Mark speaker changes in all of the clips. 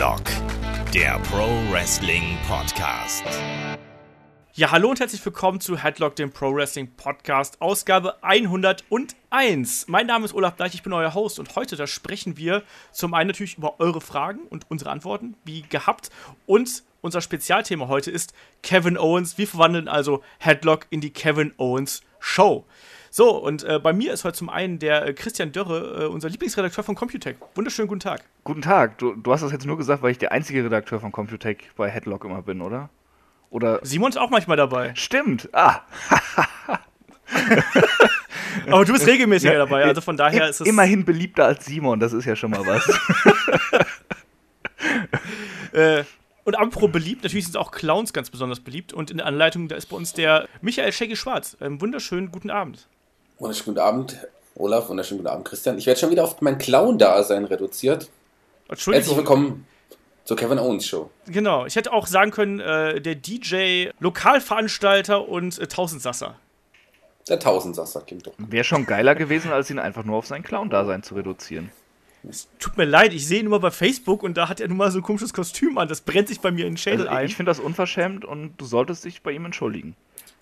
Speaker 1: Headlock, der Pro Wrestling Podcast.
Speaker 2: Ja, hallo und herzlich willkommen zu Headlock, dem Pro Wrestling Podcast, Ausgabe 101. Mein Name ist Olaf Bleich, ich bin euer Host und heute da sprechen wir zum einen natürlich über eure Fragen und unsere Antworten, wie gehabt. Und unser Spezialthema heute ist Kevin Owens. Wir verwandeln also Headlock in die Kevin Owens Show. So, und äh, bei mir ist heute zum einen der äh, Christian Dörre, äh, unser Lieblingsredakteur von Computech. Wunderschönen guten Tag.
Speaker 3: Guten Tag. Du, du hast das jetzt nur gesagt, weil ich der einzige Redakteur von Computech bei Headlock immer bin, oder?
Speaker 2: Oder Simon ist auch manchmal dabei.
Speaker 3: Stimmt. Ah.
Speaker 2: Aber du bist regelmäßiger ja, dabei, also von daher ist es.
Speaker 3: Immerhin beliebter als Simon, das ist ja schon mal was.
Speaker 2: äh, und apropos beliebt, natürlich sind auch Clowns ganz besonders beliebt. Und in der Anleitung, da ist bei uns der Michael Shaggy Schwarz. Ähm, wunderschönen guten Abend.
Speaker 4: Wunderschönen guten Abend, Olaf. Wunderschönen guten Abend, Christian. Ich werde schon wieder auf mein Clown-Dasein reduziert. Entschuldigung. Herzlich willkommen zur Kevin Owens Show.
Speaker 2: Genau. Ich hätte auch sagen können, äh, der DJ, Lokalveranstalter und äh, Tausendsasser.
Speaker 4: Der Tausendsasser klingt doch.
Speaker 3: Wäre schon geiler gewesen, als ihn einfach nur auf sein Clown-Dasein zu reduzieren.
Speaker 2: Es tut mir leid, ich sehe ihn immer bei Facebook und da hat er nun mal so ein komisches Kostüm an. Das brennt sich bei mir in den Schädel
Speaker 3: also,
Speaker 2: ein.
Speaker 3: Ich finde das unverschämt und du solltest dich bei ihm entschuldigen.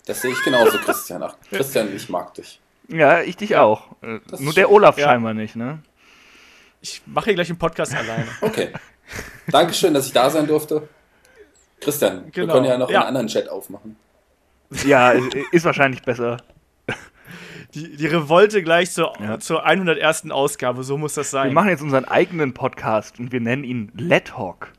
Speaker 4: Das sehe ich genauso, Christian. Ach, Christian, ich mag dich.
Speaker 3: Ja, ich dich ja, auch. Nur der Olaf ja. scheinbar nicht, ne?
Speaker 2: Ich mache hier gleich einen Podcast alleine.
Speaker 4: Okay. Dankeschön, dass ich da sein durfte. Christian, genau. wir können ja noch ja. einen anderen Chat aufmachen.
Speaker 3: Ja, ist wahrscheinlich besser.
Speaker 2: Die, die Revolte gleich zur, ja. zur 101. Ausgabe, so muss das sein.
Speaker 3: Wir machen jetzt unseren eigenen Podcast und wir nennen ihn Let Hawk.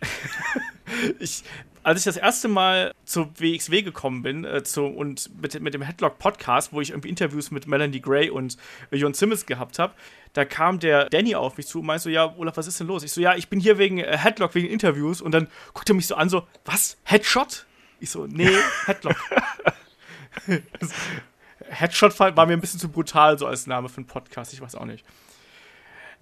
Speaker 2: ich, als ich das erste Mal zur WXW gekommen bin äh, zu, und mit, mit dem Headlock Podcast, wo ich irgendwie Interviews mit Melanie Gray und äh, Jon Simmons gehabt habe, da kam der Danny auf mich zu und meinte so, ja, Olaf, was ist denn los? Ich so, ja, ich bin hier wegen äh, Headlock, wegen Interviews und dann guckt er mich so an, so, was, Headshot? Ich so, nee, Headlock. Headshot war mir ein bisschen zu brutal so als Name für einen Podcast, ich weiß auch nicht.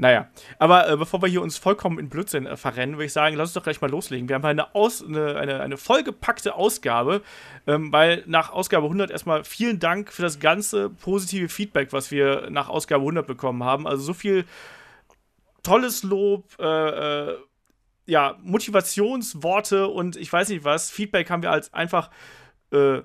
Speaker 2: Naja, aber äh, bevor wir hier uns vollkommen in Blödsinn äh, verrennen, würde ich sagen, lass uns doch gleich mal loslegen. Wir haben eine, Aus, eine, eine, eine vollgepackte Ausgabe, ähm, weil nach Ausgabe 100 erstmal vielen Dank für das ganze positive Feedback, was wir nach Ausgabe 100 bekommen haben. Also so viel tolles Lob, äh, äh, ja, Motivationsworte und ich weiß nicht was. Feedback haben wir als einfach äh,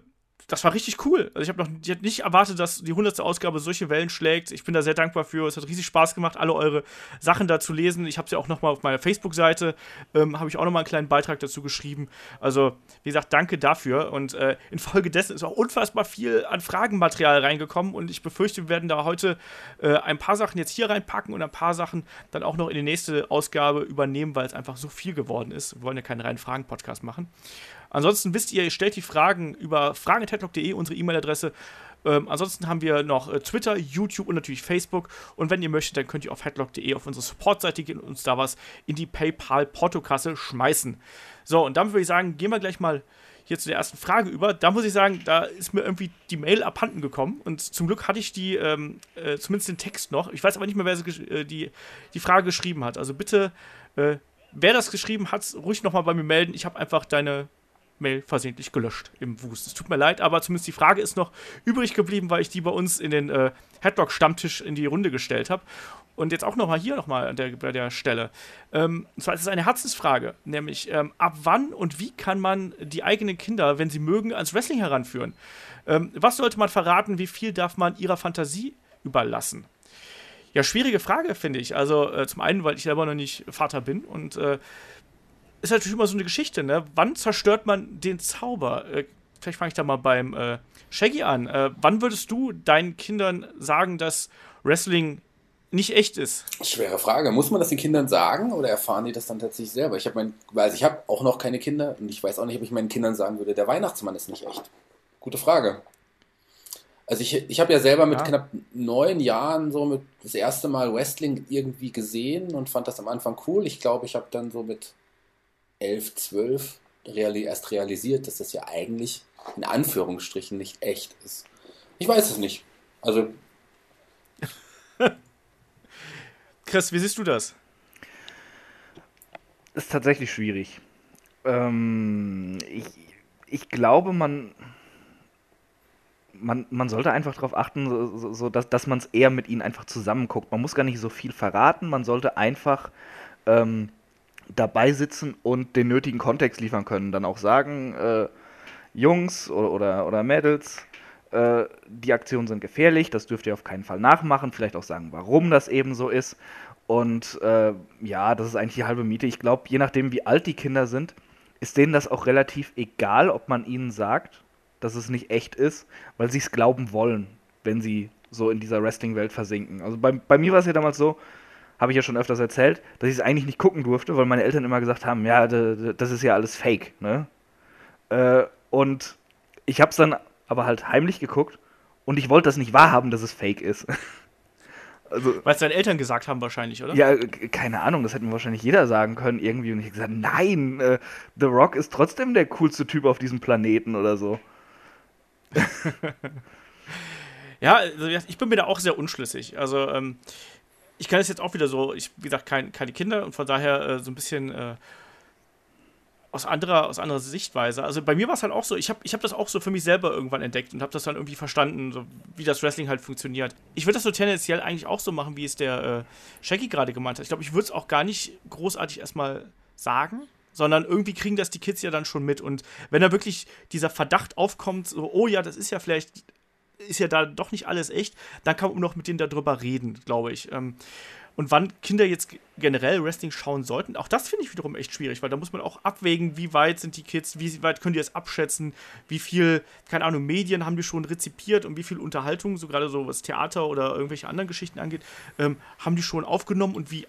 Speaker 2: das war richtig cool. Also ich habe noch ich hab nicht erwartet, dass die 100. Ausgabe solche Wellen schlägt. Ich bin da sehr dankbar für. Es hat riesig Spaß gemacht, alle eure Sachen da zu lesen. Ich habe sie auch noch mal auf meiner Facebook-Seite, ähm, habe ich auch noch mal einen kleinen Beitrag dazu geschrieben. Also, wie gesagt, danke dafür. Und äh, infolgedessen ist auch unfassbar viel an Fragenmaterial reingekommen. Und ich befürchte, wir werden da heute äh, ein paar Sachen jetzt hier reinpacken und ein paar Sachen dann auch noch in die nächste Ausgabe übernehmen, weil es einfach so viel geworden ist. Wir wollen ja keinen reinen Fragen-Podcast machen. Ansonsten wisst ihr, ihr stellt die Fragen über fragen.headlock.de, unsere E-Mail-Adresse. Ähm, ansonsten haben wir noch äh, Twitter, YouTube und natürlich Facebook. Und wenn ihr möchtet, dann könnt ihr auf headlock.de auf unsere Support-Seite gehen und uns da was in die PayPal-Portokasse schmeißen. So, und damit würde ich sagen, gehen wir gleich mal hier zu der ersten Frage über. Da muss ich sagen, da ist mir irgendwie die Mail abhanden gekommen. Und zum Glück hatte ich die, ähm, äh, zumindest den Text noch. Ich weiß aber nicht mehr, wer äh, die, die Frage geschrieben hat. Also bitte, äh, wer das geschrieben hat, ruhig nochmal bei mir melden. Ich habe einfach deine Mail versehentlich gelöscht im Wust. Es tut mir leid, aber zumindest die Frage ist noch übrig geblieben, weil ich die bei uns in den äh, Headlock-Stammtisch in die Runde gestellt habe. Und jetzt auch nochmal hier nochmal an der, bei der Stelle. Ähm, und zwar ist es eine Herzensfrage, nämlich ähm, ab wann und wie kann man die eigenen Kinder, wenn sie mögen, ans Wrestling heranführen? Ähm, was sollte man verraten, wie viel darf man ihrer Fantasie überlassen? Ja, schwierige Frage, finde ich. Also äh, zum einen, weil ich selber noch nicht Vater bin und äh, ist natürlich immer so eine Geschichte, ne? Wann zerstört man den Zauber? Äh, vielleicht fange ich da mal beim äh, Shaggy an. Äh, wann würdest du deinen Kindern sagen, dass Wrestling nicht echt ist?
Speaker 4: Schwere Frage. Muss man das den Kindern sagen oder erfahren die das dann tatsächlich selber? Ich habe mein, also ich habe auch noch keine Kinder und ich weiß auch nicht, ob ich meinen Kindern sagen würde, der Weihnachtsmann ist nicht echt. Gute Frage. Also ich, ich habe ja selber mit ja. knapp neun Jahren so mit das erste Mal Wrestling irgendwie gesehen und fand das am Anfang cool. Ich glaube, ich habe dann so mit 11, 12 reali erst realisiert, dass das ja eigentlich in Anführungsstrichen nicht echt ist. Ich weiß es nicht. Also.
Speaker 2: Chris, wie siehst du das?
Speaker 3: Ist tatsächlich schwierig. Ähm, ich, ich glaube, man, man, man sollte einfach darauf achten, so, so, dass, dass man es eher mit ihnen einfach zusammenguckt. Man muss gar nicht so viel verraten, man sollte einfach ähm, dabei sitzen und den nötigen Kontext liefern können. Dann auch sagen, äh, Jungs oder, oder, oder Mädels, äh, die Aktionen sind gefährlich, das dürft ihr auf keinen Fall nachmachen, vielleicht auch sagen, warum das eben so ist. Und äh, ja, das ist eigentlich die halbe Miete. Ich glaube, je nachdem, wie alt die Kinder sind, ist denen das auch relativ egal, ob man ihnen sagt, dass es nicht echt ist, weil sie es glauben wollen, wenn sie so in dieser Wrestling-Welt versinken. Also bei, bei mir war es ja damals so, habe ich ja schon öfters erzählt, dass ich es eigentlich nicht gucken durfte, weil meine Eltern immer gesagt haben, ja, das ist ja alles Fake, ne? Äh, und ich habe es dann aber halt heimlich geguckt und ich wollte das nicht wahrhaben, dass es Fake ist.
Speaker 2: also, Weil es deine Eltern gesagt haben wahrscheinlich, oder?
Speaker 3: Ja, keine Ahnung, das hätte mir wahrscheinlich jeder sagen können irgendwie und ich habe gesagt, nein, äh, The Rock ist trotzdem der coolste Typ auf diesem Planeten oder so.
Speaker 2: ja, also ich bin mir da auch sehr unschlüssig. Also ähm, ich kann es jetzt auch wieder so, ich, wie gesagt, kein, keine Kinder und von daher äh, so ein bisschen äh, aus anderer, aus anderer Sichtweise. Also bei mir war es halt auch so, ich habe ich hab das auch so für mich selber irgendwann entdeckt und habe das dann irgendwie verstanden, so, wie das Wrestling halt funktioniert. Ich würde das so tendenziell eigentlich auch so machen, wie es der äh, Shaggy gerade gemeint hat. Ich glaube, ich würde es auch gar nicht großartig erstmal sagen, sondern irgendwie kriegen das die Kids ja dann schon mit. Und wenn da wirklich dieser Verdacht aufkommt, so, oh ja, das ist ja vielleicht ist ja da doch nicht alles echt, dann kann man noch mit denen darüber reden, glaube ich. Ähm, und wann Kinder jetzt generell Wrestling schauen sollten, auch das finde ich wiederum echt schwierig, weil da muss man auch abwägen, wie weit sind die Kids, wie weit können die es abschätzen, wie viel, keine Ahnung, Medien haben die schon rezipiert und wie viel Unterhaltung, so gerade so was Theater oder irgendwelche anderen Geschichten angeht, ähm, haben die schon aufgenommen und wie,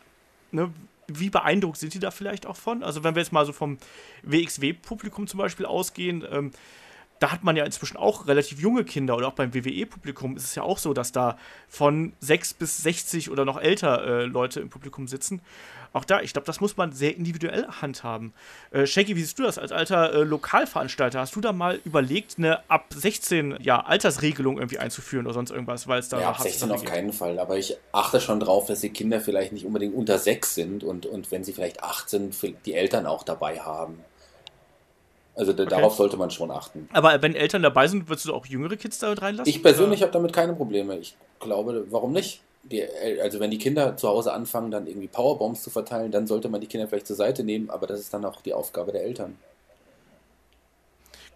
Speaker 2: ne, wie beeindruckt sind die da vielleicht auch von? Also wenn wir jetzt mal so vom WXW-Publikum zum Beispiel ausgehen, ähm, da hat man ja inzwischen auch relativ junge Kinder oder auch beim WWE-Publikum ist es ja auch so, dass da von 6 bis 60 oder noch älter äh, Leute im Publikum sitzen. Auch da, ich glaube, das muss man sehr individuell handhaben. Äh, Shaggy, wie siehst du das als alter äh, Lokalveranstalter? Hast du da mal überlegt, eine ab 16 ja, Altersregelung irgendwie einzuführen oder sonst irgendwas, weil es da
Speaker 4: ja, ab 16 auf keinen Fall, aber ich achte schon drauf, dass die Kinder vielleicht nicht unbedingt unter 6 sind und, und wenn sie vielleicht 8 sind, die Eltern auch dabei haben. Also okay. darauf sollte man schon achten.
Speaker 2: Aber wenn Eltern dabei sind, würdest du auch jüngere Kids da reinlassen?
Speaker 4: Ich persönlich habe damit keine Probleme. Ich glaube, warum nicht? Die, also wenn die Kinder zu Hause anfangen, dann irgendwie Powerbombs zu verteilen, dann sollte man die Kinder vielleicht zur Seite nehmen, aber das ist dann auch die Aufgabe der Eltern.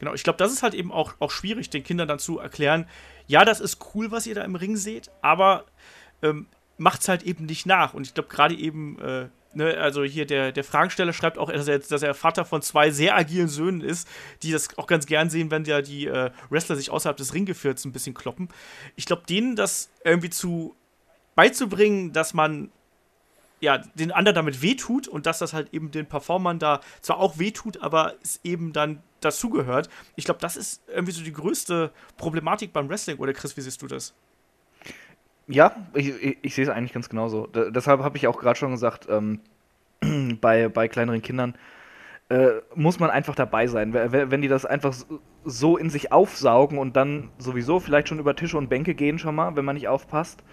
Speaker 2: Genau, ich glaube, das ist halt eben auch, auch schwierig, den Kindern dann zu erklären, ja, das ist cool, was ihr da im Ring seht, aber ähm, macht's halt eben nicht nach. Und ich glaube, gerade eben äh, Ne, also hier der, der Fragensteller schreibt auch, dass er, dass er Vater von zwei sehr agilen Söhnen ist, die das auch ganz gern sehen, wenn ja die äh, Wrestler sich außerhalb des Ringgevierts ein bisschen kloppen. Ich glaube, denen das irgendwie zu beizubringen, dass man ja den anderen damit wehtut und dass das halt eben den Performern da zwar auch wehtut, aber es eben dann dazugehört. Ich glaube, das ist irgendwie so die größte Problematik beim Wrestling. Oder Chris, wie siehst du das?
Speaker 3: Ja, ich, ich, ich sehe es eigentlich ganz genauso. D deshalb habe ich auch gerade schon gesagt, ähm, bei, bei kleineren Kindern äh, muss man einfach dabei sein. Wenn die das einfach so in sich aufsaugen und dann sowieso vielleicht schon über Tische und Bänke gehen schon mal, wenn man nicht aufpasst,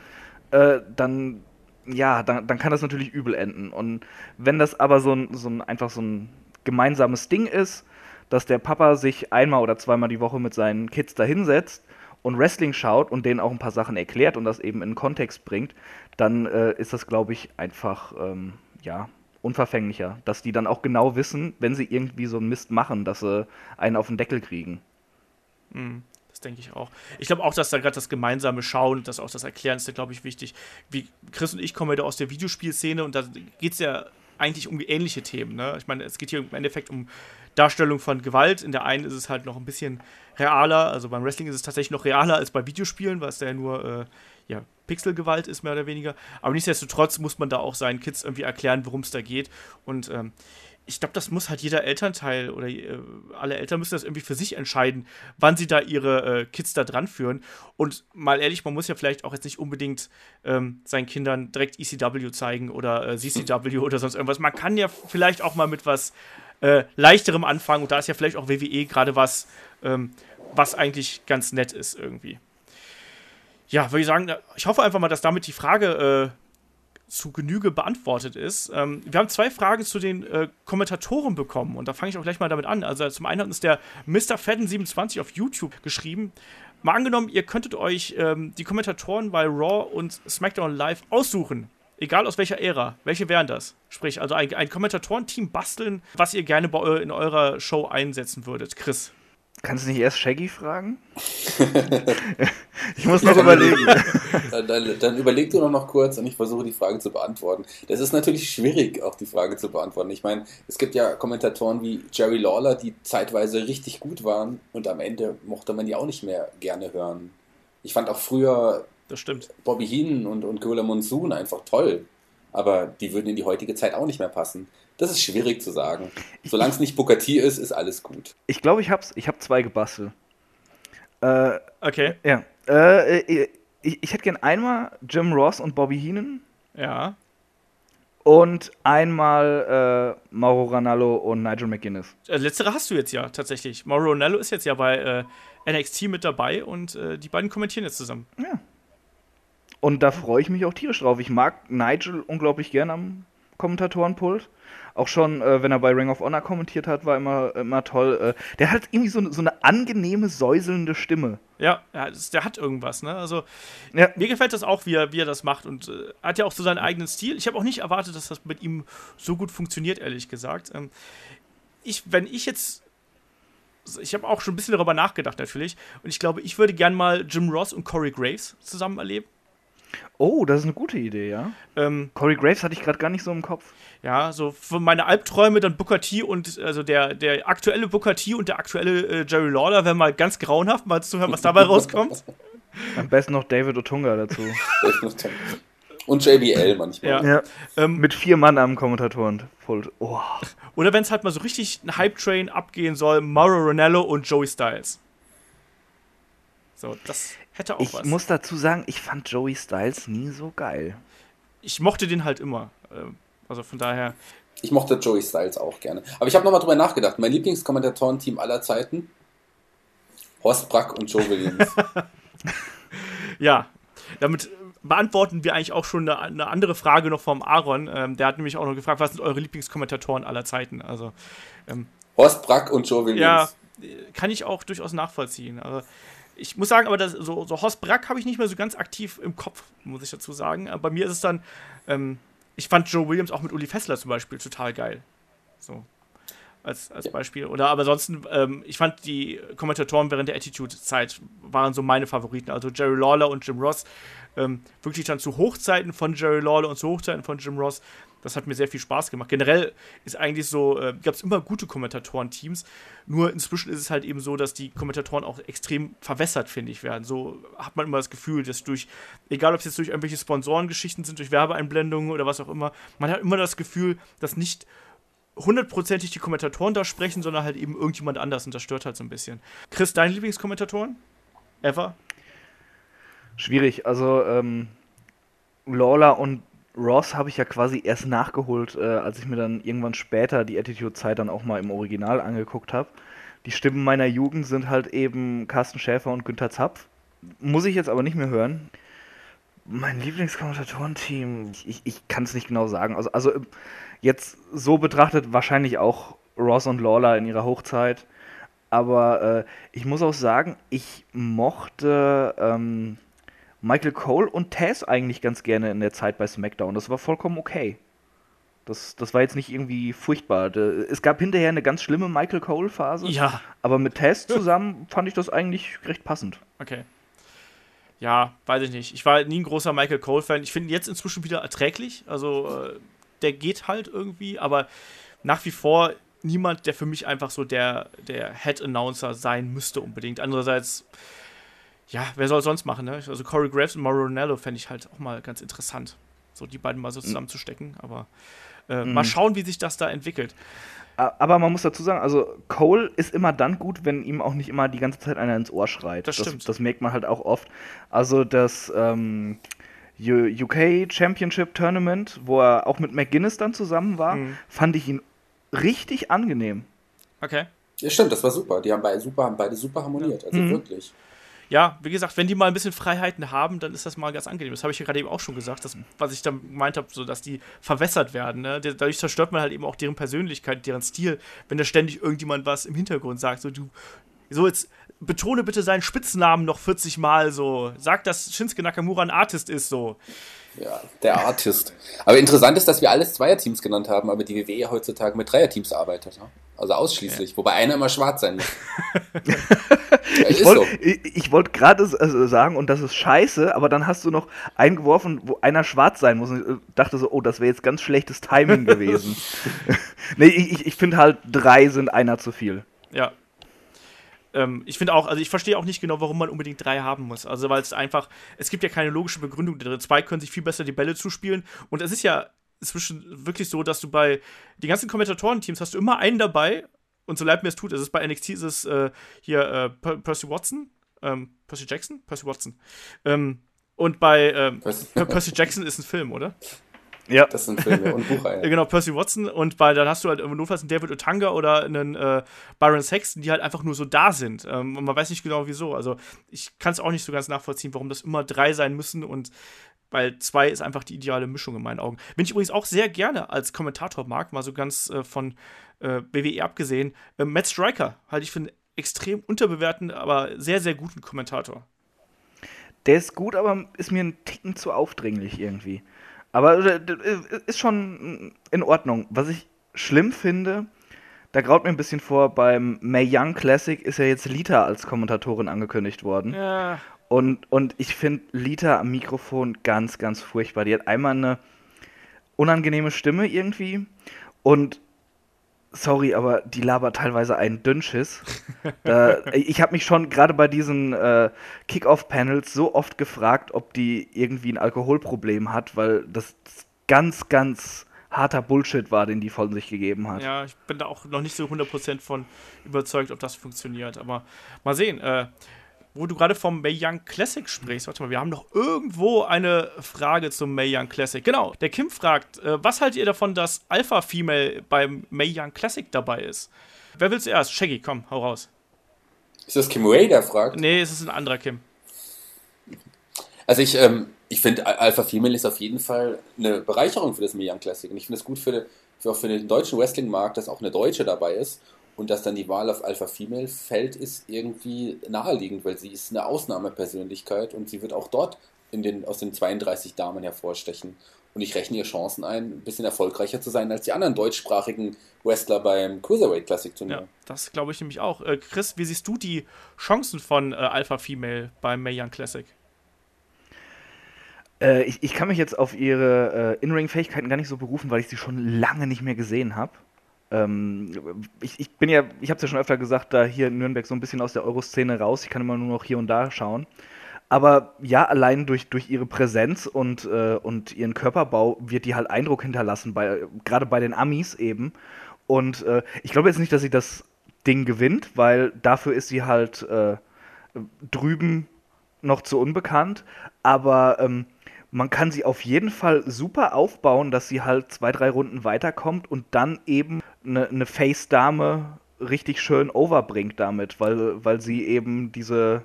Speaker 3: äh, dann ja, dann, dann kann das natürlich übel enden. Und wenn das aber so ein, so ein einfach so ein gemeinsames Ding ist, dass der Papa sich einmal oder zweimal die Woche mit seinen Kids da hinsetzt und Wrestling schaut und denen auch ein paar Sachen erklärt und das eben in Kontext bringt, dann äh, ist das, glaube ich, einfach, ähm, ja, unverfänglicher. Dass die dann auch genau wissen, wenn sie irgendwie so einen Mist machen, dass sie einen auf den Deckel kriegen.
Speaker 2: Mhm. Das denke ich auch. Ich glaube auch, dass da gerade das gemeinsame Schauen, das auch das Erklären ist, glaube ich, wichtig. Wie Chris und ich kommen ja aus der Videospielszene und da geht es ja eigentlich um ähnliche Themen. Ne? Ich meine, es geht hier im Endeffekt um Darstellung von Gewalt. In der einen ist es halt noch ein bisschen realer, also beim Wrestling ist es tatsächlich noch realer als bei Videospielen, weil es da ja nur äh, ja, Pixelgewalt ist, mehr oder weniger. Aber nichtsdestotrotz muss man da auch seinen Kids irgendwie erklären, worum es da geht. Und ähm, ich glaube, das muss halt jeder Elternteil oder äh, alle Eltern müssen das irgendwie für sich entscheiden, wann sie da ihre äh, Kids da dran führen. Und mal ehrlich, man muss ja vielleicht auch jetzt nicht unbedingt ähm, seinen Kindern direkt ECW zeigen oder äh, CCW oder sonst irgendwas. Man kann ja vielleicht auch mal mit was äh, leichterem anfangen und da ist ja vielleicht auch WWE gerade was, ähm, was eigentlich ganz nett ist irgendwie. Ja, würde ich sagen, ich hoffe einfach mal, dass damit die Frage äh, zu Genüge beantwortet ist. Ähm, wir haben zwei Fragen zu den äh, Kommentatoren bekommen und da fange ich auch gleich mal damit an. Also zum einen hat uns der Mr. Fadden27 auf YouTube geschrieben. Mal angenommen, ihr könntet euch ähm, die Kommentatoren bei Raw und SmackDown Live aussuchen. Egal aus welcher Ära. Welche wären das? Sprich, also ein, ein Kommentatorenteam basteln, was ihr gerne bei, eu- in eurer Show einsetzen würdet. Chris.
Speaker 3: Kannst du nicht erst Shaggy fragen? ich muss noch überlegen.
Speaker 4: Dann, dann, dann überleg du noch, noch kurz und ich versuche die Frage zu beantworten. Das ist natürlich schwierig, auch die Frage zu beantworten. Ich meine, es gibt ja Kommentatoren wie Jerry Lawler, die zeitweise richtig gut waren und am Ende mochte man die auch nicht mehr gerne hören. Ich fand auch früher
Speaker 2: Das stimmt.
Speaker 4: Bobby Heenan und, und Gorilla Monsoon einfach toll. Aber die würden in die heutige Zeit auch nicht mehr passen. Das ist schwierig zu sagen. Solange es nicht Booker T ist, ist alles gut.
Speaker 3: Ich glaube, ich hab's. Ich habe zwei gebastelt. Äh,
Speaker 2: Okay.
Speaker 3: ja. Äh, äh, ich, ich hätte gern einmal Jim Ross und Bobby Heenan
Speaker 2: Ja.
Speaker 3: und einmal äh, Mauro Ranallo und Nigel McGuinness.
Speaker 2: Äh, Letztere hast du jetzt ja tatsächlich. Mauro Ronaldo ist jetzt ja bei äh, NXT mit dabei und äh, die beiden kommentieren jetzt zusammen.
Speaker 3: Ja. Und da freue ich mich auch tierisch drauf. Ich mag Nigel unglaublich gern am Kommentatorenpult. Auch schon, äh, wenn er bei Ring of Honor kommentiert hat, war immer, immer toll. Äh, der hat irgendwie so, so eine angenehme, säuselnde Stimme.
Speaker 2: Ja, ja der hat irgendwas, ne? Also,
Speaker 3: Ja.
Speaker 2: mir gefällt das auch, wie er, wie er das macht und äh, hat ja auch so seinen eigenen Stil. Ich habe auch nicht erwartet, dass das mit ihm so gut funktioniert, ehrlich gesagt. Ähm, ich, wenn ich jetzt. Ich habe auch schon ein bisschen darüber nachgedacht, natürlich. Und ich glaube, ich würde gern mal Jim Ross und Corey Graves zusammen erleben.
Speaker 3: Oh, das ist eine gute Idee, ja.
Speaker 2: Ähm,
Speaker 3: Corey Graves hatte ich gerade gar nicht so im Kopf.
Speaker 2: Ja, so für meine Albträume dann Booker T und also der, der aktuelle Booker T und der aktuelle äh, Jerry Lawler wäre mal ganz grauenhaft, mal zu hören, was dabei rauskommt.
Speaker 3: Am besten noch David Otunga dazu.
Speaker 4: Und JBL manchmal.
Speaker 2: Ja.
Speaker 3: ja.
Speaker 2: Ähm,
Speaker 3: Mit vier Mann am Kommentatorenpult. Oh.
Speaker 2: oder wenn es halt mal so richtig ein Hype-Train abgehen soll, Mauro Ronaldo und Joey Styles. So, das hätte auch
Speaker 3: Ich
Speaker 2: was.
Speaker 3: muss dazu sagen, ich fand Joey Styles nie so geil.
Speaker 2: ich mochte den halt immer. Ähm, also von daher.
Speaker 4: Ich mochte Joey Styles auch gerne. Aber ich habe nochmal drüber nachgedacht. Mein Lieblingskommentatorenteam aller Zeiten: Horst Brack und Joe Williams.
Speaker 2: Ja, damit beantworten wir eigentlich auch schon eine, eine andere Frage noch vom Aaron. Ähm, der hat nämlich auch noch gefragt, was sind eure Lieblingskommentatoren aller Zeiten? Also,
Speaker 4: Horst Brack und Joe
Speaker 2: ja,
Speaker 4: Williams.
Speaker 2: äh, kann ich auch durchaus nachvollziehen. Also, ich muss sagen, aber das, so, so Horst Brack habe ich nicht mehr so ganz aktiv im Kopf, muss ich dazu sagen. Äh, Bei mir ist es dann, ähm, ich fand Joe Williams auch mit Uli Fessler zum Beispiel total geil. So. Als, als. Beispiel. Oder aber ansonsten, ähm, ich fand die Kommentatoren während der Attitude-Zeit waren so meine Favoriten. Also Jerry Lawler und Jim Ross. Ähm, wirklich dann zu Hochzeiten von Jerry Lawler und zu Hochzeiten von Jim Ross. Das hat mir sehr viel Spaß gemacht. Generell ist eigentlich so, äh, gab es immer gute Kommentatoren-Teams. Nur inzwischen ist es halt eben so, dass die Kommentatoren auch extrem verwässert, finde ich, werden. So hat man immer das Gefühl, dass durch, egal ob es jetzt durch irgendwelche Sponsorengeschichten sind, durch Werbeeinblendungen oder was auch immer, man hat immer das Gefühl, dass nicht hundertprozentig die Kommentatoren da sprechen, sondern halt eben irgendjemand anders und das stört halt so ein bisschen. Chris, deine Lieblingskommentatoren? Ever?
Speaker 3: Schwierig. Also, ähm, Lawler und Ross habe ich ja quasi erst nachgeholt, äh, als ich mir dann irgendwann später die Attitude-Zeit dann auch mal im Original angeguckt habe. Die Stimmen meiner Jugend sind halt eben Carsten Schäfer und Günther Zapf. Muss ich jetzt aber nicht mehr hören. Mein Lieblingskommentatorenteam, ich, ich, kann es nicht genau sagen. Also, also äh, jetzt so betrachtet wahrscheinlich auch Ross und Lawler in ihrer Hochzeit. Aber äh, ich muss auch sagen, ich mochte ähm, Michael Cole und Taz eigentlich ganz gerne in der Zeit bei SmackDown. Das war vollkommen okay. Das, das war jetzt nicht irgendwie furchtbar. Es gab hinterher eine ganz schlimme Michael Cole-Phase.
Speaker 2: Ja,
Speaker 3: Aber mit Taz zusammen fand ich das eigentlich recht passend.
Speaker 2: okay. Ja, weiß ich nicht. Ich war nie ein großer Michael Cole-Fan. Ich finde ihn jetzt inzwischen wieder erträglich. Also, äh, der geht halt irgendwie, aber nach wie vor niemand, der für mich einfach so der, der Head-Announcer sein müsste unbedingt. Andererseits, ja, wer soll es sonst machen, ne? Also Corey Graves und Mauro Ronaldo fände ich halt auch mal ganz interessant. So die beiden mal so zusammenzustecken, aber äh, mal schauen, wie sich das da entwickelt.
Speaker 3: Aber man muss dazu sagen, also Cole ist immer dann gut, wenn ihm auch nicht immer die ganze Zeit einer ins Ohr schreit.
Speaker 2: Das stimmt.
Speaker 3: Das, merkt man halt auch oft. Also das ähm, UK Championship Tournament, wo er auch mit McGuinness dann zusammen war,
Speaker 2: Mhm.
Speaker 3: fand ich ihn richtig angenehm.
Speaker 2: Okay.
Speaker 4: Ja, stimmt, das war super. Die haben beide super, haben beide super harmoniert. Also
Speaker 3: Mhm.
Speaker 4: wirklich.
Speaker 2: Ja, wie gesagt, wenn die mal ein bisschen Freiheiten haben, dann ist das mal ganz angenehm. Das habe ich ja gerade eben auch schon gesagt, das, was ich dann gemeint habe, so dass die verwässert werden. Ne? Dadurch zerstört man halt eben auch deren Persönlichkeit, deren Stil, wenn da ständig irgendjemand was im Hintergrund sagt. So, du So, jetzt betone bitte seinen Spitznamen noch 40 Mal so. Sag, dass Shinsuke Nakamura ein Artist ist so.
Speaker 4: Ja, der Artist. Aber interessant ist, dass wir alles Zweierteams genannt haben, aber die WWE heutzutage mit Dreierteams arbeitet. Ne? Also ausschließlich, ja. wobei einer immer schwarz sein muss.
Speaker 3: ich wollte so. ich, wollt gerade also sagen, und das ist scheiße, aber dann hast du noch eingeworfen, wo einer schwarz sein muss. Und ich dachte so, oh, das wäre jetzt ganz schlechtes Timing gewesen. nee, ich, ich finde halt, drei sind einer zu viel.
Speaker 2: Ja, ähm, ich finde auch, also ich verstehe auch nicht genau, warum man unbedingt drei haben muss. Also, weil es einfach, es gibt ja keine logische Begründung. Zwei können sich viel besser die Bälle zuspielen. Und es ist ja inzwischen wirklich so, dass du bei den ganzen Kommentatorenteams hast du immer einen dabei. Und so leid mir es tut, es ist bei NXT ist es äh, hier äh, Per Percy Watson, ähm, Percy Jackson, Percy Watson. Ähm, und bei ähm, Percy Jackson ist ein Film, oder?
Speaker 4: Ja. Das sind Filme und Buchreihen.
Speaker 2: genau, Percy Watson und bei, dann hast du halt notfalls einen David Otanga oder einen äh, Byron Sexton, die halt einfach nur so da sind. Ähm, und man weiß nicht genau wieso. Also ich kann es auch nicht so ganz nachvollziehen, warum das immer drei sein müssen und weil zwei ist einfach die ideale Mischung in meinen Augen. Bin ich übrigens auch sehr gerne als Kommentator mag, mal so ganz äh, von äh, WWE abgesehen. Äh, Matt Striker halte ich für einen extrem unterbewerteten, aber sehr, sehr guten Kommentator.
Speaker 3: Der ist gut, aber ist mir ein Ticken zu aufdringlich irgendwie. Aber äh, ist schon in Ordnung. Was ich schlimm finde, da graut mir ein bisschen vor, beim May Young Classic ist ja jetzt Lita als Kommentatorin angekündigt worden.
Speaker 2: Ja.
Speaker 3: Und, und ich finde Lita am Mikrofon ganz, ganz furchtbar. Die hat einmal eine unangenehme Stimme irgendwie und sorry, aber die labert teilweise einen Dünnschiss. äh, ich habe mich schon gerade bei diesen äh, Kick-Off-Panels so oft gefragt, ob die irgendwie ein Alkoholproblem hat, weil das ganz, ganz harter Bullshit war, den die von sich gegeben hat.
Speaker 2: Ja, ich bin da auch noch nicht so 100% von überzeugt, ob das funktioniert. Aber mal sehen. Äh, wo du gerade vom May Young Classic sprichst, warte mal, wir haben noch irgendwo eine Frage zum May Young Classic. Genau, der Kim fragt, äh, was haltet ihr davon, dass Alpha Female beim May Young Classic dabei ist? Wer will zuerst? Shaggy, komm, hau raus.
Speaker 4: Ist das Kim Ray, der fragt?
Speaker 2: Nee, es ist ein anderer Kim.
Speaker 4: Also ich, ähm, ich finde, Alpha Female ist auf jeden Fall eine Bereicherung für das May Young Classic. Und ich finde es gut für, für, auch für den deutschen Wrestling-Markt, dass auch eine Deutsche dabei ist und dass dann die Wahl auf Alpha Female fällt, ist irgendwie naheliegend, weil sie ist eine Ausnahmepersönlichkeit und sie wird auch dort in den, aus den 32 Damen hervorstechen. Und ich rechne ihr Chancen ein, ein bisschen erfolgreicher zu sein als die anderen deutschsprachigen Wrestler beim Cruiserweight Classic Turnier.
Speaker 2: Ja, das glaube ich nämlich auch. Äh, Chris, wie siehst du die Chancen von äh, Alpha Female beim Mae Young Classic?
Speaker 3: Äh, ich, ich, kann mich jetzt auf ihre äh, In-Ring-Fähigkeiten gar nicht so berufen, weil ich sie schon lange nicht mehr gesehen habe. Ähm, ich, ich, bin ja, ich habe es ja schon öfter gesagt, da hier in Nürnberg so ein bisschen aus der Euroszene raus. Ich kann immer nur noch hier und da schauen. Aber ja, allein durch, durch ihre Präsenz und, äh, und ihren Körperbau wird die halt Eindruck hinterlassen, bei, gerade bei den Amis eben. Und äh, ich glaube jetzt nicht, dass sie das Ding gewinnt, weil dafür ist sie halt äh, drüben noch zu unbekannt. Aber ähm, man kann sie auf jeden Fall super aufbauen, dass sie halt zwei, drei Runden weiterkommt und dann eben eine, eine Face-Dame richtig schön overbringt damit, weil, weil sie eben diese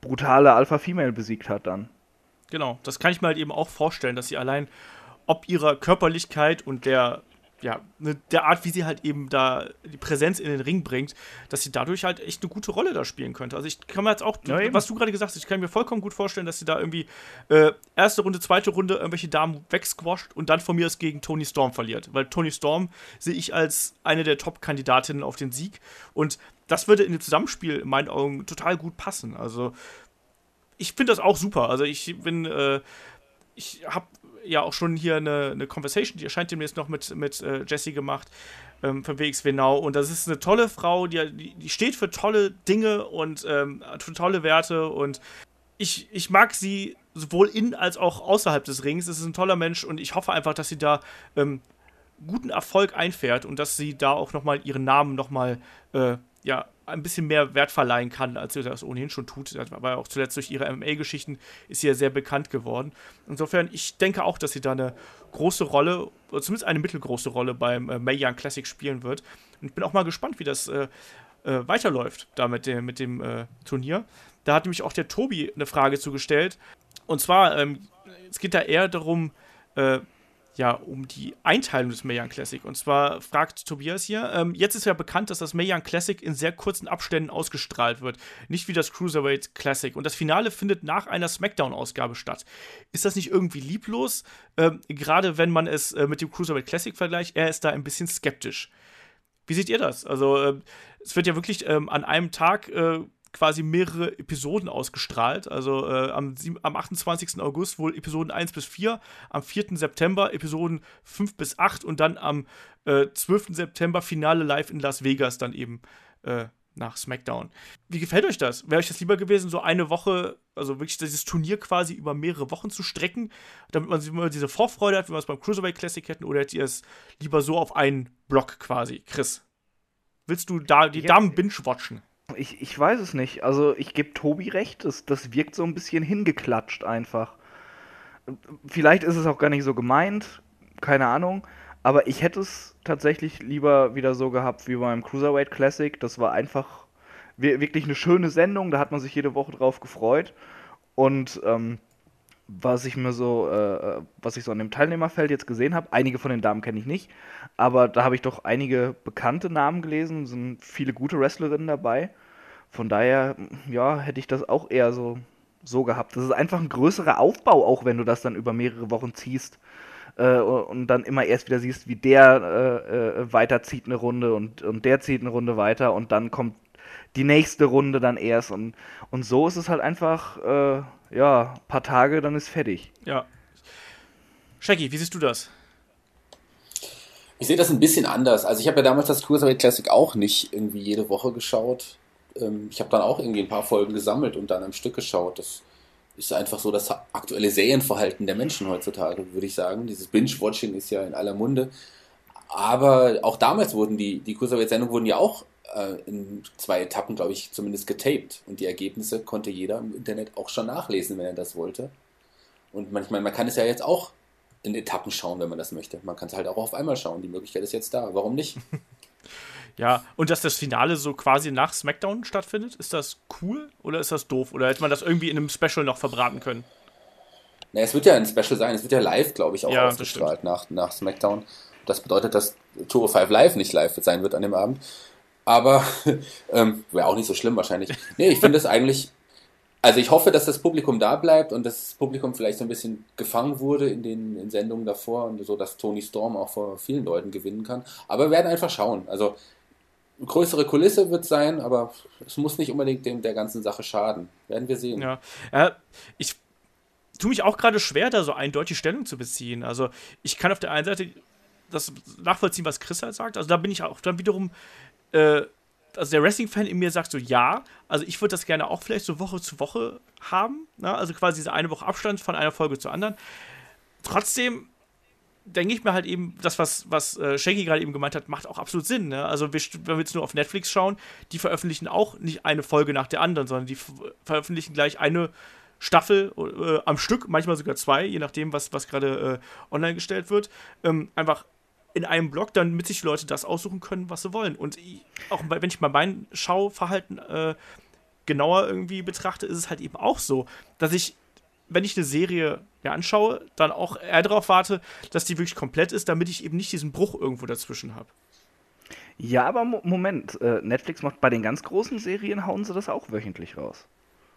Speaker 3: brutale Alpha-Female besiegt hat dann.
Speaker 2: Genau, das kann ich mir halt eben auch vorstellen, dass sie allein ob ihrer Körperlichkeit und der ja, ne, der Art, wie sie halt eben da die Präsenz in den Ring bringt, dass sie dadurch halt echt eine gute Rolle da spielen könnte. Also ich kann mir jetzt auch, ja, was du gerade gesagt hast, ich kann mir vollkommen gut vorstellen, dass sie da irgendwie äh, erste Runde, zweite Runde irgendwelche Damen wegsquasht und dann von mir aus gegen Tony Storm verliert. Weil Tony Storm sehe ich als eine der Top-Kandidatinnen auf den Sieg und das würde in dem Zusammenspiel in meinen Augen total gut passen. Also ich finde das auch super. Also ich bin, äh, ich habe ja auch schon hier eine, eine Conversation, die erscheint demnächst noch mit, mit äh, Jessie gemacht, ähm, von WXW Now. Und das ist eine tolle Frau, die, die, steht für tolle Dinge und ähm, für tolle Werte. Und ich, ich mag sie sowohl in als auch außerhalb des Rings. Es ist ein toller Mensch und ich hoffe einfach, dass sie da ähm, guten Erfolg einfährt und dass sie da auch nochmal ihren Namen nochmal äh, ja, ein bisschen mehr Wert verleihen kann, als sie das ohnehin schon tut. Ja auch zuletzt durch ihre MMA-Geschichten ist sie ja sehr bekannt geworden. Insofern, ich denke auch, dass sie da eine große Rolle, zumindest eine mittelgroße Rolle beim äh, Mae Young Classic spielen wird. Und ich bin auch mal gespannt, wie das äh, äh, weiterläuft da mit dem, mit dem äh, Turnier. Da hat nämlich auch der Tobi eine Frage zugestellt. Und zwar, ähm, es geht da eher darum, äh, ja, um die Einteilung des Mae Young Classic. Und zwar fragt Tobias hier, ähm, jetzt ist ja bekannt, dass das Mae Young Classic in sehr kurzen Abständen ausgestrahlt wird. Nicht wie das Cruiserweight Classic. Und das Finale findet nach einer Smackdown-Ausgabe statt. Ist das nicht irgendwie lieblos? Ähm, Gerade wenn man es äh, mit dem Cruiserweight Classic vergleicht, er ist da ein bisschen skeptisch. Wie seht ihr das? Also, äh, es wird ja wirklich ähm, an einem Tag äh, quasi mehrere Episoden ausgestrahlt. Also äh, am, am 28. August wohl Episoden 1 bis 4, am 4. September Episoden 5 bis 8 und dann am äh, 12. September Finale live in Las Vegas dann eben äh, nach SmackDown. Wie gefällt euch das? Wäre euch das lieber gewesen, so eine Woche, also wirklich dieses Turnier quasi über mehrere Wochen zu strecken, damit man immer diese Vorfreude hat, wie wir es beim Cruiserweight Classic hätten, oder hättet ihr es lieber so auf einen Block quasi? Chris, willst du da die ja. Damen binge-watchen?
Speaker 3: Ich, ich weiß es nicht. Also ich gebe Tobi recht, das, das wirkt so ein bisschen hingeklatscht einfach. Vielleicht ist es auch gar nicht so gemeint, keine Ahnung. Aber ich hätte es tatsächlich lieber wieder so gehabt wie beim Cruiserweight Classic. Das war einfach wirklich eine schöne Sendung, da hat man sich jede Woche drauf gefreut. Und ähm, was ich mir so, äh, was ich so an dem Teilnehmerfeld jetzt gesehen habe, einige von den Damen kenne ich nicht, aber da habe ich doch einige bekannte Namen gelesen, sind viele gute Wrestlerinnen dabei. Von daher, ja, hätte ich das auch eher so, so gehabt. Das ist einfach ein größerer Aufbau, auch wenn du das dann über mehrere Wochen ziehst. Äh, und dann immer erst wieder siehst, wie der äh, äh, weiterzieht eine Runde und, und der zieht eine Runde weiter und dann kommt die nächste Runde dann erst. Und, und so ist es halt einfach, ja, paar Tage, dann ist fertig.
Speaker 2: Ja. Shaggy, wie siehst du das?
Speaker 4: Ich sehe das ein bisschen anders. Also ich habe ja damals das Cruiserweight Classic auch nicht irgendwie jede Woche geschaut ähm, ich habe dann auch irgendwie ein paar Folgen gesammelt und dann am Stück geschaut. Das ist einfach so das aktuelle Serienverhalten der Menschen heutzutage, würde ich sagen. Dieses Binge-Watching ist ja in aller Munde. Aber auch damals wurden die, die Cruiserweight-Sendungen wurden ja auch äh, in zwei Etappen, glaube ich, zumindest getaped. Und die Ergebnisse konnte jeder im Internet auch schon nachlesen, wenn er das wollte. Und manchmal, man kann es ja jetzt auch in Etappen schauen, wenn man das möchte. Man kann es halt auch auf einmal schauen. Die Möglichkeit ist jetzt da. Warum nicht?
Speaker 2: Ja, und dass das Finale so quasi nach SmackDown stattfindet, ist das cool oder ist das doof? Oder hätte man das irgendwie in einem Special noch verbraten können?
Speaker 4: Na, es wird ja ein Special sein, es wird ja live, glaube ich, auch ja, ausgestrahlt nach, nach SmackDown. Das bedeutet, dass 205 Live nicht live sein wird an dem Abend. Aber ähm, wäre auch nicht so schlimm wahrscheinlich. Nee, ich finde es eigentlich. Also ich hoffe, dass das Publikum da bleibt und das Publikum vielleicht so ein bisschen gefangen wurde in den in Sendungen davor und so, dass Tony Storm auch vor vielen Leuten gewinnen kann. Aber wir werden einfach schauen. Also größere Kulisse wird sein, aber es muss nicht unbedingt dem der ganzen Sache schaden. Werden wir sehen.
Speaker 2: Ja, äh, ich tue mich auch gerade schwer, da so eindeutig Stellung zu beziehen. Also ich kann auf der einen Seite das nachvollziehen, was Chris halt sagt. Also da bin ich auch dann wiederum, äh, also der Wrestling-Fan in mir sagt so, ja, also ich würde das gerne auch vielleicht so Woche zu Woche haben. Ne? Also quasi diese eine Woche Abstand von einer Folge zur anderen. Trotzdem denke ich mir halt eben, das, was, was äh, Shaggy gerade eben gemeint hat, macht auch absolut Sinn. Ne? Also, wir, wenn wir jetzt nur auf Netflix schauen, die veröffentlichen auch nicht eine Folge nach der anderen, sondern die veröffentlichen gleich eine Staffel äh, am Stück, manchmal sogar zwei, je nachdem, was, was gerade äh, online gestellt wird. Ähm, einfach in einem Blog, damit sich die Leute das aussuchen können, was sie wollen. Und ich, auch wenn ich mal mein Schauverhalten äh, genauer irgendwie betrachte, ist es halt eben auch so, dass ich wenn ich eine Serie mir anschaue, dann auch eher darauf warte, dass die wirklich komplett ist, damit ich eben nicht diesen Bruch irgendwo dazwischen habe.
Speaker 3: Ja, aber Moment, äh, Netflix macht bei den ganz großen Serien, hauen sie das auch wöchentlich raus.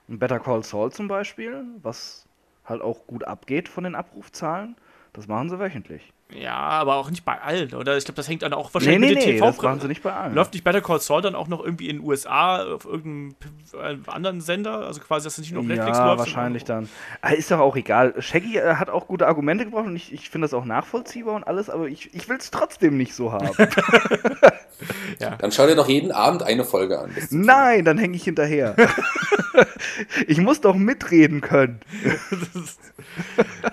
Speaker 3: Und Better Call Saul zum Beispiel, was halt auch gut abgeht von den Abrufzahlen, das machen sie wöchentlich.
Speaker 2: Ja, aber auch nicht bei allen, oder? Ich glaube, das hängt dann auch wahrscheinlich nee,
Speaker 3: nee, mit den nee, TV. Das machen sie nicht bei allen.
Speaker 2: Läuft nicht Better Call Saul dann auch noch irgendwie in den USA auf irgendeinem anderen Sender? Also quasi, dass es nicht nur auf Netflix
Speaker 3: ja, läuft. wahrscheinlich dann. Ah, ist doch auch egal. Shaggy äh, hat auch gute Argumente gebracht und ich, ich finde das auch nachvollziehbar und alles, aber ich, ich will es trotzdem nicht so haben.
Speaker 4: ja. Dann schau dir doch jeden Abend eine Folge an.
Speaker 3: Nein, dann hänge ich hinterher. ich muss doch mitreden können.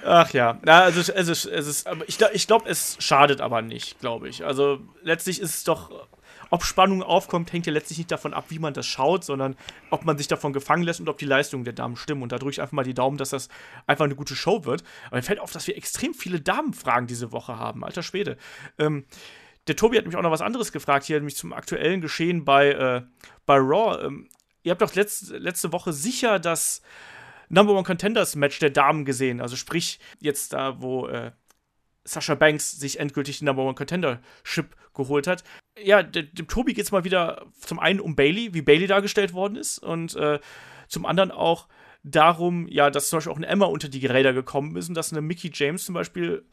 Speaker 2: Ach ja, Na, also, es ist, es ist, ich, ich glaube, es schadet aber nicht, glaube ich. Also letztlich ist es doch, ob Spannung aufkommt, hängt ja letztlich nicht davon ab, wie man das schaut, sondern ob man sich davon gefangen lässt und ob die Leistungen der Damen stimmen. Und da drücke ich einfach mal die Daumen, dass das einfach eine gute Show wird. Aber mir fällt auf, dass wir extrem viele Damenfragen diese Woche haben. Alter Schwede. Ähm, der Tobi hat mich auch noch was anderes gefragt, hier nämlich zum aktuellen Geschehen bei, äh, bei Raw. Ähm, ihr habt doch letzt, letzte Woche sicher das Number One Contenders Match der Damen gesehen. Also sprich, jetzt da, wo äh, Sasha Banks sich endgültig den Number One Contendership geholt hat. Ja, dem, dem Tobi geht es mal wieder zum einen um Bailey, wie Bailey dargestellt worden ist, und äh, zum anderen auch darum, ja, dass zum Beispiel auch eine Emma unter die Räder gekommen ist und dass eine Mickey James zum Beispiel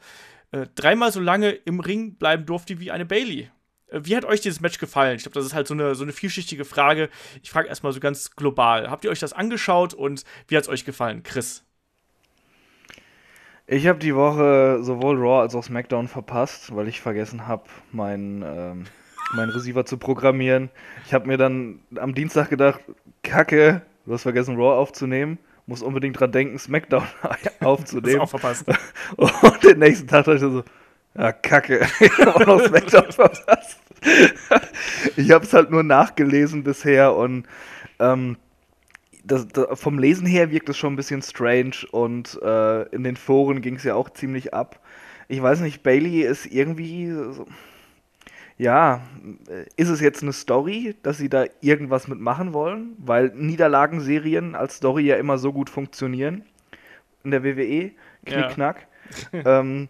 Speaker 2: äh, dreimal so lange im Ring bleiben durfte wie eine Bailey. Äh, wie hat euch dieses Match gefallen? Ich glaube, das ist halt so eine, so eine vielschichtige Frage. Ich frage erstmal so ganz global. Habt ihr euch das angeschaut und wie hat es euch gefallen? Chris?
Speaker 3: Ich habe die Woche sowohl Raw als auch SmackDown verpasst, weil ich vergessen habe, meinen ähm, mein Receiver zu programmieren. Ich habe mir dann am Dienstag gedacht, Kacke, du hast vergessen, Raw aufzunehmen. Muss unbedingt dran denken, SmackDown aufzunehmen.
Speaker 2: Das auch verpasst.
Speaker 3: Und den nächsten Tag dachte ich so, ja, Kacke, ich habe auch noch SmackDown verpasst. Ich habe es halt nur nachgelesen bisher und ähm, das, das, vom Lesen her wirkt es schon ein bisschen strange und äh, in den Foren ging es ja auch ziemlich ab. Ich weiß nicht, Bailey ist irgendwie so, ja, ist es jetzt eine Story, dass sie da irgendwas mitmachen wollen? Weil Niederlagenserien als Story ja immer so gut funktionieren in der WWE. Knickknack. Ja. ähm,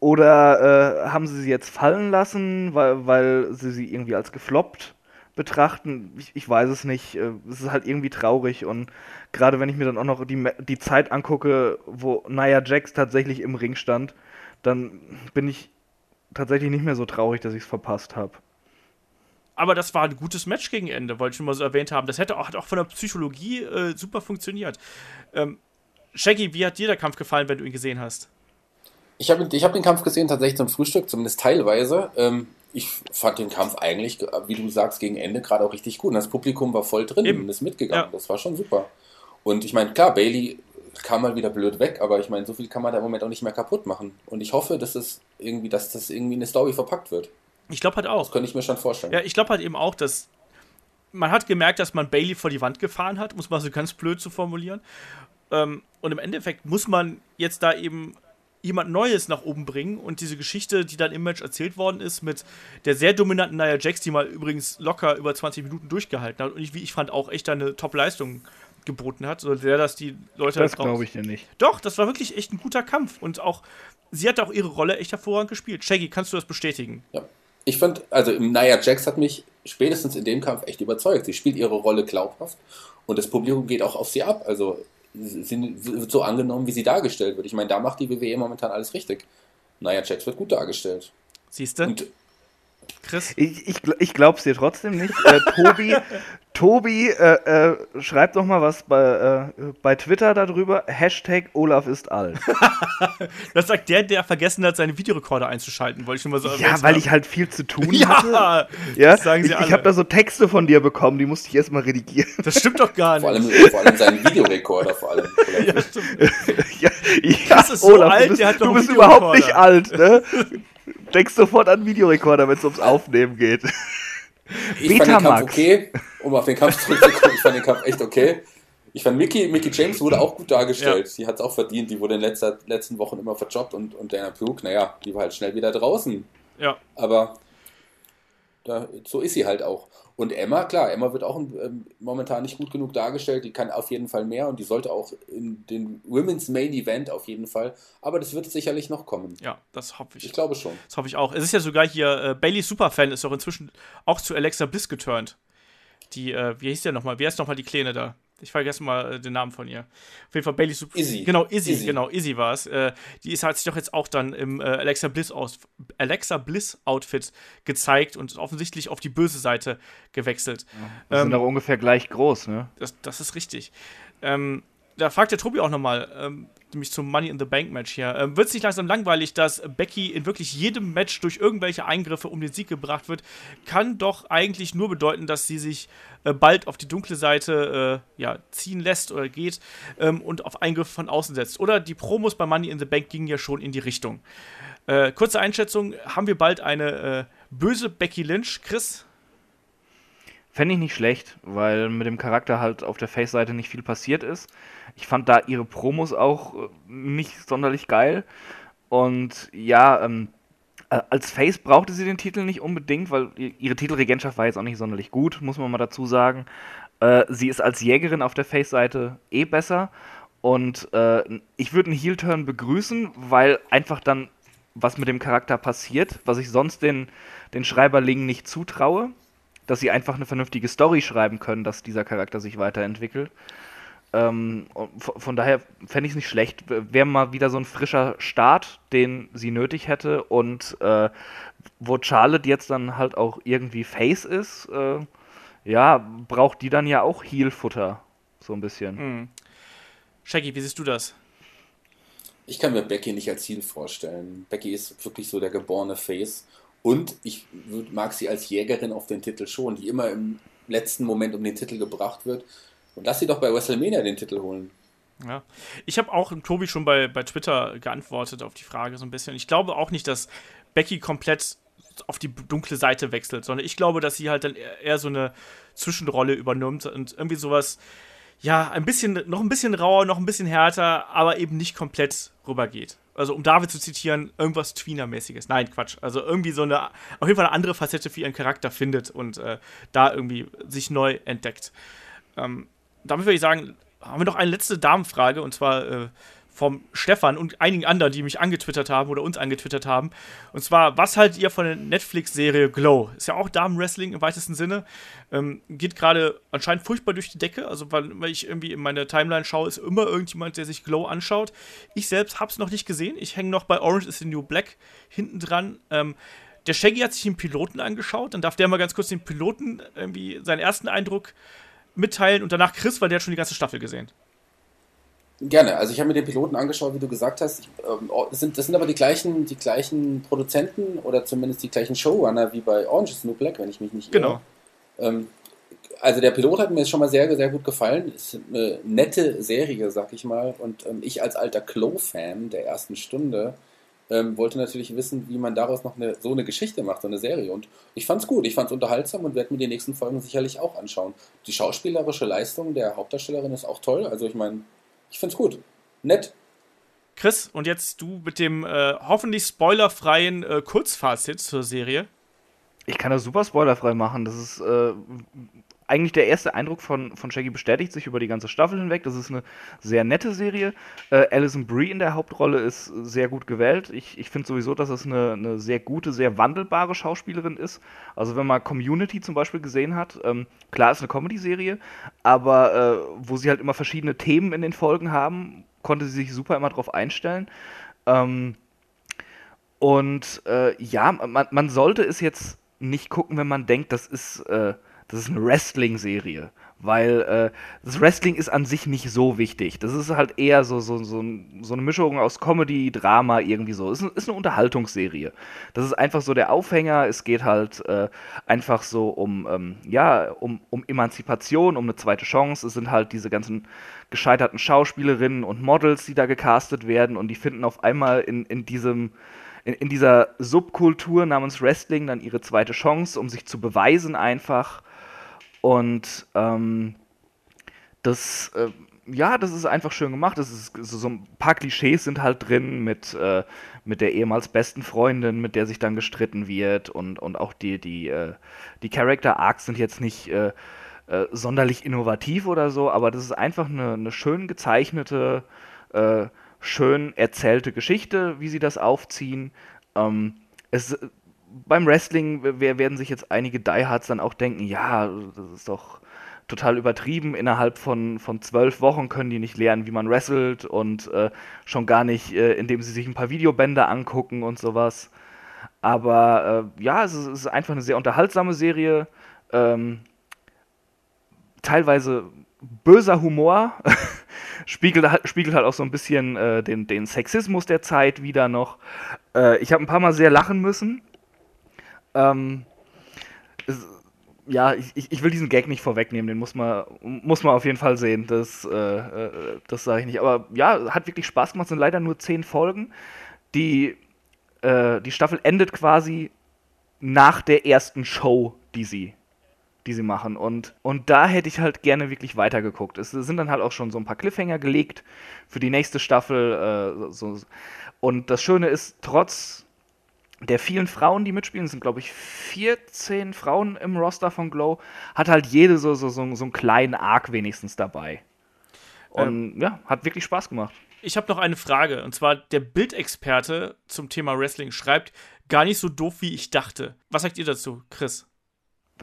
Speaker 3: oder äh, haben sie sie jetzt fallen lassen, weil, weil sie sie irgendwie als gefloppt betrachten? Ich, ich weiß es nicht. Äh, es ist halt irgendwie traurig und gerade wenn ich mir dann auch noch die, die Zeit angucke, wo Nia Jax tatsächlich im Ring stand, dann bin ich tatsächlich nicht mehr so traurig, dass ich es verpasst habe.
Speaker 2: Aber das war ein gutes Match gegen Ende, wollte ich schon mal so erwähnt haben. Das hätte auch, hat auch von der Psychologie äh, super funktioniert. Ähm, Shaggy, wie hat dir der Kampf gefallen, wenn du ihn gesehen hast?
Speaker 4: Ich habe ich hab den Kampf gesehen, tatsächlich zum Frühstück, zumindest teilweise. Ähm, ich fand den Kampf eigentlich, wie du sagst, gegen Ende gerade auch richtig gut. Und das Publikum war voll drin Eben. und ist mitgegangen. Ja. Das war schon super. Und ich meine, klar, Bailey kam mal wieder blöd weg, aber ich meine, so viel kann man da im Moment auch nicht mehr kaputt machen. Und ich hoffe, dass es irgendwie, dass das irgendwie in eine Story verpackt wird.
Speaker 2: Ich glaube halt auch.
Speaker 4: Das könnte ich mir schon vorstellen.
Speaker 2: Ja, ich glaube halt eben auch, dass man hat gemerkt, dass man Bailey vor die Wand gefahren hat, muss man so ganz blöd zu formulieren. Ähm, und im Endeffekt muss man jetzt da eben jemand Neues nach oben bringen und diese Geschichte, die dann im Match erzählt worden ist, mit der sehr dominanten Nia Jax, die mal übrigens locker über 20 Minuten durchgehalten hat und ich, wie ich fand, auch echt eine Top-Leistung geboten hat, so sehr, dass die Leute.
Speaker 3: Das glaube ich dir nicht.
Speaker 2: Doch, das war wirklich echt ein guter Kampf und auch, sie hat auch ihre Rolle echt hervorragend gespielt. Shaggy, kannst du das bestätigen?
Speaker 4: Ja. Ich fand, also Nia Jax hat mich spätestens in dem Kampf echt überzeugt. Sie spielt ihre Rolle glaubhaft und das Publikum geht auch auf sie ab. Also sie wird so angenommen, wie sie dargestellt wird. Ich meine, da macht die WWE momentan alles richtig. Nia Jax wird gut dargestellt.
Speaker 2: Siehst du?
Speaker 3: Chris? Ich, ich, ich glaub's dir trotzdem nicht. Äh, Tobi, Tobi äh, äh, schreibt doch mal was bei, äh, bei Twitter darüber. Hashtag Olaf ist alt.
Speaker 2: das sagt der, der vergessen hat, seine Videorekorder einzuschalten, wollte ich schon mal so
Speaker 3: erwähnen. Ja, weil haben. ich halt viel zu tun ja, hatte. Ja, sagen sie ich, alle. Ich habe da so Texte von dir bekommen, die musste ich erstmal redigieren.
Speaker 2: Das stimmt doch gar nicht.
Speaker 4: Vor allem, vor allem seinen Videorekorder, vor allem.
Speaker 2: ja, stimmt. ja, ja, das ist so Olaf, alt,
Speaker 3: du bist,
Speaker 2: der hat
Speaker 3: Du bist überhaupt nicht alt, ne? Denkst sofort an Videorekorder, wenn es ums Aufnehmen geht.
Speaker 4: Ich Betamax. fand den Kampf okay, um auf den Kampf zurückzukommen. ich fand den Kampf echt okay. Ich fand Mickey, Mickey James wurde auch gut dargestellt. Ja. Die hat es auch verdient. Die wurde in den letzten Wochen immer verjobbt und, und Dana Brooke, naja, die war halt schnell wieder draußen.
Speaker 2: Ja.
Speaker 4: Aber da, so ist sie halt auch. Und Emma, klar, Emma wird auch ähm, momentan nicht gut genug dargestellt. Die kann auf jeden Fall mehr und die sollte auch in den Women's Main Event auf jeden Fall. Aber das wird sicherlich noch kommen.
Speaker 2: Ja, das hoffe ich.
Speaker 4: Ich glaube schon.
Speaker 2: Das hoffe ich auch. Es ist ja sogar hier, äh, Bailey Superfan ist doch inzwischen auch zu Alexa Bliss geturnt. Die, äh, wie hieß der nochmal? Wie heißt nochmal die Kleine da? Ich vergesse mal äh, den Namen von ihr. Auf jeden Fall Bailey Super.
Speaker 4: Izzy.
Speaker 2: Genau, Izzy, Izzy. genau, Izzy war es. Äh, die ist, hat sich doch jetzt auch dann im äh, Alexa Bliss aus Alexa Bliss Outfit gezeigt und offensichtlich auf die böse Seite gewechselt.
Speaker 3: Ja, das ähm, sind auch ungefähr gleich groß, ne?
Speaker 2: Das, das ist richtig. Ähm, da fragt der Tobi auch nochmal, ähm, nämlich zum Money in the Bank Match hier. Ähm, Wird es nicht langsam langweilig, dass Becky in wirklich jedem Match durch irgendwelche Eingriffe um den Sieg gebracht wird? Kann doch eigentlich nur bedeuten, dass sie sich äh, bald auf die dunkle Seite äh, ja, ziehen lässt oder geht ähm, und auf Eingriffe von außen setzt. Oder die Promos bei Money in the Bank gingen ja schon in die Richtung. Äh, kurze Einschätzung: Haben wir bald eine äh, böse Becky Lynch, Chris?
Speaker 3: Fände ich nicht schlecht, weil mit dem Charakter halt auf der Face-Seite nicht viel passiert ist. Ich fand da ihre Promos auch äh, nicht sonderlich geil. Und ja, ähm, äh, als Face brauchte sie den Titel nicht unbedingt, weil ihre Titelregentschaft war jetzt auch nicht sonderlich gut, muss man mal dazu sagen. Äh, sie ist als Jägerin auf der Face-Seite eh besser. Und äh, ich würde einen Heel-Turn begrüßen, weil einfach dann was mit dem Charakter passiert, was ich sonst den, den Schreiberlingen nicht zutraue, dass sie einfach eine vernünftige Story schreiben können, dass dieser Charakter sich weiterentwickelt. Ähm, von daher fände ich es nicht schlecht. Wäre mal wieder so ein frischer Start, den sie nötig hätte und äh, wo Charlotte jetzt dann halt auch irgendwie Face ist, äh, ja, braucht die dann ja auch Heal-Futter. So ein bisschen. Mhm.
Speaker 2: Shaggy, wie siehst du das?
Speaker 4: Ich kann mir Becky nicht als Heal vorstellen. Becky ist wirklich so der geborene Face. Und ich mag sie als Jägerin auf den Titel schon, die immer im letzten Moment um den Titel gebracht wird. Und lass sie doch bei WrestleMania den Titel holen.
Speaker 2: Ja. Ich habe auch Tobi schon bei, bei Twitter geantwortet auf die Frage so ein bisschen. Ich glaube auch nicht, dass Becky komplett auf die dunkle Seite wechselt, sondern ich glaube, dass sie halt dann eher so eine Zwischenrolle übernimmt und irgendwie sowas, ja, ein bisschen, noch ein bisschen rauer, noch ein bisschen härter, aber eben nicht komplett rübergeht. Also, um David zu zitieren, irgendwas Tweener-mäßiges. Nein, Quatsch. Also, irgendwie so eine, auf jeden Fall eine andere Facette für ihren Charakter findet und äh, da irgendwie sich neu entdeckt. Ähm, damit würde ich sagen, haben wir noch eine letzte Damenfrage und zwar äh, vom Stefan und einigen anderen, die mich angetwittert haben oder uns angetwittert haben. Und zwar, was haltet ihr von der Netflix-Serie Glow? Ist ja auch Damenwrestling im weitesten Sinne. Ähm, geht gerade anscheinend furchtbar durch die Decke. Also, weil, ich irgendwie in meine Timeline schaue, ist immer irgendjemand, der sich Glow anschaut. Ich selbst habe es noch nicht gesehen. Ich hänge noch bei Orange is the New Black hinten dran. Ähm, der Shaggy hat sich den Piloten angeschaut. Dann darf der mal ganz kurz den Piloten irgendwie seinen ersten Eindruck mitteilen und danach Chris, weil der hat schon die ganze Staffel gesehen.
Speaker 4: Gerne. Also ich habe mir den Piloten angeschaut, wie du gesagt hast. Ich, ähm, das, sind, das sind aber die gleichen, die gleichen Produzenten oder zumindest die gleichen Showrunner wie bei Orange is the New Black, wenn ich mich nicht
Speaker 2: irre.
Speaker 4: Genau. Ähm, also der Pilot hat mir jetzt schon mal sehr, sehr gut gefallen. Ist eine nette Serie, sag ich mal. Und ähm, ich als alter Clo-Fan der ersten Stunde ähm, wollte natürlich wissen, wie man daraus noch eine, so eine Geschichte macht, so eine Serie. Und ich fand's gut, ich fand's unterhaltsam und werde mir die nächsten Folgen sicherlich auch anschauen. Die schauspielerische Leistung der Hauptdarstellerin ist auch toll. Also ich meine, ich find's gut. Nett.
Speaker 2: Chris, und jetzt du mit dem äh, hoffentlich spoilerfreien äh, Kurzfazit zur Serie.
Speaker 3: Ich kann das super spoilerfrei machen. Das ist äh, eigentlich der erste Eindruck von, von Shaggy bestätigt sich über die ganze Staffel hinweg. Das ist eine sehr nette Serie. Äh, Alison Brie in der Hauptrolle ist sehr gut gewählt. Ich, ich finde sowieso, dass es eine, eine sehr gute, sehr wandelbare Schauspielerin ist. Also wenn man Community zum Beispiel gesehen hat, ähm, klar ist eine Comedy-Serie, aber äh, wo sie halt immer verschiedene Themen in den Folgen haben, konnte sie sich super immer drauf einstellen. Ähm, und äh, ja, man, man sollte es jetzt nicht gucken, wenn man denkt, das ist äh, das ist eine Wrestling-Serie. Weil äh, das Wrestling ist an sich nicht so wichtig. Das ist halt eher so, so, so, so eine Mischung aus Comedy, Drama, irgendwie so. Es ist, ist, eine Unterhaltungsserie. Das ist einfach so der Aufhänger. Es geht halt äh, einfach so um, ähm, ja, um, um Emanzipation, um eine zweite Chance. Es sind halt diese ganzen gescheiterten Schauspielerinnen und Models, die da gecastet werden und die finden auf einmal in, in diesem in, dieser Subkultur namens Wrestling dann ihre zweite Chance, um sich zu beweisen einfach. Und ähm, das, äh, ja, das ist einfach schön gemacht. Das ist, so, ein paar Klischees sind halt drin mit, äh, mit der ehemals besten Freundin, mit der sich dann gestritten wird. Und, und auch die, die, äh, die Character Arcs sind jetzt nicht äh, äh, sonderlich innovativ oder so, aber das ist einfach eine, eine schön gezeichnete, äh, schön erzählte Geschichte, wie sie das aufziehen. Ähm, es beim Wrestling werden sich jetzt einige Diehards dann auch denken, ja, das ist doch total übertrieben. Innerhalb von, von zwölf Wochen können die nicht lernen, wie man wrestelt und äh, schon gar nicht, äh, indem sie sich ein paar Videobände angucken und sowas. Aber äh, ja, es ist, es ist, einfach eine sehr unterhaltsame Serie. Ähm, teilweise böser Humor. spiegelt, spiegelt halt auch so ein bisschen äh, den, den Sexismus der Zeit wieder noch. Äh, ich habe ein paar Mal sehr lachen müssen. Ähm, es, ja, ich, ich will diesen Gag nicht vorwegnehmen, den muss man, muss man auf jeden Fall sehen. Das, äh, äh das sage ich nicht. Aber ja, hat wirklich Spaß gemacht. Sind leider nur zehn Folgen. Die, äh, die Staffel endet quasi nach der ersten Show, die sie, die sie machen. Und, und da hätte ich halt gerne wirklich weitergeguckt. Es sind dann halt auch schon so ein paar Cliffhanger gelegt für die nächste Staffel. Äh, so. Und das Schöne ist, trotz der vielen Frauen, die mitspielen, sind glaube ich 14 Frauen im Roster von Glow, hat halt jede so, so, so, so einen kleinen Arc wenigstens dabei. Und ja, hat wirklich Spaß gemacht.
Speaker 2: Ich habe noch eine Frage. Und zwar, der Bildexperte zum Thema Wrestling schreibt, gar nicht so doof, wie ich dachte. Was sagt ihr dazu, Chris?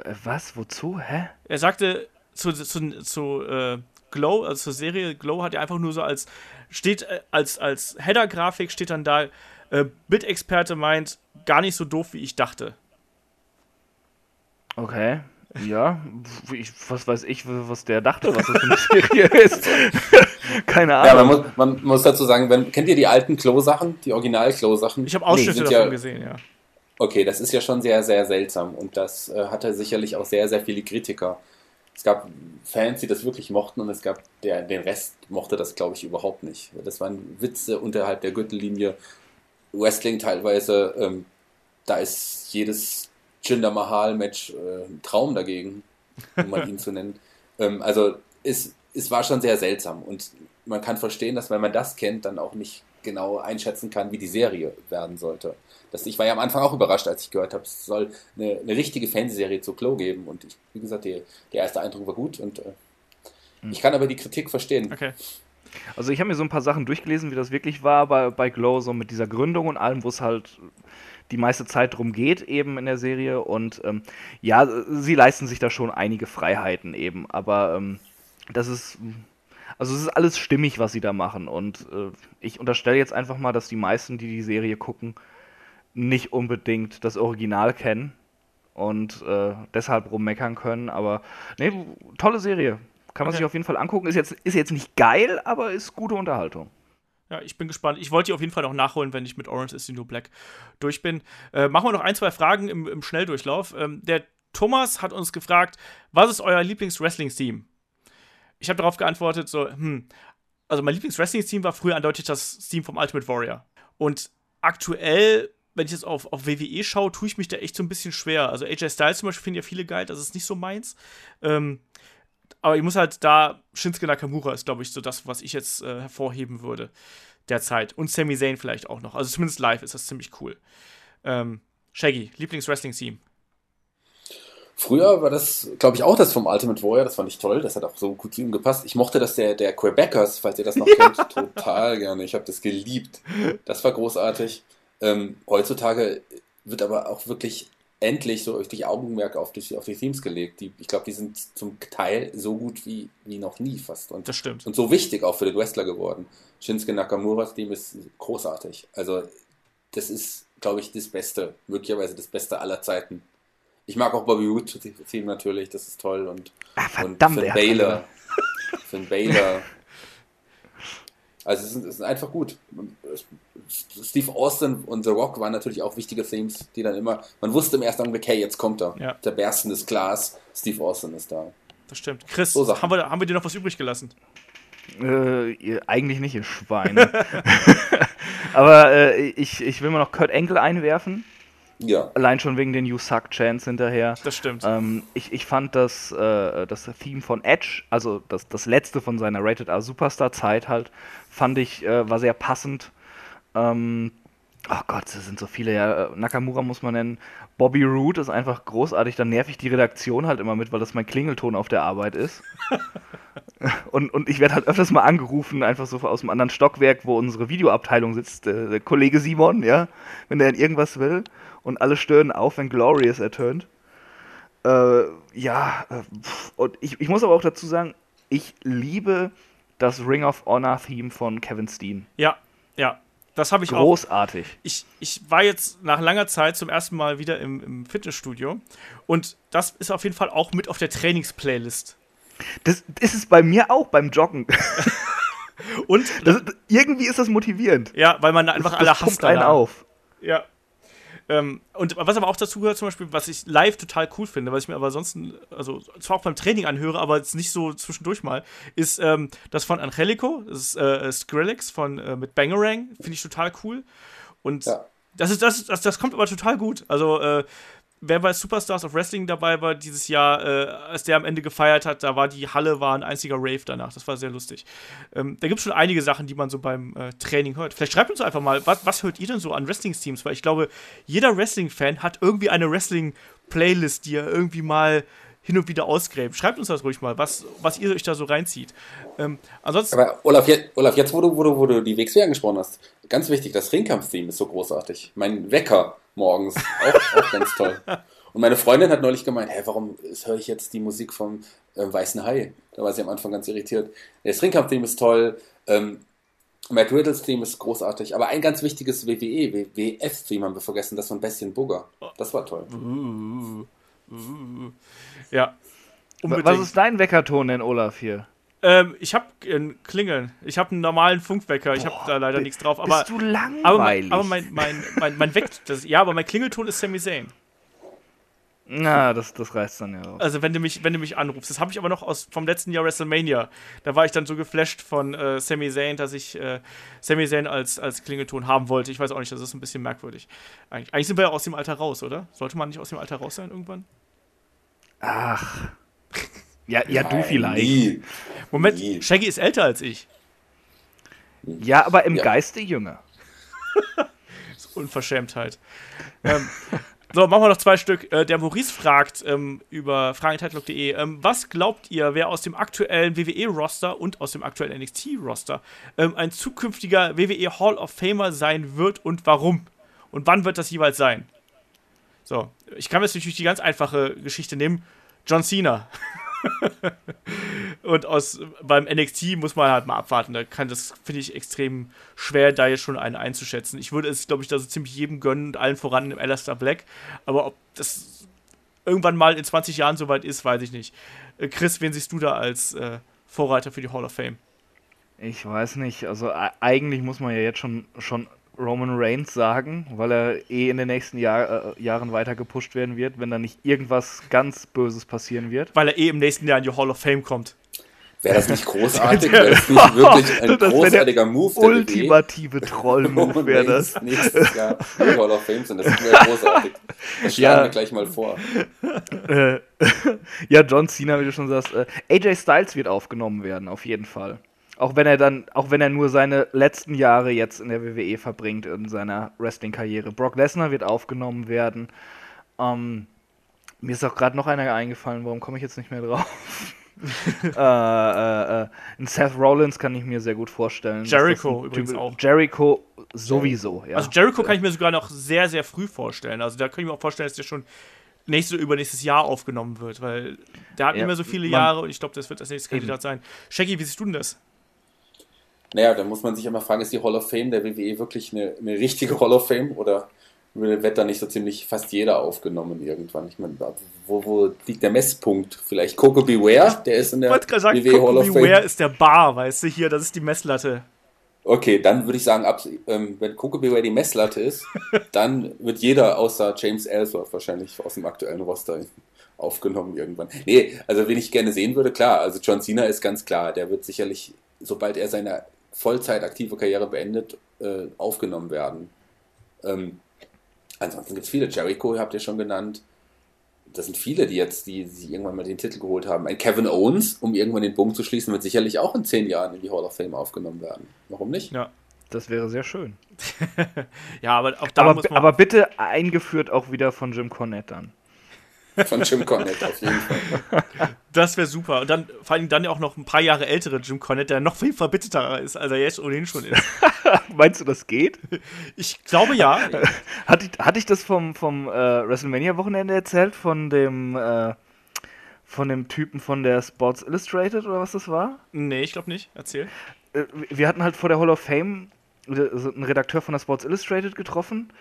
Speaker 3: Äh, Was? Wozu? Hä?
Speaker 2: Er sagte zu, zu, zu äh, Glow, also zur Serie Glow hat er einfach nur so als, steht äh, als, als Header-Grafik steht dann da, äh, Bildexperte meint, gar nicht so doof, wie ich dachte.
Speaker 3: Okay. Ja, ich, was weiß ich, was der dachte, was das für eine Serie ist. Keine Ahnung.
Speaker 4: Ja, man muss, man muss dazu sagen, wenn, kennt ihr die alten Klo-Sachen, die Original-Klo-Sachen?
Speaker 2: Ich habe Ausschnitte
Speaker 4: sind
Speaker 2: davon
Speaker 4: ja,
Speaker 2: gesehen, ja.
Speaker 4: Okay, das ist ja schon sehr, sehr seltsam und das äh, hatte sicherlich auch sehr, sehr viele Kritiker. Es gab Fans, die das wirklich mochten und es gab der, den Rest mochte das, glaube ich, überhaupt nicht. Das waren Witze unterhalb der Gürtellinie, Wrestling teilweise. Ähm, da ist jedes Jinder Mahal-Match äh, ein Traum dagegen, um mal ihn zu nennen. Ähm, also es, es war schon sehr seltsam und man kann verstehen, dass wenn man das kennt, dann auch nicht genau einschätzen kann, wie die Serie werden sollte. Das, ich war ja am Anfang auch überrascht, als ich gehört habe, es soll eine, eine richtige Fernsehserie zu Klo geben. Und ich, wie gesagt, die, der erste Eindruck war gut und äh, ich kann aber die Kritik verstehen.
Speaker 2: Okay.
Speaker 3: Also ich habe mir so ein paar Sachen durchgelesen, wie das wirklich war bei, bei Glow, so mit dieser Gründung und allem, wo es halt die meiste Zeit drum geht, eben in der Serie. Und ähm, ja, sie leisten sich da schon einige Freiheiten eben, aber ähm, das ist. Also es ist alles stimmig, was sie da machen. Und äh, ich unterstelle jetzt einfach mal, dass die meisten, die die Serie gucken, nicht unbedingt das Original kennen und äh, deshalb rummeckern können. Aber nee, tolle Serie. Kann man
Speaker 2: Okay.
Speaker 3: sich auf jeden Fall angucken. Ist jetzt, ist jetzt nicht geil, aber ist gute Unterhaltung.
Speaker 2: Ja, ich bin gespannt. Ich wollte die auf jeden Fall noch nachholen, wenn ich mit Orange is the New Black durch bin. Äh, machen wir noch ein, zwei Fragen im, im Schnelldurchlauf. Ähm, der Thomas hat uns gefragt, was ist euer Lieblings-Wrestling-Theme? Ich habe darauf geantwortet, so, hm, also mein Lieblings-Wrestling-Theme war früher eindeutig das Theme vom Ultimate Warrior. Und aktuell, wenn ich jetzt auf, auf WWE schaue, tue ich mich da echt so ein bisschen schwer. Also AJ Styles zum Beispiel finde ich ja viele geil, das ist nicht so meins. Ähm, aber ich muss halt da, Shinsuke Nakamura ist, glaube ich, so das, was ich jetzt äh, hervorheben würde derzeit. Und Sami Zayn vielleicht auch noch. Also zumindest live ist das ziemlich cool. Ähm, Shaggy, Lieblings-Wrestling-Theme.
Speaker 4: Früher war das, glaube ich, auch das vom Ultimate Warrior. Das fand ich toll. Das hat auch so gut zu ihm gepasst. Ich mochte das der, der Quebecers, falls ihr das noch kennt, total gerne. Ich habe das geliebt. Das war großartig. Ähm, heutzutage wird aber auch wirklich endlich so richtig Augenmerk auf die, auf die Themes gelegt. Die, ich glaube, die sind zum Teil so gut wie, wie noch nie fast. Und,
Speaker 2: Das stimmt.
Speaker 4: und so wichtig auch für den Wrestler geworden. Shinsuke Nakamuras Theme ist großartig. Also, das ist, glaube ich, das Beste, möglicherweise das Beste aller Zeiten. Ich mag auch Bobby Roode Theme natürlich, das ist toll. Und,
Speaker 3: Ah, verdammt,
Speaker 4: und Finn Baylor. Finn Baylor. Also, es sind, es sind einfach gut. Steve Austin und The Rock waren natürlich auch wichtige Themes, die dann immer, man wusste im ersten Augenblick, hey, jetzt kommt er.
Speaker 2: Ja.
Speaker 4: Der berstendes Glas, Steve Austin ist da.
Speaker 2: Das stimmt. Chris,
Speaker 4: So
Speaker 2: haben, wir, haben wir dir noch was übrig gelassen?
Speaker 3: Äh, ihr, eigentlich nicht, ihr Schweine. aber äh, ich, ich will mal noch Kurt Angle einwerfen.
Speaker 4: Ja.
Speaker 3: Allein schon wegen den You Suck Chants hinterher.
Speaker 2: Das stimmt.
Speaker 3: Ähm, ich, ich fand das, äh, das Theme von Edge, also das, das letzte von seiner Rated R Superstar Zeit halt, fand ich, äh, war sehr passend. Ähm, oh Gott, es sind so viele, ja. äh, Nakamura muss man nennen. Bobby Roode ist einfach großartig, dann nerv ich die Redaktion halt immer mit, weil das mein Klingelton auf der Arbeit ist. und, und ich werde halt öfters mal angerufen, einfach so aus dem anderen Stockwerk, wo unsere Videoabteilung sitzt, äh, der Kollege Simon, ja, wenn der irgendwas will. Und alle stören auf, wenn Glorious ertönt. Äh, ja, äh, und ich, ich muss aber auch dazu sagen, ich liebe das Ring of Honor Theme von Kevin Steen.
Speaker 2: ja, ja. Das habe ich auch.
Speaker 3: Großartig.
Speaker 2: Ich, ich war jetzt nach langer Zeit zum ersten Mal wieder im, im Fitnessstudio. Und das ist auf jeden Fall auch mit auf der Trainingsplaylist.
Speaker 3: Das, ist bei mir auch beim Joggen.
Speaker 2: Und
Speaker 3: Das, irgendwie ist das motivierend.
Speaker 2: ja, weil man einfach
Speaker 3: das,
Speaker 2: alle
Speaker 3: das
Speaker 2: hasst.
Speaker 3: einen auf.
Speaker 2: Ja. Ähm, und was aber auch dazu gehört, zum Beispiel, was ich live total cool finde, was ich mir aber sonst, also zwar auch beim Training anhöre, aber jetzt nicht so zwischendurch mal, ist ähm, das von Angelico, das ist äh, Skrillex von, äh, mit Bangerang, finde ich total cool. Und
Speaker 4: Ja.
Speaker 2: das, ist, das, das, das kommt aber total gut. Also, äh, wer bei Superstars of Wrestling dabei war dieses Jahr, äh, als der am Ende gefeiert hat, da war die Halle war ein einziger Rave danach. Das war sehr lustig. Ähm, da gibt es schon einige Sachen, die man so beim äh, Training hört. Vielleicht schreibt uns einfach mal, was, was hört ihr denn so an Wrestling-Teams? Weil ich glaube, jeder Wrestling-Fan hat irgendwie eine Wrestling-Playlist, die er irgendwie mal hin und wieder ausgräben. Schreibt uns das ruhig mal, was, was ihr euch da so reinzieht. Ähm, ansonsten.
Speaker 4: Aber Olaf, jetzt, Olaf, jetzt wo du, wo, du, wo du die WXW angesprochen hast, ganz wichtig, das Ringkampf-Theme ist so großartig. Mein Wecker morgens, auch, auch ganz toll. Und meine Freundin hat neulich gemeint, hä, warum höre ich jetzt die Musik vom äh, Weißen Hai? Da war sie am Anfang ganz irritiert. Das Ringkampf-Theme ist toll, ähm, Matt Riddles Theme ist großartig, aber ein ganz wichtiges WWE, WWF-Theme haben wir vergessen, das von Bestien Booger. Das war toll.
Speaker 2: Uh, uh, ja.
Speaker 3: Unbedingt. Was ist dein Weckerton denn, Olaf, hier?
Speaker 2: Ähm, ich habe ein Klingeln. Ich habe einen normalen Funkwecker. Ich habe da leider nichts drauf. Aber,
Speaker 3: bist du langweilig?
Speaker 2: Aber, mein, aber mein, mein, mein, mein Weck, das, ja, aber mein Klingelton ist Sami Zayn.
Speaker 3: Na, das, das reißt dann ja auch.
Speaker 2: Also wenn du mich, wenn du mich anrufst. Das habe ich aber noch aus vom letzten Jahr WrestleMania. Da war ich dann so geflasht von äh, Sami Zayn, dass ich äh, Sami Zayn als, als Klingelton haben wollte. Ich weiß auch nicht, das ist ein bisschen merkwürdig. Eigentlich, eigentlich sind wir ja aus dem Alter raus, oder? Sollte man nicht aus dem Alter raus sein irgendwann?
Speaker 3: Ach. Ja, ja du vielleicht.
Speaker 4: Nie.
Speaker 2: Moment,
Speaker 4: Nie.
Speaker 2: Shaggy ist älter als ich.
Speaker 3: Ja, aber im
Speaker 4: Ja.
Speaker 3: Geiste jünger.
Speaker 2: Das ist Unverschämtheit. ähm, so, machen wir noch zwei Stück. Äh, der Maurice fragt ähm, über fragentitlog.de, ähm, was glaubt ihr, wer aus dem aktuellen WWE-Roster und aus dem aktuellen NXT-Roster ähm, ein zukünftiger WWE Hall of Famer sein wird und warum? Und wann wird das jeweils sein? So, ich kann jetzt natürlich die ganz einfache Geschichte nehmen. John Cena. und aus, beim NXT muss man halt mal abwarten. Da kann das, finde ich, extrem schwer, da jetzt schon einen einzuschätzen. Ich würde es, glaube ich, da so ziemlich jedem gönnen und allen voran im Alistair Black. Aber ob das irgendwann mal in 20 Jahren soweit ist, weiß ich nicht. Äh, Chris, wen siehst du da als äh, Vorreiter für die Hall of Fame?
Speaker 3: Ich weiß nicht. Also e- eigentlich muss man ja jetzt schon, schon Roman Reigns sagen, weil er eh in den nächsten Jahr, äh, Jahren weiter gepusht werden wird, wenn da nicht irgendwas ganz Böses passieren wird.
Speaker 2: Weil er eh im nächsten Jahr in die Hall of Fame kommt.
Speaker 4: Wäre das nicht großartig? Wäre das nicht wirklich ein
Speaker 3: Das
Speaker 4: großartiger Move der?
Speaker 3: Ultimative Troll-Move wäre das.
Speaker 4: Nächstes Jahr in die Hall of Fame sind. Das wäre großartig. Das schlagen
Speaker 3: Ja.
Speaker 4: wir gleich mal vor.
Speaker 3: Äh, ja, John Cena, wie du schon sagst. Äh, AJ Styles wird aufgenommen werden, auf jeden Fall. Auch wenn er dann, auch wenn er nur seine letzten Jahre jetzt in der WWE verbringt in seiner Wrestling-Karriere. Brock Lesnar wird aufgenommen werden. Ähm, mir ist auch gerade noch einer eingefallen, warum komme ich jetzt nicht mehr drauf? äh, äh, äh, Seth Rollins kann ich mir sehr gut vorstellen.
Speaker 2: Jericho übrigens
Speaker 3: Typ-
Speaker 2: auch.
Speaker 3: Jericho sowieso, ja.
Speaker 2: Also Jericho kann ich mir sogar noch sehr, sehr früh vorstellen. Also da kann ich mir auch vorstellen, dass der schon nächstes oder übernächstes Jahr aufgenommen wird, weil der hat
Speaker 3: Ja,
Speaker 2: nicht mehr so viele Jahre und ich glaube, das wird das nächste
Speaker 3: Eben.
Speaker 2: Kandidat sein. Shaggy, wie siehst du denn das?
Speaker 4: Naja, da muss man sich immer fragen, ist die Hall of Fame der WWE wirklich eine, eine richtige Hall of Fame oder wird da nicht so ziemlich fast jeder aufgenommen irgendwann? Ich meine, wo, wo liegt der Messpunkt? Vielleicht Coco Beware, der ist in
Speaker 2: Ich
Speaker 4: der
Speaker 2: gerade sagen,
Speaker 4: WWE Hall
Speaker 2: Coco
Speaker 4: of
Speaker 2: Beware
Speaker 4: Fame.
Speaker 2: ist der Bar, weißt du, hier, das ist die Messlatte.
Speaker 4: Okay, dann würde ich sagen, ab, ähm, wenn Coco Beware die Messlatte ist, dann wird jeder außer James Ellsworth wahrscheinlich aus dem aktuellen Roster aufgenommen irgendwann. Nee, also wen ich gerne sehen würde, klar, also John Cena ist ganz klar, der wird sicherlich, sobald er seine Vollzeit aktive Karriere beendet, äh, aufgenommen werden. Ähm, ansonsten gibt es viele. Jericho habt ihr schon genannt. Das sind viele, die jetzt, die, die irgendwann mal den Titel geholt haben. Ein Kevin Owens, um irgendwann den Bogen zu schließen, wird sicherlich auch in zehn Jahren in die Hall of Fame aufgenommen werden. Warum nicht?
Speaker 2: Ja.
Speaker 3: das wäre sehr schön.
Speaker 2: Ja, aber auch da
Speaker 3: Aber,
Speaker 2: muss man.
Speaker 3: aber bitte eingeführt auch wieder von Jim Cornette dann.
Speaker 4: Von Jim Cornette auf jeden Fall.
Speaker 2: das wäre super. Und dann vor allem dann ja auch noch ein paar Jahre ältere Jim Cornette, der noch viel verbitterter ist, als er jetzt ohnehin schon ist.
Speaker 3: Meinst du, das geht?
Speaker 2: Ich glaube ja.
Speaker 3: Hatte ich, hatte ich das vom, vom äh, WrestleMania-Wochenende erzählt? Von dem, äh, von dem Typen von der Sports Illustrated oder was das war?
Speaker 2: Nee, ich glaube nicht. Erzähl.
Speaker 3: Äh, wir hatten halt vor der Hall of Fame äh, einen Redakteur von der Sports Illustrated getroffen.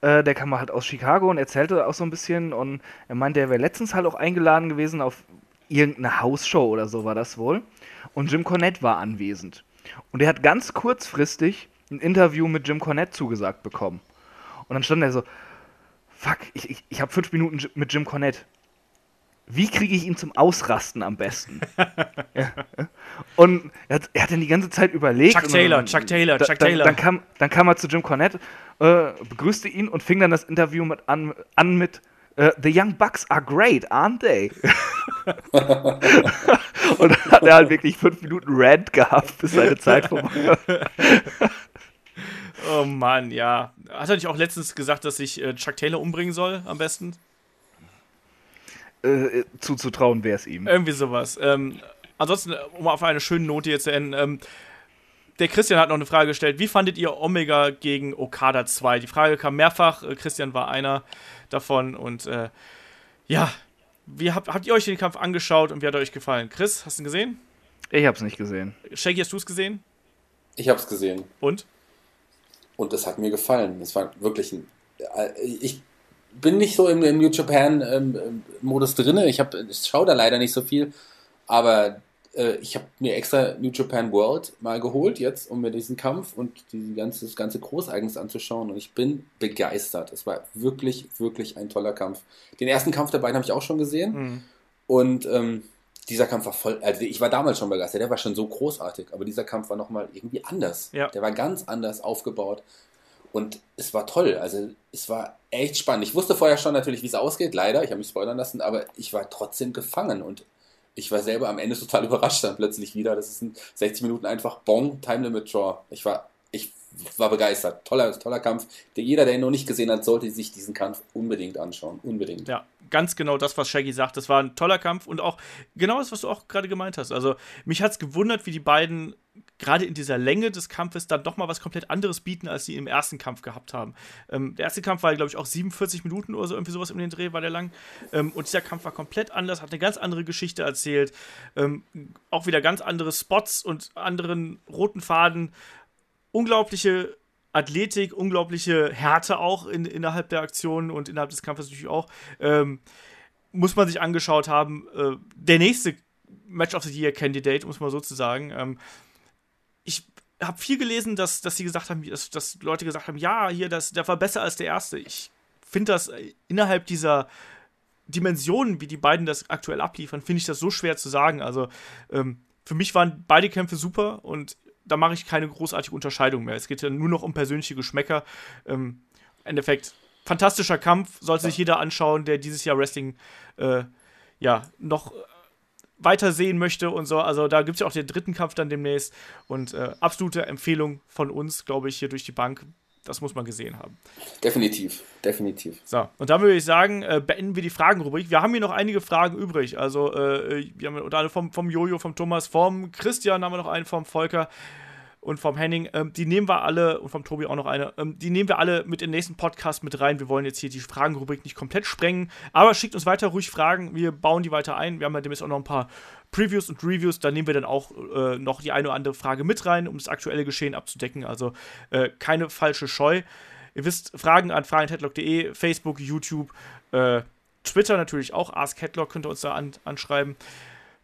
Speaker 3: Äh, der kam halt aus Chicago und erzählte auch so ein bisschen. Und er meinte, er wäre letztens halt auch eingeladen gewesen auf irgendeine Hausshow oder so war das wohl. Und Jim Cornette war anwesend. Und er hat ganz kurzfristig ein Interview mit Jim Cornette zugesagt bekommen. Und dann stand er so, fuck, ich, ich, ich habe fünf Minuten mit Jim Cornette. Wie kriege ich ihn zum Ausrasten am besten? ja. Und er hat, er hat dann die ganze Zeit überlegt.
Speaker 2: Chuck Taylor,
Speaker 3: dann-
Speaker 2: Chuck Taylor,
Speaker 3: da,
Speaker 2: Chuck
Speaker 3: dann,
Speaker 2: Taylor.
Speaker 3: Dann kam, dann kam er zu Jim Cornette, äh, begrüßte ihn und fing dann das Interview mit an, an mit äh, The Young Bucks are great, aren't they? und dann hat er halt wirklich fünf Minuten Rant gehabt, bis seine Zeit vorbei war.
Speaker 2: Oh Mann, ja. Hat er nicht auch letztens gesagt, dass ich äh, Chuck Taylor umbringen soll, am besten?
Speaker 3: Äh, zuzutrauen wäre es ihm.
Speaker 2: Irgendwie sowas. Ähm, ansonsten, um auf eine schöne Note hier zu enden, ähm, der Christian hat noch eine Frage gestellt. Wie fandet ihr Omega gegen Okada 2? Die Frage kam mehrfach. Äh, Christian war einer davon. Und äh, ja, wie habt, habt ihr euch den Kampf angeschaut und wie hat er euch gefallen? Chris, hast du ihn gesehen?
Speaker 3: Ich hab's nicht gesehen.
Speaker 2: Shaggy, hast du es gesehen?
Speaker 4: Ich habe es gesehen.
Speaker 2: Und?
Speaker 4: Und es hat mir gefallen. Es war wirklich ein. äh, Ich bin nicht so im, im New Japan-Modus drin. Ich, hab- ich schaue da leider nicht so viel. Aber äh, ich habe mir extra New Japan World mal geholt jetzt, um mir diesen Kampf und die ganze, das ganze Großeigens anzuschauen. Und ich bin begeistert. Es war wirklich, wirklich ein toller Kampf. Den ersten Kampf der beiden habe ich auch schon gesehen.
Speaker 2: Hm.
Speaker 4: Und ähm, dieser Kampf war voll, also ich war damals schon begeistert, der war schon so großartig, aber dieser Kampf war nochmal irgendwie anders.
Speaker 2: Ja.
Speaker 4: Der war ganz anders aufgebaut und es war toll, also es war echt spannend. Ich wusste vorher schon natürlich, wie es ausgeht, leider, ich habe mich spoilern lassen, aber ich war trotzdem gefangen und ich war selber am Ende total überrascht dann plötzlich wieder. Das ist in 60 Minuten einfach Bong, Time Limit Draw. Ich war, ich war begeistert. Toller, toller Kampf. Der, jeder, der ihn noch nicht gesehen hat, sollte sich diesen Kampf unbedingt anschauen. Unbedingt.
Speaker 2: Ja, ganz genau das, was Shaggy sagt. Das war ein toller Kampf und auch genau das, was du auch gerade gemeint hast. Also, mich hat es gewundert, wie die beiden gerade in dieser Länge des Kampfes dann doch mal was komplett anderes bieten, als sie im ersten Kampf gehabt haben. Ähm, der erste Kampf war, glaube ich, auch 47 Minuten oder so, irgendwie sowas um den Dreh war der lang. Ähm, und dieser Kampf war komplett anders, hat eine ganz andere Geschichte erzählt. Ähm, auch wieder ganz andere Spots und anderen roten Faden. Unglaubliche Athletik, unglaubliche Härte auch in, innerhalb der Aktionen und innerhalb des Kampfes natürlich auch. Ähm, muss man sich angeschaut haben. Äh, der nächste Match of the Year Candidate, muss man sozusagen. Ähm, ich habe viel gelesen, dass, dass sie gesagt haben, dass, dass Leute gesagt haben, ja, hier, das, der war besser als der erste. Ich finde das äh, innerhalb dieser Dimensionen, wie die beiden das aktuell abliefern, finde ich das so schwer zu sagen. Also ähm, für mich waren beide Kämpfe super und da mache ich keine großartige Unterscheidung mehr. Es geht ja nur noch um persönliche Geschmäcker. Ähm, Im Endeffekt, fantastischer Kampf, sollte sich jeder anschauen, der dieses Jahr Wrestling äh, ja noch weiter sehen möchte und so. Also da gibt es ja auch den dritten Kampf dann demnächst. Und äh, absolute Empfehlung von uns, glaube ich, hier durch die Bank. Das muss man gesehen haben.
Speaker 4: Definitiv, definitiv.
Speaker 2: So, und dann würde ich sagen, äh, beenden wir die Fragenrubrik. Wir haben hier noch einige Fragen übrig. Also, äh, wir haben unter anderem vom, vom Jojo, vom Thomas, vom Christian haben wir noch einen, vom Volker und vom Henning. Ähm, die nehmen wir alle, und vom Tobi auch noch eine, ähm, die nehmen wir alle mit in den nächsten Podcast mit rein. Wir wollen jetzt hier die Fragenrubrik nicht komplett sprengen, aber schickt uns weiter ruhig Fragen. Wir bauen die weiter ein. Wir haben ja demnächst auch noch ein paar Previews und Reviews. Da nehmen wir dann auch äh, noch die eine oder andere Frage mit rein, um das aktuelle Geschehen abzudecken. Also äh, keine falsche Scheu. Ihr wisst, Fragen an fragenheadlock.de, Facebook, YouTube, äh, Twitter natürlich auch. Ask Headlock könnt ihr uns da an, anschreiben.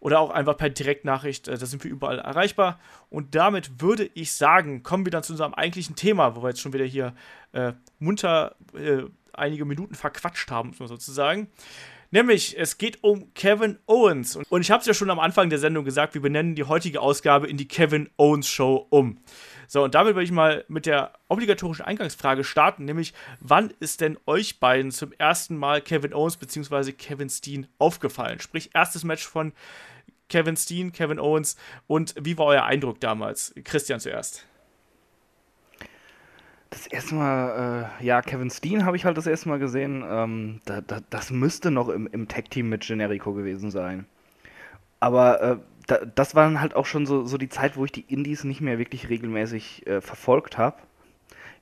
Speaker 2: Oder auch einfach per Direktnachricht. Äh, da sind wir überall erreichbar. Und damit würde ich sagen, kommen wir dann zu unserem eigentlichen Thema, wo wir jetzt schon wieder hier äh, munter äh, einige Minuten verquatscht haben, muss man sozusagen. Nämlich, es geht um Kevin Owens. Und, ich habe es ja schon am Anfang der Sendung gesagt, wir benennen die heutige Ausgabe in die Kevin Owens Show um. So, und damit würde ich mal mit der obligatorischen Eingangsfrage starten, nämlich, wann ist denn euch beiden zum ersten Mal Kevin Owens bzw. Kevin Steen aufgefallen? Sprich, erstes Match von Kevin Steen, Kevin Owens und wie war euer Eindruck damals? Christian zuerst.
Speaker 3: Das erste Mal, äh, ja, Kevin Steen habe ich halt das erste Mal gesehen. Ähm, da, da, das müsste noch im, im Tag-Team mit Generico gewesen sein. Aber äh, da, das war dann halt auch schon so, so die Zeit, wo ich die Indies nicht mehr wirklich regelmäßig äh, verfolgt habe.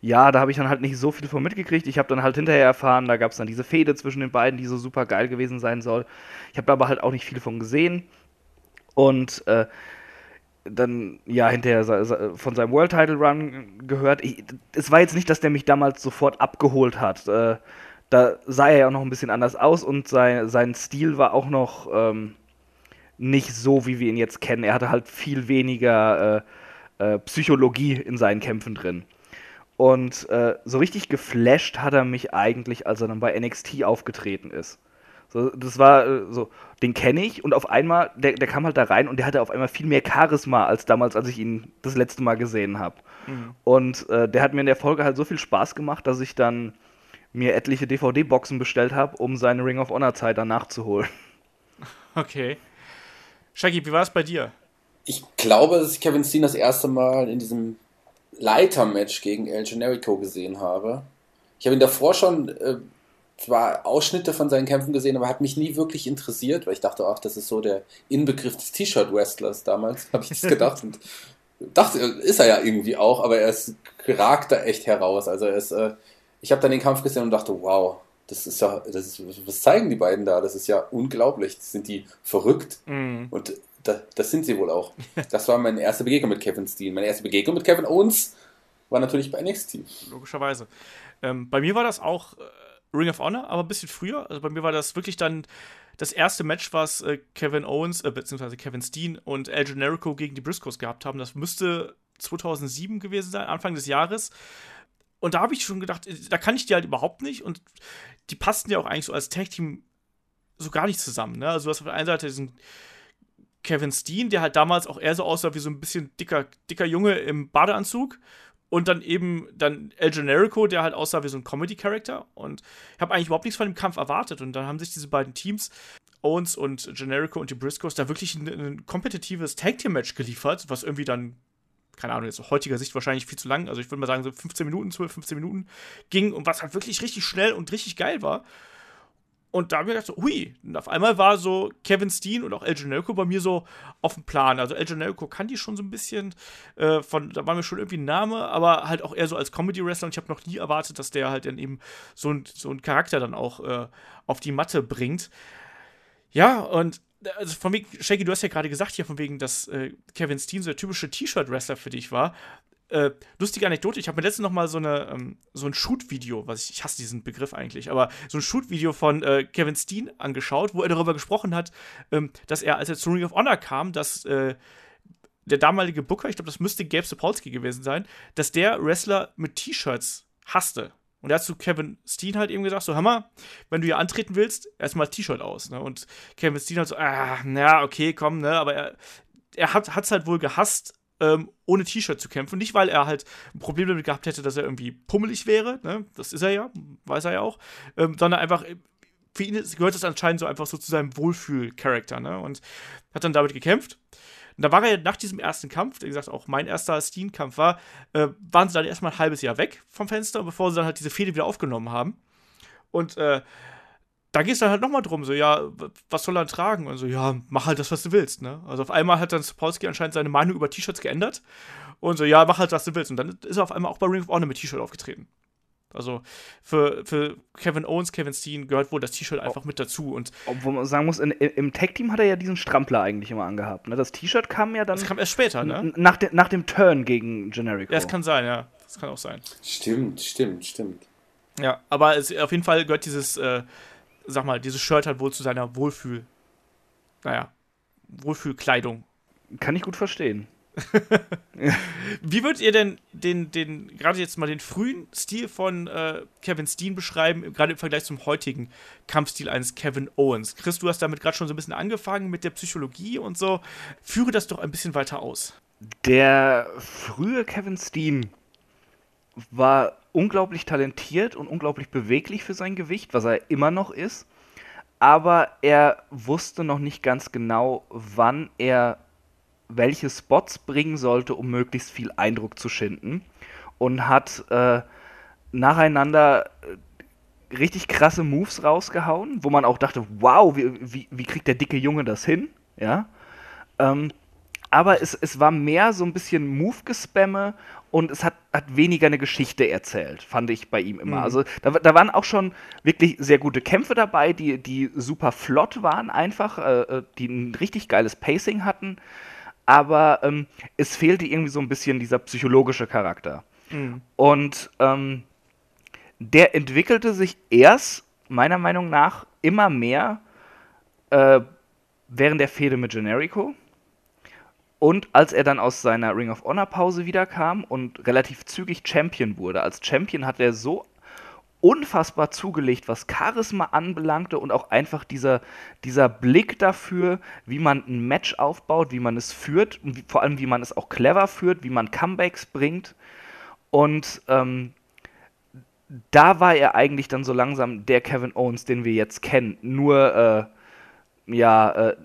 Speaker 3: Ja, da habe ich dann halt nicht so viel von mitgekriegt. Ich habe dann halt hinterher erfahren, da gab es dann diese Fehde zwischen den beiden, die so super geil gewesen sein soll. Ich habe aber halt auch nicht viel von gesehen. Und äh, dann ja hinterher von seinem World Title Run gehört. Ich, es war jetzt nicht, dass der mich damals sofort abgeholt hat. Äh, da sah er ja auch noch ein bisschen anders aus und sein, sein Stil war auch noch ähm, nicht so, wie wir ihn jetzt kennen. Er hatte halt viel weniger äh, äh, Psychologie in seinen Kämpfen drin. Und äh, so richtig geflasht hat er mich eigentlich, als er dann bei NXT aufgetreten ist. So, das war äh, so, den kenne ich und auf einmal, der, der kam halt da rein und der hatte auf einmal viel mehr Charisma als damals, als ich ihn das letzte Mal gesehen habe. Und äh, der hat mir in der Folge halt so viel Spaß gemacht, dass ich dann mir etliche DVD-Boxen bestellt habe, um seine Ring of Honor-Zeit dann nachzuholen.
Speaker 2: Okay. Shaggy, wie war es bei dir?
Speaker 4: Ich glaube, dass ich Kevin Steen das erste Mal in diesem Leiter-Match gegen El Generico gesehen habe. Ich habe ihn davor schon äh, zwar Ausschnitte von seinen Kämpfen gesehen, aber hat mich nie wirklich interessiert, weil ich dachte, ach, das ist so der Inbegriff des T-Shirt-Wrestlers damals, habe ich das gedacht. Und dachte, ist er ja irgendwie auch, aber er ist, ragt da echt heraus. Also er ist, äh, ich habe dann den Kampf gesehen und dachte, wow, das ist ja, das ist, was zeigen die beiden da? Das ist ja unglaublich. Sind die verrückt?
Speaker 2: Mhm.
Speaker 4: Und da, das sind sie wohl auch. Das war meine erste Begegnung mit Kevin Steen. Meine erste Begegnung mit Kevin Owens war natürlich bei NXT.
Speaker 2: Logischerweise. Ähm, bei mir war das auch äh, Ring of Honor, aber ein bisschen früher. Also bei mir war das wirklich dann das erste Match, was äh, Kevin Owens, äh, beziehungsweise Kevin Steen und El Generico gegen die Briscoes gehabt haben. Das müsste 2007 gewesen sein, Anfang des Jahres. Und da habe ich schon gedacht, äh, da kann ich die halt überhaupt nicht. Und die passten ja auch eigentlich so als Tag-Team so gar nicht zusammen. Ne? Also du hast auf der einen Seite diesen Kevin Steen, der halt damals auch eher so aussah wie so ein bisschen dicker, dicker Junge im Badeanzug. Und dann eben dann El Generico, der halt aussah wie so ein Comedy-Character. Und ich habe eigentlich überhaupt nichts von dem Kampf erwartet. Und dann haben sich diese beiden Teams, Owens und Generico und die Briscoes, da wirklich ein, ein kompetitives Tag-Team-Match geliefert, was irgendwie dann, keine Ahnung, jetzt aus heutiger Sicht wahrscheinlich viel zu lang, also ich würde mal sagen so 15 Minuten, 12, 15 Minuten ging und was halt wirklich richtig schnell und richtig geil war. Und da habe ich gedacht, so, hui, und auf einmal war so Kevin Steen und auch El Generico bei mir so auf dem Plan. Also El Generico kann die schon so ein bisschen, äh, von, da war mir schon irgendwie ein Name, aber halt auch eher so als Comedy-Wrestler und ich habe noch nie erwartet, dass der halt dann eben so ein, so einen Charakter dann auch äh, auf die Matte bringt. Ja, und also von wegen, Shaggy, du hast ja gerade gesagt hier von wegen, dass äh, Kevin Steen so der typische T-Shirt-Wrestler für dich war. Äh, lustige Anekdote, ich habe mir letztens noch mal so, eine, ähm, so ein Shoot-Video, was ich, ich hasse diesen Begriff eigentlich, aber so ein Shoot-Video von äh, Kevin Steen angeschaut, wo er darüber gesprochen hat, ähm, dass er, als er zu Ring of Honor kam, dass äh, der damalige Booker, ich glaube, das müsste Gabe Sapolsky gewesen sein, dass der Wrestler mit T-Shirts hasste. Und er hat zu Kevin Steen halt eben gesagt: So, hör mal, wenn du hier antreten willst, erstmal T-Shirt aus. Ne? Und Kevin Steen hat so: Ah, na, okay, komm, ne? Aber er, er hat es halt wohl gehasst, ähm, ohne T-Shirt zu kämpfen. Nicht, weil er halt ein Problem damit gehabt hätte, dass er irgendwie pummelig wäre, ne? das ist er ja, weiß er ja auch, ähm, sondern einfach, für ihn gehört das anscheinend so einfach so zu seinem Wohlfühl-Charakter, ne? Und hat dann damit gekämpft. Und da war er nach diesem ersten Kampf, der gesagt auch mein erster Steen-Kampf war, äh, waren sie dann erstmal ein halbes Jahr weg vom Fenster, bevor sie dann halt diese Fehde wieder aufgenommen haben. Und äh, da geht es dann halt nochmal drum, so, ja, was soll er tragen? Und so, ja, mach halt das, was du willst, ne? Also auf einmal hat dann Sapolsky anscheinend seine Meinung über T-Shirts geändert und so, ja, mach halt, was du willst. Und dann ist er auf einmal auch bei Ring of Honor mit T-Shirt aufgetreten. Also für, für Kevin Owens, Kevin Steen gehört wohl das T-Shirt einfach mit dazu. Und
Speaker 3: Obwohl man sagen muss, in, im Tag-Team hat er ja diesen Strampler eigentlich immer angehabt. Ne? Das T-Shirt kam ja dann
Speaker 2: das kam erst später, ne?
Speaker 3: nach, de, nach dem Turn gegen Generico.
Speaker 2: Ja, das kann sein, ja. Das kann auch sein.
Speaker 4: Stimmt, stimmt, stimmt.
Speaker 2: Ja, aber es, auf jeden Fall gehört dieses, äh, sag mal, dieses Shirt halt wohl zu seiner Wohlfühl, naja, Wohlfühlkleidung.
Speaker 3: Kann ich gut verstehen.
Speaker 2: Wie würdet ihr denn den, den, gerade jetzt mal den frühen Stil von äh, Kevin Steen beschreiben, gerade im Vergleich zum heutigen Kampfstil eines Kevin Owens? Chris, du hast damit gerade schon so ein bisschen angefangen mit der Psychologie und so. Führe das doch ein bisschen weiter aus.
Speaker 3: Der frühe Kevin Steen war unglaublich talentiert und unglaublich beweglich für sein Gewicht, was er immer noch ist. Aber er wusste noch nicht ganz genau, wann er welche Spots bringen sollte, um möglichst viel Eindruck zu schinden. Und hat äh, nacheinander äh, richtig krasse Moves rausgehauen, wo man auch dachte, wow, wie, wie, wie kriegt der dicke Junge das hin? Ja. Ähm, aber es, es war mehr so ein bisschen Move-Gespamme und es hat, hat weniger eine Geschichte erzählt, fand ich bei ihm immer.
Speaker 2: Mhm.
Speaker 3: Also da, da waren auch schon wirklich sehr gute Kämpfe dabei, die, die super flott waren einfach, äh, die ein richtig geiles Pacing hatten, aber ähm, es fehlte irgendwie so ein bisschen dieser psychologische Charakter.
Speaker 2: Mhm.
Speaker 3: Und ähm, der entwickelte sich erst, meiner Meinung nach, immer mehr äh, während der Fehde mit Generico. Und als er dann aus seiner Ring of Honor Pause wiederkam und relativ zügig Champion wurde, als Champion hat er so unfassbar zugelegt, was Charisma anbelangte und auch einfach dieser, dieser Blick dafür, wie man ein Match aufbaut, wie man es führt und wie, vor allem wie man es auch clever führt, wie man Comebacks bringt. Und ähm, da war er eigentlich dann so langsam der Kevin Owens, den wir jetzt kennen. Nur, äh, ja, äh,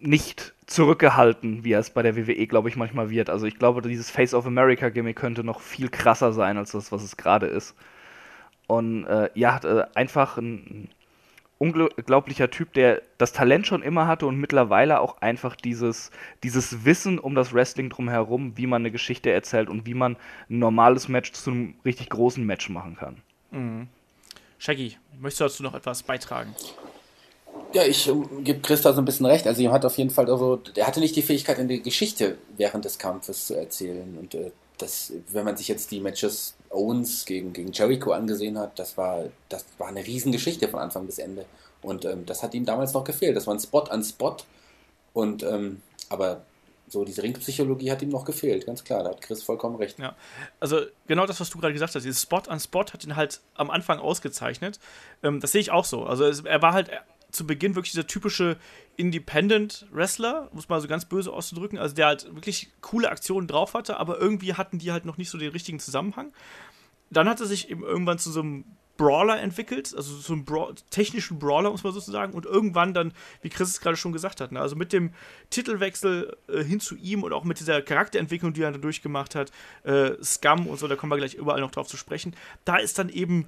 Speaker 3: nicht zurückgehalten, wie er es bei der WWE, glaube ich, manchmal wird. Also ich glaube, dieses Face of America Gimmick könnte noch viel krasser sein als das, was es gerade ist. Und äh, ja, äh, einfach ein unglaublicher Typ, der das Talent schon immer hatte und mittlerweile auch einfach dieses, dieses Wissen um das Wrestling drumherum, wie man eine Geschichte erzählt und wie man ein normales Match zu einem richtig großen Match machen kann.
Speaker 2: Mhm. Shaggy, möchtest du dazu noch etwas beitragen?
Speaker 4: Ja, ich um, gebe Christa so ein bisschen recht. Also, ihm hat auf jeden Fall also, der hatte nicht die Fähigkeit, in die Geschichte während des Kampfes zu erzählen. Und äh, das, wenn man sich jetzt die Matches Owens gegen, gegen Jericho angesehen hat, das war, das war eine Riesengeschichte von Anfang bis Ende. Und ähm, das hat ihm damals noch gefehlt. Das war ein Spot an Spot. Und ähm, aber so diese Ringpsychologie hat ihm noch gefehlt, ganz klar. Da hat Chris vollkommen recht.
Speaker 2: Ja, also genau das, was du gerade gesagt hast, dieses Spot an Spot hat ihn halt am Anfang ausgezeichnet. Ähm, das sehe ich auch so. Also es, er war halt zu Beginn wirklich dieser typische Independent-Wrestler, muss man so ganz böse auszudrücken, also der halt wirklich coole Aktionen drauf hatte, aber irgendwie hatten die halt noch nicht so den richtigen Zusammenhang. Dann hat er sich eben irgendwann zu so einem Brawler entwickelt, also so einen Bra technischen Brawler, muss man sozusagen, und irgendwann dann, wie Chris es gerade schon gesagt hat, ne, also mit dem Titelwechsel äh, hin zu ihm und auch mit dieser Charakterentwicklung, die er dann durchgemacht hat, äh, Scum und so, da kommen wir gleich überall noch drauf zu sprechen, da ist dann eben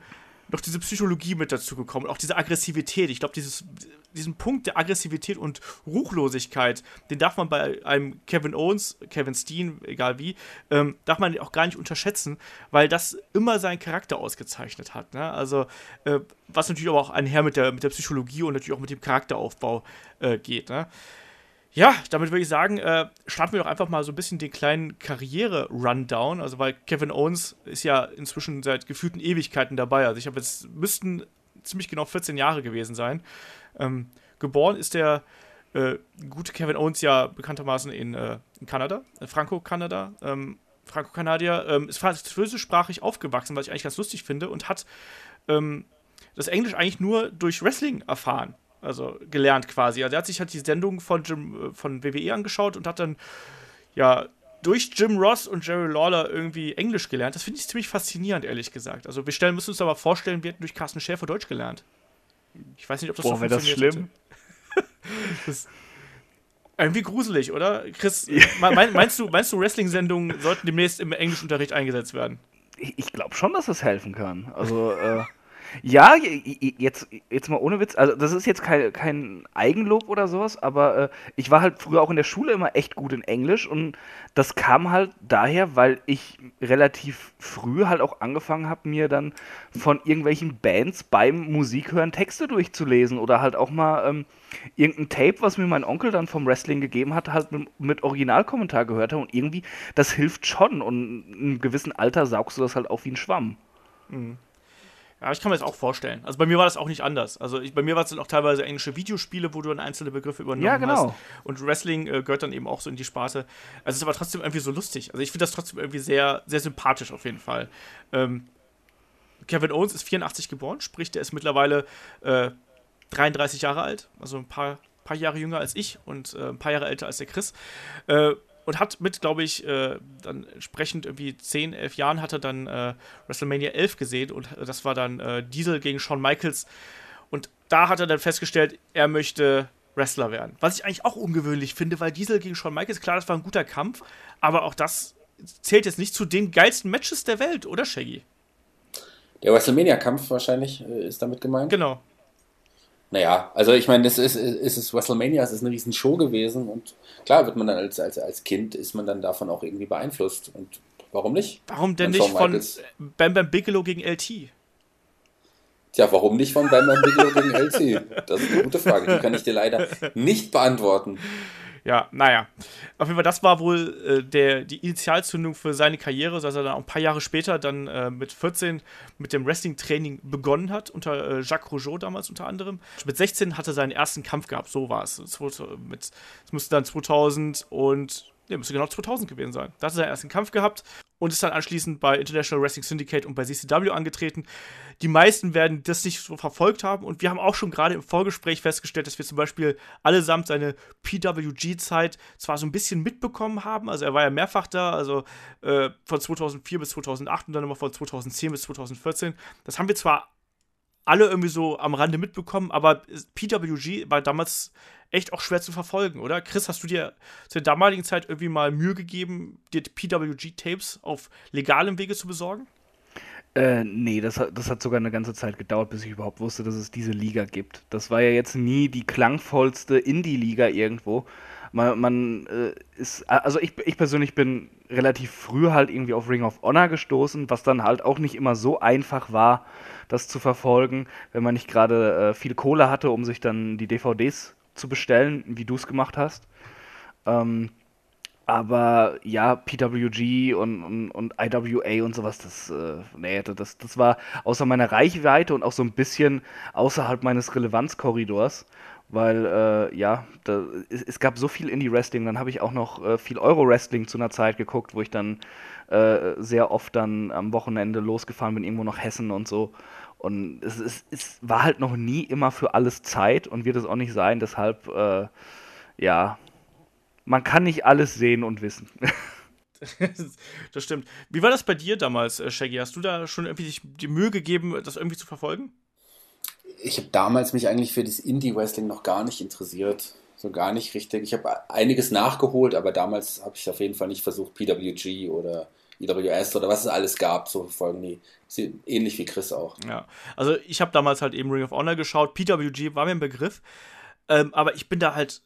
Speaker 2: noch diese Psychologie mit dazu gekommen, auch diese Aggressivität. Ich glaube, diesen Punkt der Aggressivität und Ruchlosigkeit, den darf man bei einem Kevin Owens, Kevin Steen, egal wie, ähm, darf man auch gar nicht unterschätzen, weil das immer seinen Charakter ausgezeichnet hat. Ne? Also, äh, was natürlich aber auch einher mit der, mit der Psychologie und natürlich auch mit dem Charakteraufbau äh, geht. Ne? Ja, damit würde ich sagen, äh, starten wir doch einfach mal so ein bisschen den kleinen Karriere-Rundown. Also, weil Kevin Owens ist ja inzwischen seit gefühlten Ewigkeiten dabei. Also, ich habe jetzt, müssten ziemlich genau 14 Jahre gewesen sein. Ähm, geboren ist der äh, gute Kevin Owens ja bekanntermaßen in, äh, in Kanada, äh, Franco-Kanada. Ähm, Franco-Kanadier ähm, ist französischsprachig aufgewachsen, was ich eigentlich ganz lustig finde, und hat ähm, das Englisch eigentlich nur durch Wrestling erfahren also gelernt quasi. Also er hat sich halt die Sendung von Jim, äh, von WWE angeschaut und hat dann ja durch Jim Ross und Jerry Lawler irgendwie Englisch gelernt. Das finde ich ziemlich faszinierend, ehrlich gesagt. Also wir stellen, müssen uns aber vorstellen, wir hätten durch Carsten Schäfer Deutsch gelernt. Ich weiß nicht, ob das
Speaker 3: Boah, so funktioniert. das schlimm?
Speaker 2: das irgendwie gruselig, oder? Chris, mein, meinst du, meinst du Wrestling-Sendungen sollten demnächst im Englischunterricht eingesetzt werden?
Speaker 3: Ich, ich glaube schon, dass das helfen kann. Also, äh, ja, jetzt, jetzt mal ohne Witz. Also, das ist jetzt kein, kein Eigenlob oder sowas, aber äh, ich war halt früher auch in der Schule immer echt gut in Englisch und das kam halt daher, weil ich relativ früh halt auch angefangen habe, mir dann von irgendwelchen Bands beim Musikhören Texte durchzulesen oder halt auch mal ähm, irgendein Tape, was mir mein Onkel dann vom Wrestling gegeben hat, halt mit, mit Originalkommentar gehört habe und irgendwie, das hilft schon und in einem gewissen Alter saugst du das halt auch wie ein Schwamm.
Speaker 2: Mhm. Ja, ich kann mir das auch vorstellen. Also bei mir war das auch nicht anders. Also ich, bei mir war es dann auch teilweise englische Videospiele, wo du dann einzelne Begriffe übernommen ja, genau. hast. Und Wrestling äh, gehört dann eben auch so in die Sparte. Also es ist aber trotzdem irgendwie so lustig. Also ich finde das trotzdem irgendwie sehr, sehr sympathisch auf jeden Fall. Ähm, Kevin Owens ist 84 geboren, sprich, der ist mittlerweile äh, 33 Jahre alt, also ein paar, paar Jahre jünger als ich und äh, ein paar Jahre älter als der Chris. Äh, und hat mit, glaube ich, äh, dann entsprechend irgendwie 10, 11 Jahren hat er dann äh, WrestleMania 11 gesehen und das war dann äh, Diesel gegen Shawn Michaels. Und da hat er dann festgestellt, er möchte Wrestler werden. Was ich eigentlich auch ungewöhnlich finde, weil Diesel gegen Shawn Michaels, klar, das war ein guter Kampf, aber auch das zählt jetzt nicht zu den geilsten Matches der Welt, oder Shaggy?
Speaker 4: Der WrestleMania-Kampf wahrscheinlich äh, ist damit gemeint.
Speaker 2: Genau.
Speaker 4: Naja, also ich meine, es ist, es ist WrestleMania, es ist eine riesen Show gewesen und klar wird man dann als, als, als Kind, ist man dann davon auch irgendwie beeinflusst und warum nicht?
Speaker 2: Warum denn nicht von Bam Bam Bigelow gegen LT?
Speaker 4: Tja, warum nicht von Bam Bam Bigelow gegen LT? Das ist eine gute Frage, die kann ich dir leider nicht beantworten.
Speaker 2: Ja, naja. Auf jeden Fall, das war wohl äh, der, die Initialzündung für seine Karriere, dass er dann ein paar Jahre später dann äh, mit 14 mit dem Wrestling-Training begonnen hat, unter äh, Jacques Rougeau damals unter anderem. Mit 16 hat er seinen ersten Kampf gehabt, so war es. Es müsste dann 2000 und ja, müsste genau 2000 gewesen sein. Da hat er seinen ersten Kampf gehabt und ist dann anschließend bei International Wrestling Syndicate und bei CCW angetreten. Die meisten werden das nicht so verfolgt haben und wir haben auch schon gerade im Vorgespräch festgestellt, dass wir zum Beispiel allesamt seine PWG-Zeit zwar so ein bisschen mitbekommen haben, also er war ja mehrfach da, also äh, von 2004 bis 2008 und dann immer von 2010 bis 2014. Das haben wir zwar alle irgendwie so am Rande mitbekommen, aber PWG war damals echt auch schwer zu verfolgen, oder? Chris, hast du dir zu der damaligen Zeit irgendwie mal Mühe gegeben, dir PWG-Tapes auf legalem Wege zu besorgen?
Speaker 3: Äh, nee, das hat, das hat sogar eine ganze Zeit gedauert, bis ich überhaupt wusste, dass es diese Liga gibt. Das war ja jetzt nie die klangvollste Indie-Liga irgendwo. Man, man äh, ist, also ich, ich persönlich bin relativ früh halt irgendwie auf Ring of Honor gestoßen, was dann halt auch nicht immer so einfach war, das zu verfolgen, wenn man nicht gerade äh, viel Kohle hatte, um sich dann die DVDs zu bestellen, wie du es gemacht hast. Ähm, aber ja, PWG und, und, und IWA und sowas, das, äh, nee, das, das war außer meiner Reichweite und auch so ein bisschen außerhalb meines Relevanzkorridors, weil, äh, ja, da, es, es, gab so viel Indie-Wrestling, dann habe ich auch noch äh, viel Euro-Wrestling zu einer Zeit geguckt, wo ich dann äh, sehr oft dann am Wochenende losgefahren bin, irgendwo nach Hessen und so. Und es, es, es war halt noch nie immer für alles Zeit und wird es auch nicht sein, deshalb, äh, ja, man kann nicht alles sehen und wissen.
Speaker 2: das stimmt. Wie war das bei dir damals, äh, Shaggy? Hast du da schon irgendwie sich die Mühe gegeben, das irgendwie zu verfolgen?
Speaker 4: Ich habe damals mich eigentlich für das Indie-Wrestling noch gar nicht interessiert. So gar nicht richtig. Ich habe einiges nachgeholt, aber damals habe ich auf jeden Fall nicht versucht, PWG oder EWS oder was es alles gab zu verfolgen. Nee, ähnlich wie Chris auch.
Speaker 2: Ja, also ich habe damals halt eben Ring of Honor geschaut. PWG war mir ein Begriff. Ähm, aber ich bin da halt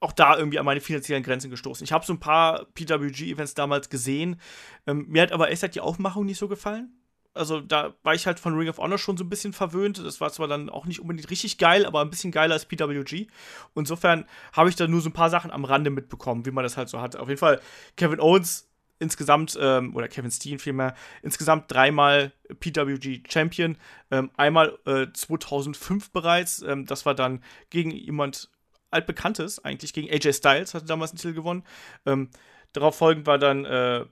Speaker 2: auch da irgendwie an meine finanziellen Grenzen gestoßen. Ich habe so ein paar PWG-Events damals gesehen. Ähm, mir hat aber echt halt die Aufmachung nicht so gefallen. Also da war ich halt von Ring of Honor schon so ein bisschen verwöhnt. Das war zwar dann auch nicht unbedingt richtig geil, aber ein bisschen geiler als PWG. Insofern habe ich da nur so ein paar Sachen am Rande mitbekommen, wie man das halt so hat. Auf jeden Fall Kevin Owens insgesamt, ähm, oder Kevin Steen vielmehr, insgesamt dreimal PWG Champion. Ähm, einmal äh, 2005 bereits. Ähm, das war dann gegen jemand altbekanntes eigentlich gegen AJ Styles, hatte damals einen Titel gewonnen. Ähm, darauf folgend war dann äh,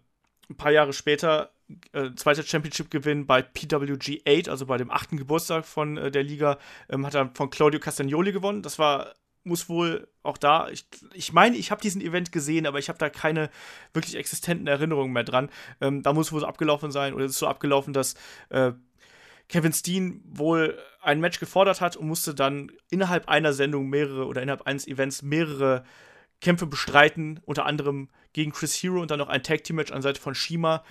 Speaker 2: ein paar Jahre später äh, zweiter Championship-Gewinn bei PWG 8, also bei dem achten Geburtstag von äh, der Liga, ähm, hat er von Claudio Castagnoli gewonnen. Das war muss wohl auch da, ich, ich meine, ich habe diesen Event gesehen, aber ich habe da keine wirklich existenten Erinnerungen mehr dran. Ähm, da muss wohl so abgelaufen sein, oder es ist so abgelaufen, dass äh, Kevin Steen wohl ein Match gefordert hat und musste dann innerhalb einer Sendung mehrere oder innerhalb eines Events mehrere Kämpfe bestreiten, unter anderem gegen Chris Hero und dann noch ein Tag Team Match an Seite von Shima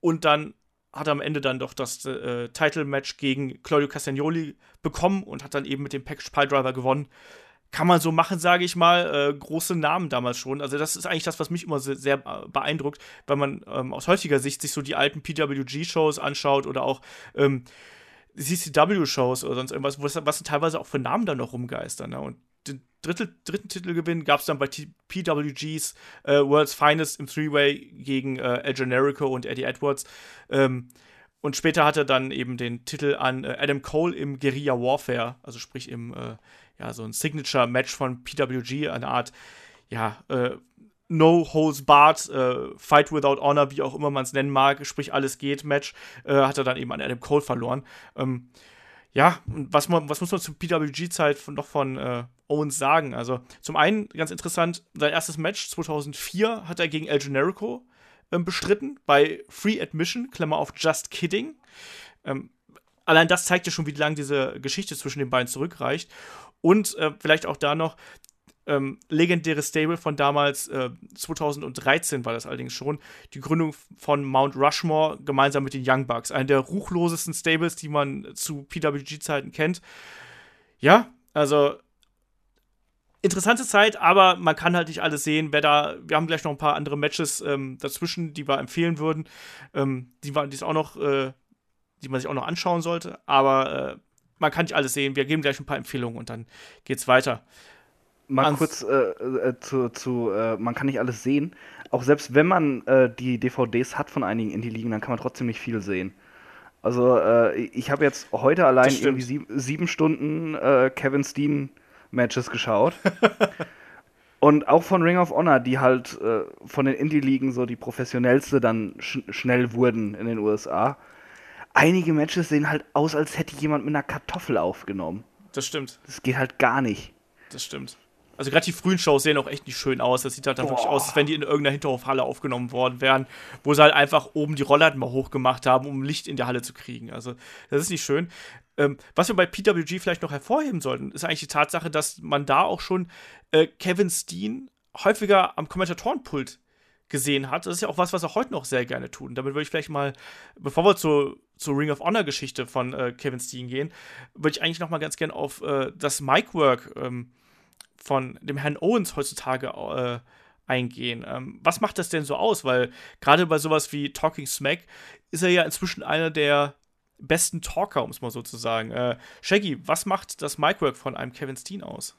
Speaker 2: und dann hat er am Ende dann doch das äh, Title Match gegen Claudio Castagnoli bekommen und hat dann eben mit dem Package Pile Driver gewonnen kann man so machen, sage ich mal, äh, große Namen damals schon. Also das ist eigentlich das, was mich immer sehr, sehr beeindruckt, weil man ähm, aus heutiger Sicht sich so die alten PWG-Shows anschaut oder auch ähm, CCW-Shows oder sonst irgendwas, was, was teilweise auch für Namen dann noch rumgeistern. Ne? Und den dritte, dritten Titelgewinn gab es dann bei T PWGs äh, World's Finest im Three-Way gegen äh, El Generico und Eddie Edwards. Ähm, und später hat er dann eben den Titel an äh, Adam Cole im Guerilla Warfare, also sprich im äh, ja, so ein Signature-Match von PWG, eine Art, ja, äh, No Holds Barred, äh, Fight Without Honor, wie auch immer man es nennen mag, sprich alles geht Match, äh, hat er dann eben an Adam Cole verloren. Ähm, ja, was, was muss man zur PWG-Zeit noch von äh, Owens sagen? Also, zum einen, ganz interessant, sein erstes Match 2004 hat er gegen El Generico ähm, bestritten, bei Free Admission, Klammer auf Just Kidding. Ähm, allein das zeigt ja schon, wie lange diese Geschichte zwischen den beiden zurückreicht. Und äh, vielleicht auch da noch, ähm, legendäres Stable von damals, äh, 2013 war das allerdings schon, die Gründung von Mount Rushmore gemeinsam mit den Young Bucks. Einer der ruchlosesten Stables, die man zu PWG-Zeiten kennt. Ja, also interessante Zeit, aber man kann halt nicht alles sehen. Wer da, wir haben gleich noch ein paar andere Matches ähm, dazwischen, die wir empfehlen würden, ähm, die, die ist auch noch, äh, die man sich auch noch anschauen sollte. Aber äh, man kann nicht alles sehen. Wir geben gleich ein paar Empfehlungen und dann geht's weiter.
Speaker 3: Mal Ans kurz äh, äh, zu, zu äh, man kann nicht alles sehen. Auch selbst wenn man äh, die DVDs hat von einigen Indie-Ligen, dann kann man trotzdem nicht viel sehen. Also äh, ich habe jetzt heute allein irgendwie sieb sieben Stunden äh, Kevin Steen Matches geschaut. Und auch von Ring of Honor, die halt von den Indie-Ligen so die professionellste dann sch schnell wurden in den USA einige Matches sehen halt aus, als hätte jemand mit einer Kartoffel aufgenommen.
Speaker 2: Das stimmt.
Speaker 3: Das geht halt gar nicht.
Speaker 2: Das stimmt. Also gerade die frühen Shows sehen auch echt nicht schön aus. Das sieht halt dann Boah. wirklich aus, als wenn die in irgendeiner Hinterhofhalle aufgenommen worden wären, wo sie halt einfach oben die Rollladen mal hochgemacht haben, um Licht in der Halle zu kriegen. Also das ist nicht schön. Ähm, was wir bei PWG vielleicht noch hervorheben sollten, ist eigentlich die Tatsache, dass man da auch schon äh, Kevin Steen häufiger am Kommentatorenpult gesehen hat. Das ist ja auch was, was er heute noch sehr gerne tut. Und damit würde ich vielleicht mal, bevor wir zu, zur Ring of Honor Geschichte von äh, Kevin Steen gehen, würde ich eigentlich noch mal ganz gerne auf äh, das Mic-Work ähm, von dem Herrn Owens heutzutage äh, eingehen. Ähm, was macht das denn so aus? Weil gerade bei sowas wie Talking Smack ist er ja inzwischen einer der besten Talker, um es mal so zu sagen. Äh, Shaggy, was macht das Micwork von einem Kevin Steen aus?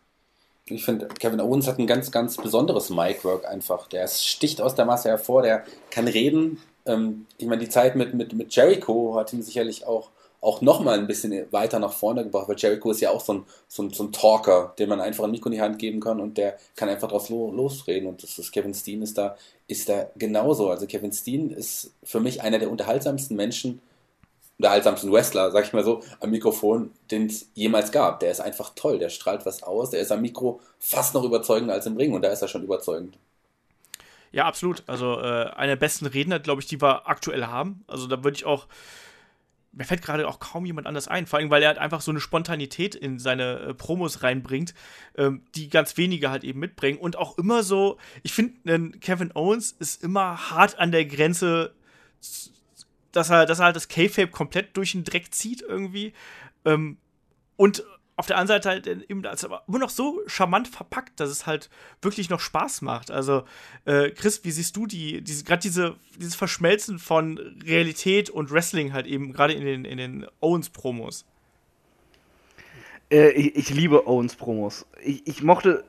Speaker 4: Ich finde, Kevin Owens hat ein ganz, ganz besonderes Micwork einfach. Der sticht aus der Masse hervor, der kann reden. Ähm, ich meine, die Zeit mit, mit, mit Jericho hat ihm sicherlich auch, auch nochmal ein bisschen weiter nach vorne gebracht, weil Jericho ist ja auch so ein, so ein, so ein Talker, dem man einfach ein Mikro in die Hand geben kann und der kann einfach drauf lo losreden. Und das ist Kevin Steen ist da, ist da genauso. Also Kevin Steen ist für mich einer der unterhaltsamsten Menschen, unterhaltsamsten Wrestler, sag ich mal so, am Mikrofon, den es jemals gab. Der ist einfach toll, der strahlt was aus, der ist am Mikro fast noch überzeugender als im Ring und da ist er schon überzeugend.
Speaker 2: Ja, absolut. Also äh, einer der besten Redner, glaube ich, die wir aktuell haben. Also da würde ich auch, mir fällt gerade auch kaum jemand anders ein, vor allem, weil er halt einfach so eine Spontanität in seine äh, Promos reinbringt, ähm, die ganz wenige halt eben mitbringen und auch immer so, ich finde, Kevin Owens ist immer hart an der Grenze dass er, dass er halt das K-Fape komplett durch den Dreck zieht irgendwie. Ähm, und auf der anderen Seite halt eben als immer noch so charmant verpackt, dass es halt wirklich noch Spaß macht. Also, äh, Chris, wie siehst du die, diese, gerade diese, dieses Verschmelzen von Realität und Wrestling halt eben gerade in den, in den Owens-Promos?
Speaker 3: Äh, ich, ich, liebe Owens-Promos. Ich, ich, mochte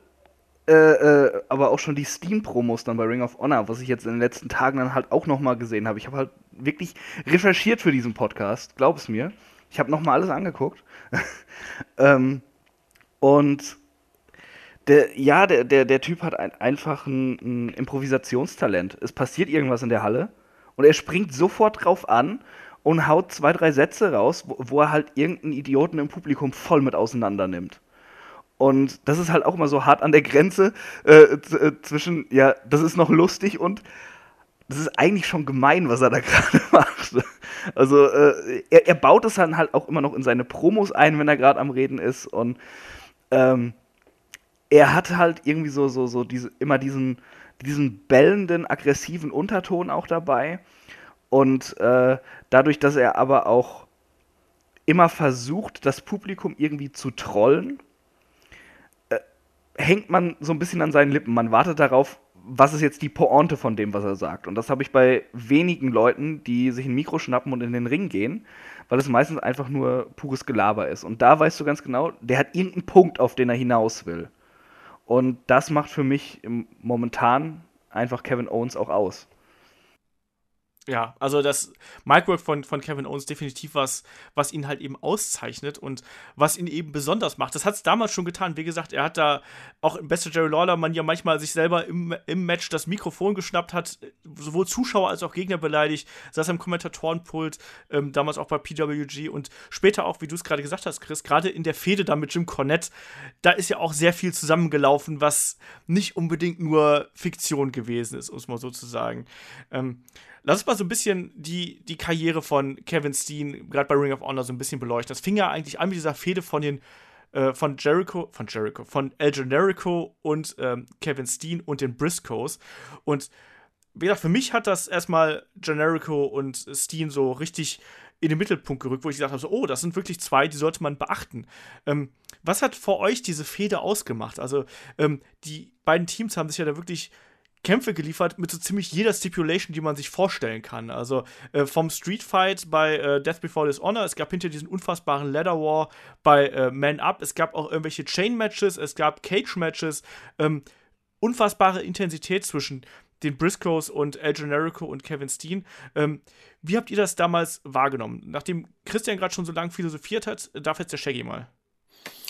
Speaker 3: äh, äh, aber auch schon die Steam-Promos dann bei Ring of Honor, was ich jetzt in den letzten Tagen dann halt auch nochmal gesehen habe. Ich habe halt wirklich recherchiert für diesen Podcast, glaub es mir. Ich habe nochmal alles angeguckt. ähm, und der, ja, der, der, der Typ hat ein, einfach ein, ein, Improvisationstalent. Es passiert irgendwas in der Halle und er springt sofort drauf an und haut zwei, drei Sätze raus, wo, wo er halt irgendeinen Idioten im Publikum voll mit auseinander nimmt. Und das ist halt auch immer so hart an der Grenze äh, äh zwischen, ja, das ist noch lustig und das ist eigentlich schon gemein, was er da gerade macht. Also äh, er, er, baut es dann halt auch immer noch in seine Promos ein, wenn er gerade am Reden ist. Und ähm, er hat halt irgendwie so, so, so diese, immer diesen, diesen bellenden, aggressiven Unterton auch dabei. Und äh, dadurch, dass er aber auch immer versucht, das Publikum irgendwie zu trollen, hängt man so ein bisschen an seinen Lippen. Man wartet darauf, was ist jetzt die Pointe von dem, was er sagt? Und das habe ich bei wenigen Leuten, die sich ein Mikro schnappen und in den Ring gehen, weil es meistens einfach nur pures Gelaber ist. Und da weißt du ganz genau, der hat irgendeinen Punkt, auf den er hinaus will. Und das macht für mich momentan einfach Kevin Owens auch aus.
Speaker 2: Ja, also das Micwork von, von Kevin Owens definitiv was, was ihn halt eben auszeichnet und was ihn eben besonders macht. Das hat es damals schon getan. Wie gesagt, er hat da auch im Beste Jerry Lawler man ja manchmal sich selber im, im Match das Mikrofon geschnappt hat, sowohl Zuschauer als auch Gegner beleidigt, saß am Kommentatorenpult, ähm, damals auch bei PWG und später auch, wie du es gerade gesagt hast, Chris, gerade in der Fehde da mit Jim Cornette, da ist ja auch sehr viel zusammengelaufen, was nicht unbedingt nur Fiktion gewesen ist, um es mal so zu sagen. Ähm, Lass uns mal so ein bisschen die, die Karriere von Kevin Steen, gerade bei Ring of Honor, so ein bisschen beleuchten. Das fing ja eigentlich an mit dieser Fehde von den äh, von Jericho, von Jericho, von El Generico und ähm, Kevin Steen und den Briscoes. Und wie gesagt, für mich hat das erstmal Generico und Steen so richtig in den Mittelpunkt gerückt, wo ich gesagt habe, so, oh, das sind wirklich zwei, die sollte man beachten. Ähm, was hat vor euch diese Fehde ausgemacht? Also, ähm, die beiden Teams haben sich ja da wirklich Kämpfe geliefert mit so ziemlich jeder Stipulation, die man sich vorstellen kann. Also äh, vom Street Fight bei äh, Death Before Dishonor, es gab hinter diesen unfassbaren Leather War bei äh, Man Up, es gab auch irgendwelche Chain Matches, es gab Cage Matches, ähm, unfassbare Intensität zwischen den Briscoes und El Generico und Kevin Steen. Ähm, wie habt ihr das damals wahrgenommen? Nachdem Christian gerade schon so lange philosophiert hat, darf jetzt der Shaggy mal.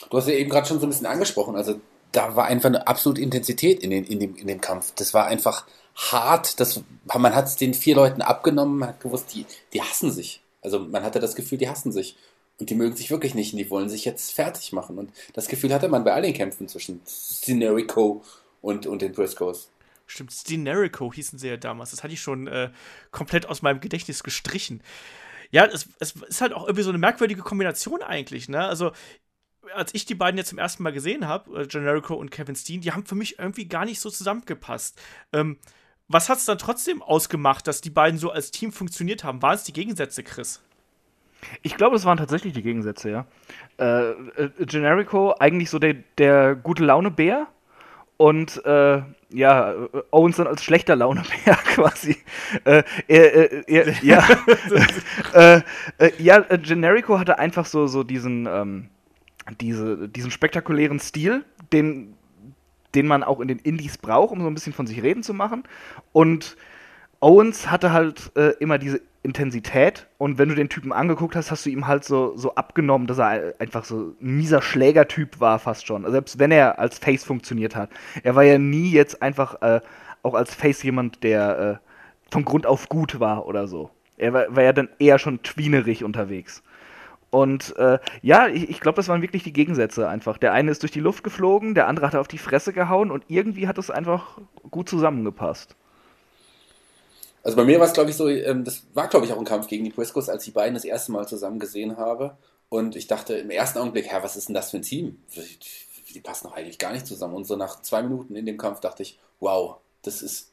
Speaker 4: Du hast ja eben gerade schon so ein bisschen angesprochen. Also da war einfach eine absolute Intensität in, den, in, dem, in dem Kampf. Das war einfach hart. Das, man hat es den vier Leuten abgenommen, man hat gewusst, die, die hassen sich. Also man hatte das Gefühl, die hassen sich. Und die mögen sich wirklich nicht und die wollen sich jetzt fertig machen. Und das Gefühl hatte man bei all den Kämpfen zwischen Scenerico und, und den Briscoes.
Speaker 2: Stimmt, Scenerico hießen sie ja damals. Das hatte ich schon äh, komplett aus meinem Gedächtnis gestrichen. Ja, es, es, ist halt auch irgendwie so eine merkwürdige Kombination eigentlich, ne? Also, als ich die beiden jetzt zum ersten Mal gesehen habe, äh, Generico und Kevin Steen, die haben für mich irgendwie gar nicht so zusammengepasst. Ähm, was hat es dann trotzdem ausgemacht, dass die beiden so als Team funktioniert haben? Waren es die Gegensätze, Chris?
Speaker 3: Ich glaube, es waren tatsächlich die Gegensätze, ja. Äh, äh, Generico, eigentlich so der, der gute Laune-Bär und äh, ja, Owens dann als schlechter Laune-Bär quasi. Äh, er, er, ja, äh, äh, ja, Generico hatte einfach so, so diesen, ähm, diese, diesen spektakulären Stil, den den man auch in den Indies braucht, um so ein bisschen von sich reden zu machen. Und Owens hatte halt äh, immer diese Intensität und wenn du den Typen angeguckt hast, hast du ihm halt so, so abgenommen, dass er einfach so ein mieser Schlägertyp war fast schon. Also selbst wenn er als Face funktioniert hat. Er war ja nie jetzt einfach äh, auch als Face jemand, der äh, von Grund auf gut war oder so. Er war, war ja dann eher schon tweenerig unterwegs. Und äh, ja, ich, ich glaube, das waren wirklich die Gegensätze einfach. Der eine ist durch die Luft geflogen, der andere hat auf die Fresse gehauen und irgendwie hat es einfach gut zusammengepasst.
Speaker 4: Also bei mir war es, glaube ich, so, ähm, das war, glaube ich, auch ein Kampf gegen die Briscoes, als ich beiden das erste Mal zusammen gesehen habe. Und ich dachte im ersten Augenblick, Herr, was ist denn das für ein Team? Die, die passen doch eigentlich gar nicht zusammen. Und so nach zwei Minuten in dem Kampf dachte ich, wow, das ist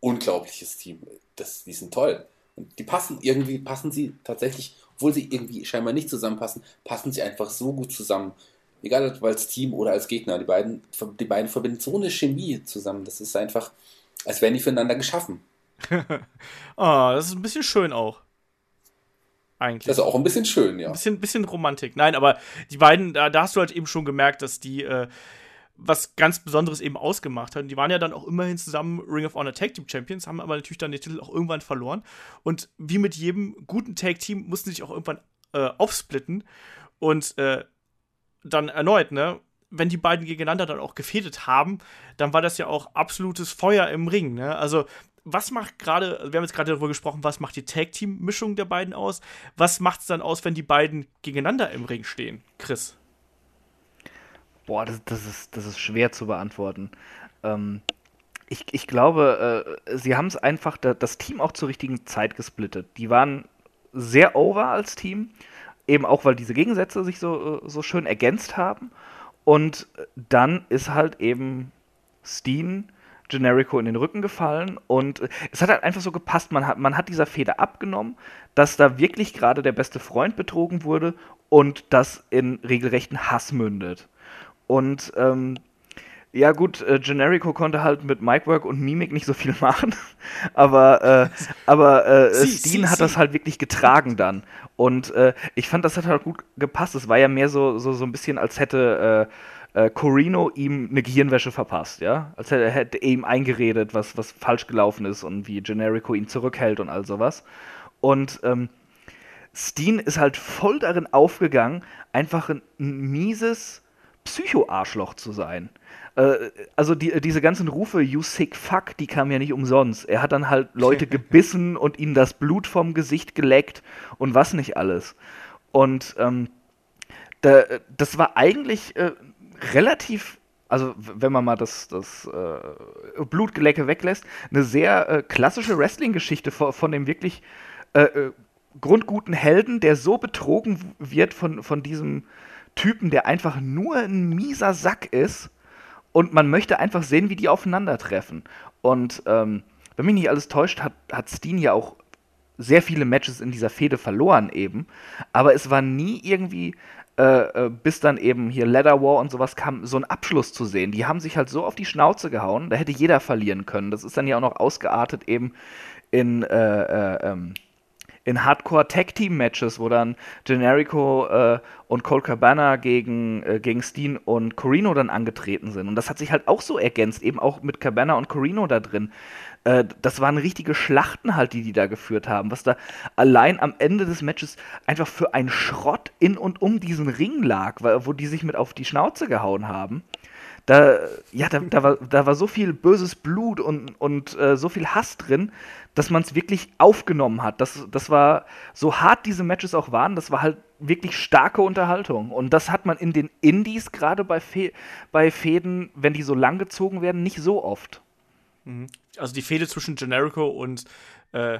Speaker 4: unglaubliches Team. Das, die sind toll. Und die passen irgendwie, passen sie tatsächlich obwohl sie irgendwie scheinbar nicht zusammenpassen, passen sie einfach so gut zusammen. Egal ob als Team oder als Gegner. Die beiden, die beiden verbinden so eine Chemie zusammen. Das ist einfach, als wären die füreinander geschaffen.
Speaker 2: ah, das ist ein bisschen schön auch.
Speaker 4: Eigentlich. Das ist auch ein bisschen schön, ja.
Speaker 2: Ein bisschen, bisschen Romantik. Nein, aber die beiden, da, da hast du halt eben schon gemerkt, dass die äh, was ganz Besonderes eben ausgemacht hat. Und die waren ja dann auch immerhin zusammen Ring of Honor Tag Team Champions, haben aber natürlich dann den Titel auch irgendwann verloren. Und wie mit jedem guten Tag Team mussten sie sich auch irgendwann äh, aufsplitten und äh, dann erneut, ne? Wenn die beiden gegeneinander dann auch gefädet haben, dann war das ja auch absolutes Feuer im Ring, ne? Also was macht gerade, wir haben jetzt gerade darüber gesprochen, was macht die Tag-Team-Mischung der beiden aus? Was macht es dann aus, wenn die beiden gegeneinander im Ring stehen, Chris?
Speaker 3: Boah, das, das, ist, das ist schwer zu beantworten. Ähm, ich, ich glaube, äh, sie haben es einfach da, das Team auch zur richtigen Zeit gesplittet. Die waren sehr over als Team, eben auch weil diese Gegensätze sich so, äh, so schön ergänzt haben. Und dann ist halt eben Steen Generico in den Rücken gefallen und es hat halt einfach so gepasst. Man hat, man hat dieser Feder abgenommen, dass da wirklich gerade der beste Freund betrogen wurde und das in regelrechten Hass mündet. Und ähm, ja gut, äh, Generico konnte halt mit Micwork und Mimik nicht so viel machen, aber, äh, aber äh, sie, Steen sie, hat sie. das halt wirklich getragen dann. Und äh, ich fand, das hat halt gut gepasst. Es war ja mehr so, so, so ein bisschen, als hätte äh, äh, Corino ihm eine Gehirnwäsche verpasst, ja? Als hätte, hätte er ihm eingeredet, was, was falsch gelaufen ist und wie Generico ihn zurückhält und all sowas. Und ähm, Steen ist halt voll darin aufgegangen, einfach ein mieses Psycho-Arschloch zu sein. Äh, also die, diese ganzen Rufe, you sick fuck, die kamen ja nicht umsonst. Er hat dann halt Leute gebissen und ihnen das Blut vom Gesicht geleckt und was nicht alles. Und ähm, da, das war eigentlich äh, relativ also wenn man mal das, das äh, Blutgelecke weglässt, eine sehr äh, klassische Wrestling-Geschichte von, von, dem wirklich äh, äh, grundguten Helden, der so betrogen wird von, von diesem Typen, der einfach nur ein mieser Sack ist und man möchte einfach sehen, wie die aufeinandertreffen. Und ähm, wenn mich nicht alles täuscht, hat, hat Steen ja auch sehr viele Matches in dieser Fehde verloren eben, aber es war nie irgendwie äh, äh, bis dann eben hier Leather War und sowas kam, so ein Abschluss zu sehen. Die haben sich halt so auf die Schnauze gehauen, da hätte jeder verlieren können. Das ist dann ja auch noch ausgeartet eben in äh, äh, ähm, in Hardcore-Tag-Team-Matches, wo dann Generico äh, und Cole Cabana gegen, äh, gegen Steen und Corino dann angetreten sind. Und das hat sich halt auch so ergänzt, eben auch mit Cabana und Corino da drin. Äh, das waren richtige Schlachten halt, die die da geführt haben, was da allein am Ende des Matches einfach für ein Schrott in und um diesen Ring lag, wo die sich mit auf die Schnauze gehauen haben. Da, ja, da, da, war, da war so viel böses Blut und, und äh, so viel Hass drin, dass man es wirklich aufgenommen hat. Das, das war, so hart diese Matches auch waren, das war halt wirklich starke Unterhaltung. Und das hat man in den Indies, gerade bei, Fe bei Fäden, wenn die so lang gezogen werden, nicht so oft.
Speaker 2: Mhm. Also die Fehde zwischen Generico und äh,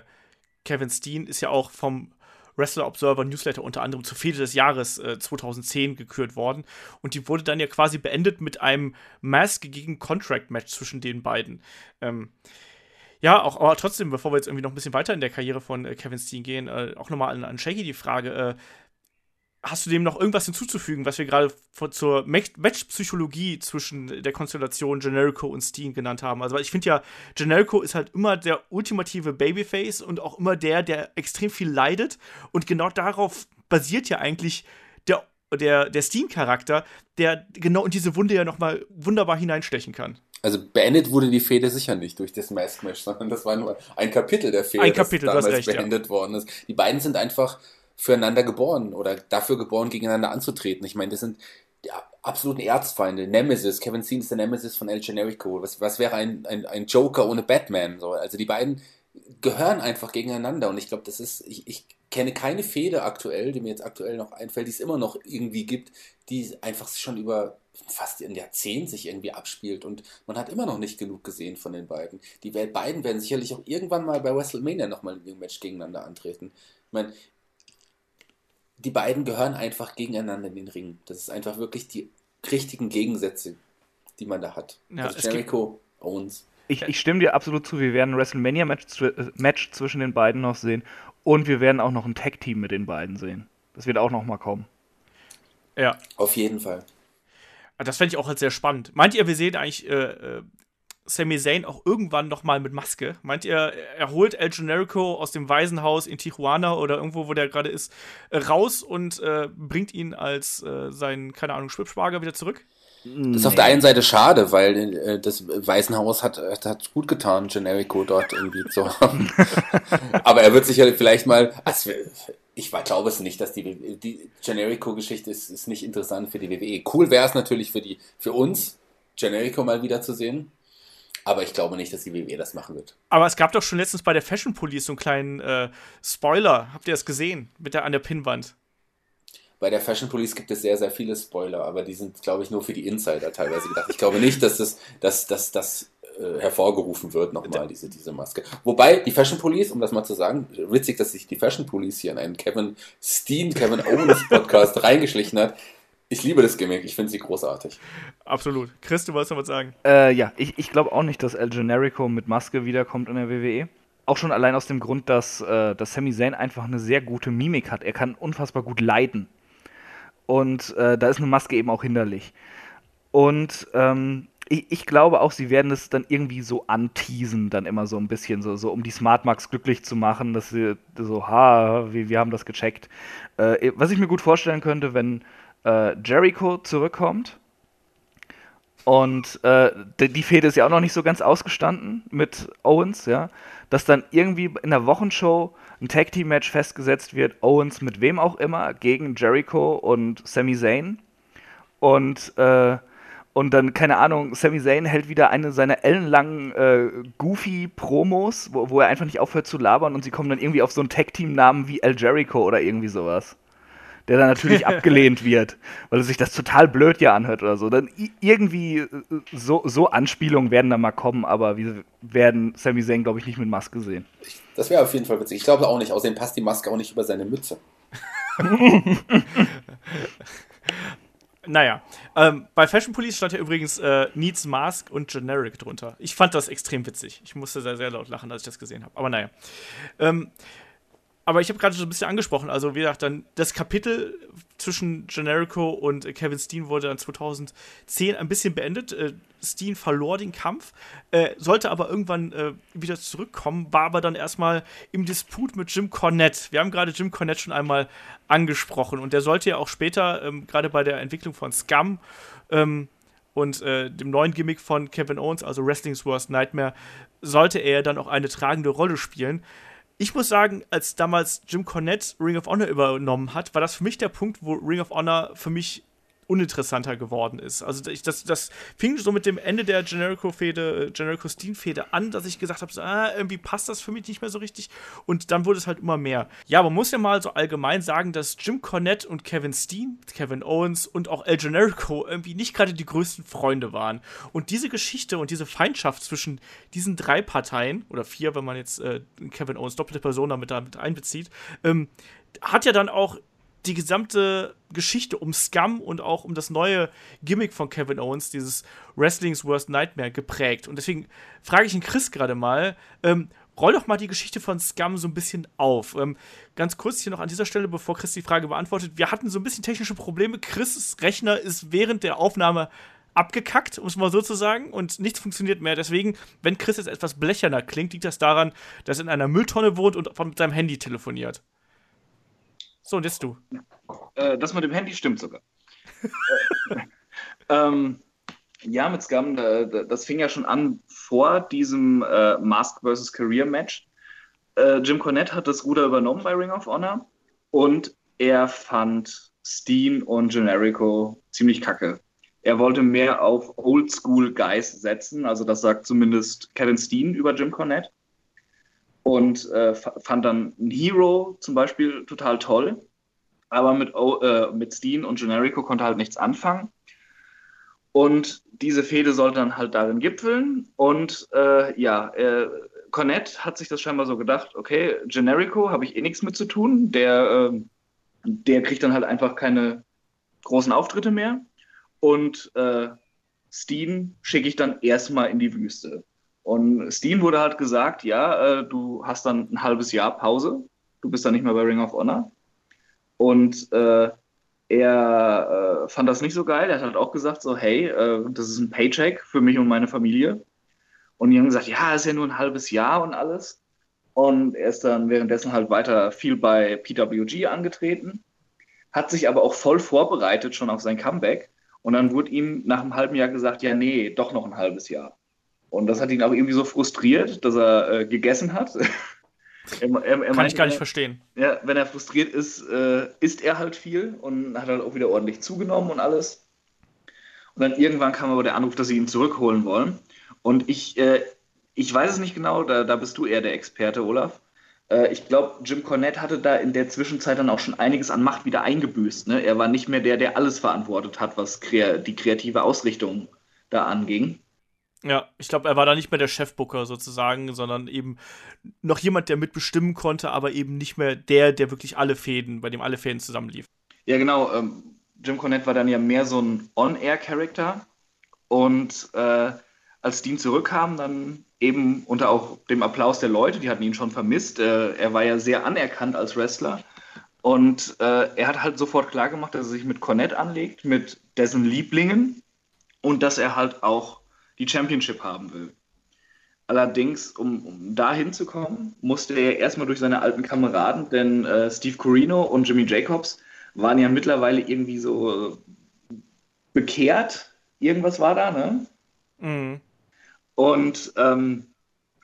Speaker 2: Kevin Steen ist ja auch vom Wrestler Observer Newsletter unter anderem zur Fehde des Jahres äh, 2010 gekürt worden. Und die wurde dann ja quasi beendet mit einem Mask gegen Contract Match zwischen den beiden. Ähm, Ja, auch, aber trotzdem, bevor wir jetzt irgendwie noch ein bisschen weiter in der Karriere von äh, Kevin Steen gehen, äh, auch nochmal an, an Shaggy die Frage, äh, hast du dem noch irgendwas hinzuzufügen, was wir gerade zur Match-Psychologie zwischen der Konstellation Generico und Steen genannt haben? Also, ich finde ja, Generico ist halt immer der ultimative Babyface und auch immer der, der extrem viel leidet. Und genau darauf basiert ja eigentlich der, der, der Steen-Charakter, der genau in diese Wunde ja nochmal wunderbar hineinstechen kann.
Speaker 4: Also beendet wurde die Fehde sicher nicht durch das Mask Match, sondern das war nur ein Kapitel der Fehde,
Speaker 2: ein Kapitel,
Speaker 4: das damals
Speaker 2: recht,
Speaker 4: beendet ja. worden ist. Die beiden sind einfach füreinander geboren oder dafür geboren, gegeneinander anzutreten. Ich meine, das sind die absoluten Erzfeinde. Nemesis, Kevin Steen ist der Nemesis von El Generico. Was, was wäre ein, ein, ein Joker ohne Batman? So, also die beiden gehören einfach gegeneinander und ich glaube, das ist, ich, ich kenne keine Fehde aktuell, die mir jetzt aktuell noch einfällt, die es immer noch irgendwie gibt, die einfach schon über fast ein Jahrzehnt sich irgendwie abspielt und man hat immer noch nicht genug gesehen von den beiden. Die beiden werden sicherlich auch irgendwann mal bei WrestleMania nochmal in einem Match gegeneinander antreten. Ich meine, die beiden gehören einfach gegeneinander in den Ring. Das ist einfach wirklich die richtigen Gegensätze, die man da hat.
Speaker 2: Ja,
Speaker 4: also Jericho, Owens.
Speaker 3: Ich, ich, stimme dir absolut zu. Wir werden ein WrestleMania-Match äh, Match zwischen den beiden noch sehen. Und wir werden auch noch ein Tag-Team mit den beiden sehen. Das wird auch noch mal kommen.
Speaker 2: Ja.
Speaker 4: Auf jeden Fall.
Speaker 2: Das fände ich auch halt sehr spannend. Meint ihr, wir sehen eigentlich äh, äh Sami Zayn auch irgendwann noch mal mit Maske? Meint ihr, er holt El Generico aus dem Waisenhaus in Tijuana oder irgendwo, wo der gerade ist, äh, raus und äh, bringt ihn als äh, seinen, keine Ahnung, Schwibschwager wieder zurück?
Speaker 4: Das ist auf der einen Seite schade, weil äh, das Waisenhaus hat, hat gut getan, Generico dort irgendwie zu haben. Aber er wird sicher vielleicht mal, also ich glaube es nicht, dass die, die Generico-Geschichte ist, ist nicht interessant für die WWE. Cool wäre es natürlich für die, für uns, Generico mal wieder zu sehen. Aber ich glaube nicht, dass die WWE das machen wird.
Speaker 2: Aber es gab doch schon letztens bei der Fashion Police so einen kleinen äh, Spoiler. Habt ihr das gesehen? Mit der an der Pinnwand.
Speaker 4: Bei der Fashion Police gibt es sehr, sehr viele Spoiler, aber die sind, glaube ich, nur für die Insider teilweise gedacht. Ich glaube nicht, dass das, dass, dass, dass, äh, hervorgerufen wird, nochmal, diese, diese Maske. Wobei, die Fashion Police, um das mal zu sagen, witzig, dass sich die Fashion Police hier in einen Kevin Steen, Kevin Owens Podcast reingeschlichen hat. Ich liebe das Gimmick, ich finde sie großartig.
Speaker 2: Absolut. Chris, du wolltest noch was sagen?
Speaker 3: Äh, ja, ich, ich glaube auch nicht, dass El Generico mit Maske wiederkommt in der WWE. Auch schon allein aus dem Grund, dass, äh, dass Sami Zayn einfach eine sehr gute Mimik hat. Er kann unfassbar gut leiden. Und äh, da ist eine Maske eben auch hinderlich. Und ähm, ich, ich, glaube auch, sie werden es dann irgendwie so anteasen, dann immer so ein bisschen, so, so um die Smart Marks glücklich zu machen, dass sie so, ha, wir, wir haben das gecheckt. Äh, was ich mir gut vorstellen könnte, wenn äh, Jericho zurückkommt. Und äh, die, die Fehde ist ja auch noch nicht so ganz ausgestanden mit Owens, ja. Dass dann irgendwie in der Wochenshow ein Tag Team Match festgesetzt wird, Owens mit wem auch immer, gegen Jericho und Sami Zayn. Und, äh, und dann, keine Ahnung, Sami Zayn hält wieder eine seiner ellenlangen äh, Goofy-Promos, wo, wo er einfach nicht aufhört zu labern und sie kommen dann irgendwie auf so einen Tag-Team-Namen wie El Jericho oder irgendwie sowas der dann natürlich abgelehnt wird, weil es sich das total blöd ja anhört oder so. Dann irgendwie äh, so, so Anspielungen werden da mal kommen, aber wir werden Sami Zayn, glaube ich, nicht mit Maske sehen.
Speaker 4: Das wäre auf jeden Fall witzig. Ich glaube auch nicht. Außerdem passt die Maske auch nicht über seine Mütze.
Speaker 2: Naja, ähm, bei Fashion Police stand ja übrigens äh, Needs Mask und Generic drunter. Ich fand das extrem witzig. Ich musste sehr, sehr laut lachen, als ich das gesehen habe. Aber naja. Ähm, aber ich habe gerade schon ein bisschen angesprochen, also wie gesagt, dann das Kapitel zwischen Generico und Kevin Steen wurde dann 2010 ein bisschen beendet. Äh, Steen verlor den Kampf, äh, sollte aber irgendwann äh, wieder zurückkommen, war aber dann erstmal im Disput mit Jim Cornette. Wir haben gerade Jim Cornette schon einmal angesprochen und der sollte ja auch später, ähm, gerade bei der Entwicklung von Scum ähm, und äh, dem neuen Gimmick von Kevin Owens, also Wrestling's Worst Nightmare, sollte er dann auch eine tragende Rolle spielen ich muss sagen, als damals Jim Cornette Ring of Honor übernommen hat, war das für mich der Punkt, wo Ring of Honor für mich uninteressanter geworden ist. Also ich, das, das fing so mit dem Ende der Generico-Fehde, äh, Generico-Steen-Fehde an, dass ich gesagt habe, so, ah, irgendwie passt das für mich nicht mehr so richtig. Und dann wurde es halt immer mehr. Ja, man muss ja mal so allgemein sagen, dass Jim Cornette und Kevin Steen, Kevin Owens und auch El Generico irgendwie nicht gerade die größten Freunde waren. Und diese Geschichte und diese Feindschaft zwischen diesen drei Parteien, oder vier, wenn man jetzt äh, Kevin Owens doppelte Person damit, damit einbezieht, ähm, hat ja dann auch die gesamte Geschichte um Scum und auch um das neue Gimmick von Kevin Owens, dieses Wrestling's Worst Nightmare, geprägt. Und deswegen frage ich ihn Chris gerade mal, ähm, roll doch mal die Geschichte von Scum so ein bisschen auf. Ähm, ganz kurz hier noch an dieser Stelle, bevor Chris die Frage beantwortet. Wir hatten so ein bisschen technische Probleme. Chris' Rechner ist während der Aufnahme abgekackt, um es mal so zu sagen, und nichts funktioniert mehr. Deswegen, wenn Chris jetzt etwas blecherner klingt, liegt das daran, dass er in einer Mülltonne wohnt und mit seinem Handy telefoniert. So, und jetzt du.
Speaker 3: Äh, das mit dem Handy stimmt sogar. ähm, ja, mit Scum, das fing ja schon an vor diesem äh, Mask vs. Career Match. Äh, Jim Cornette hat das Ruder übernommen bei Ring of Honor und er fand Steen und Generico ziemlich kacke. Er wollte mehr auf Oldschool Guys setzen, also das sagt zumindest Kevin Steen über Jim Cornette. Und äh, fand dann Hero zum Beispiel total toll, aber mit, äh, mit Steen und Generico konnte halt nichts anfangen. Und diese Fehde sollte dann halt darin gipfeln. Und äh, ja, äh, Cornette hat sich das scheinbar so gedacht, okay, Generico habe ich eh nichts mit zu tun. Der, äh, der kriegt dann halt einfach keine großen Auftritte mehr. Und äh, Steen schicke ich dann erstmal in die Wüste. Und Steen wurde halt gesagt, ja, äh, du hast dann ein halbes Jahr Pause. Du bist dann nicht mehr bei Ring of Honor. Und äh, er äh, fand das nicht so geil. Er hat halt auch gesagt, so, hey, äh, das ist ein Paycheck für mich und meine Familie. Und die haben gesagt, ja, ist ja nur ein halbes Jahr und alles. Und er ist dann währenddessen halt weiter viel bei PWG angetreten, hat sich aber auch voll vorbereitet schon auf sein Comeback. Und dann wurde ihm nach einem halben Jahr gesagt, ja, nee, doch noch ein halbes Jahr. Und das hat ihn auch irgendwie so frustriert, dass er äh, gegessen hat.
Speaker 2: Er, er, er Kann meinte, ich gar nicht verstehen.
Speaker 3: Ja, wenn er frustriert ist, äh, isst er halt viel und hat halt auch wieder ordentlich zugenommen und alles. Und dann irgendwann kam aber der Anruf, dass sie ihn zurückholen wollen. Und ich, äh, ich weiß es nicht genau, da, da bist du eher der Experte, Olaf. Äh, ich glaube, Jim Cornette hatte da in der Zwischenzeit dann auch schon einiges an Macht wieder eingebüßt. Ne? Er war nicht mehr der, der alles verantwortet hat, was kre die kreative Ausrichtung da anging.
Speaker 2: Ja, ich glaube, er war da nicht mehr der Chefbooker sozusagen, sondern eben noch jemand, der mitbestimmen konnte, aber eben nicht mehr der, der wirklich alle Fäden, bei dem alle Fäden zusammenliefen.
Speaker 3: Ja, genau. Ähm, Jim Cornette war dann ja mehr so ein On-Air-Charakter. Und äh, als Dean zurückkam, dann eben unter auch dem Applaus der Leute, die hatten ihn schon vermisst. Äh, er war ja sehr anerkannt als Wrestler. Und äh, er hat halt sofort klargemacht, dass er sich mit Cornette anlegt, mit dessen Lieblingen und dass er halt auch die Championship haben will. Allerdings, um, um da hinzukommen, musste er erstmal durch seine alten Kameraden, denn äh, Steve Corino und Jimmy Jacobs waren ja mittlerweile irgendwie so bekehrt. Irgendwas war da, ne? Mhm. Und ähm,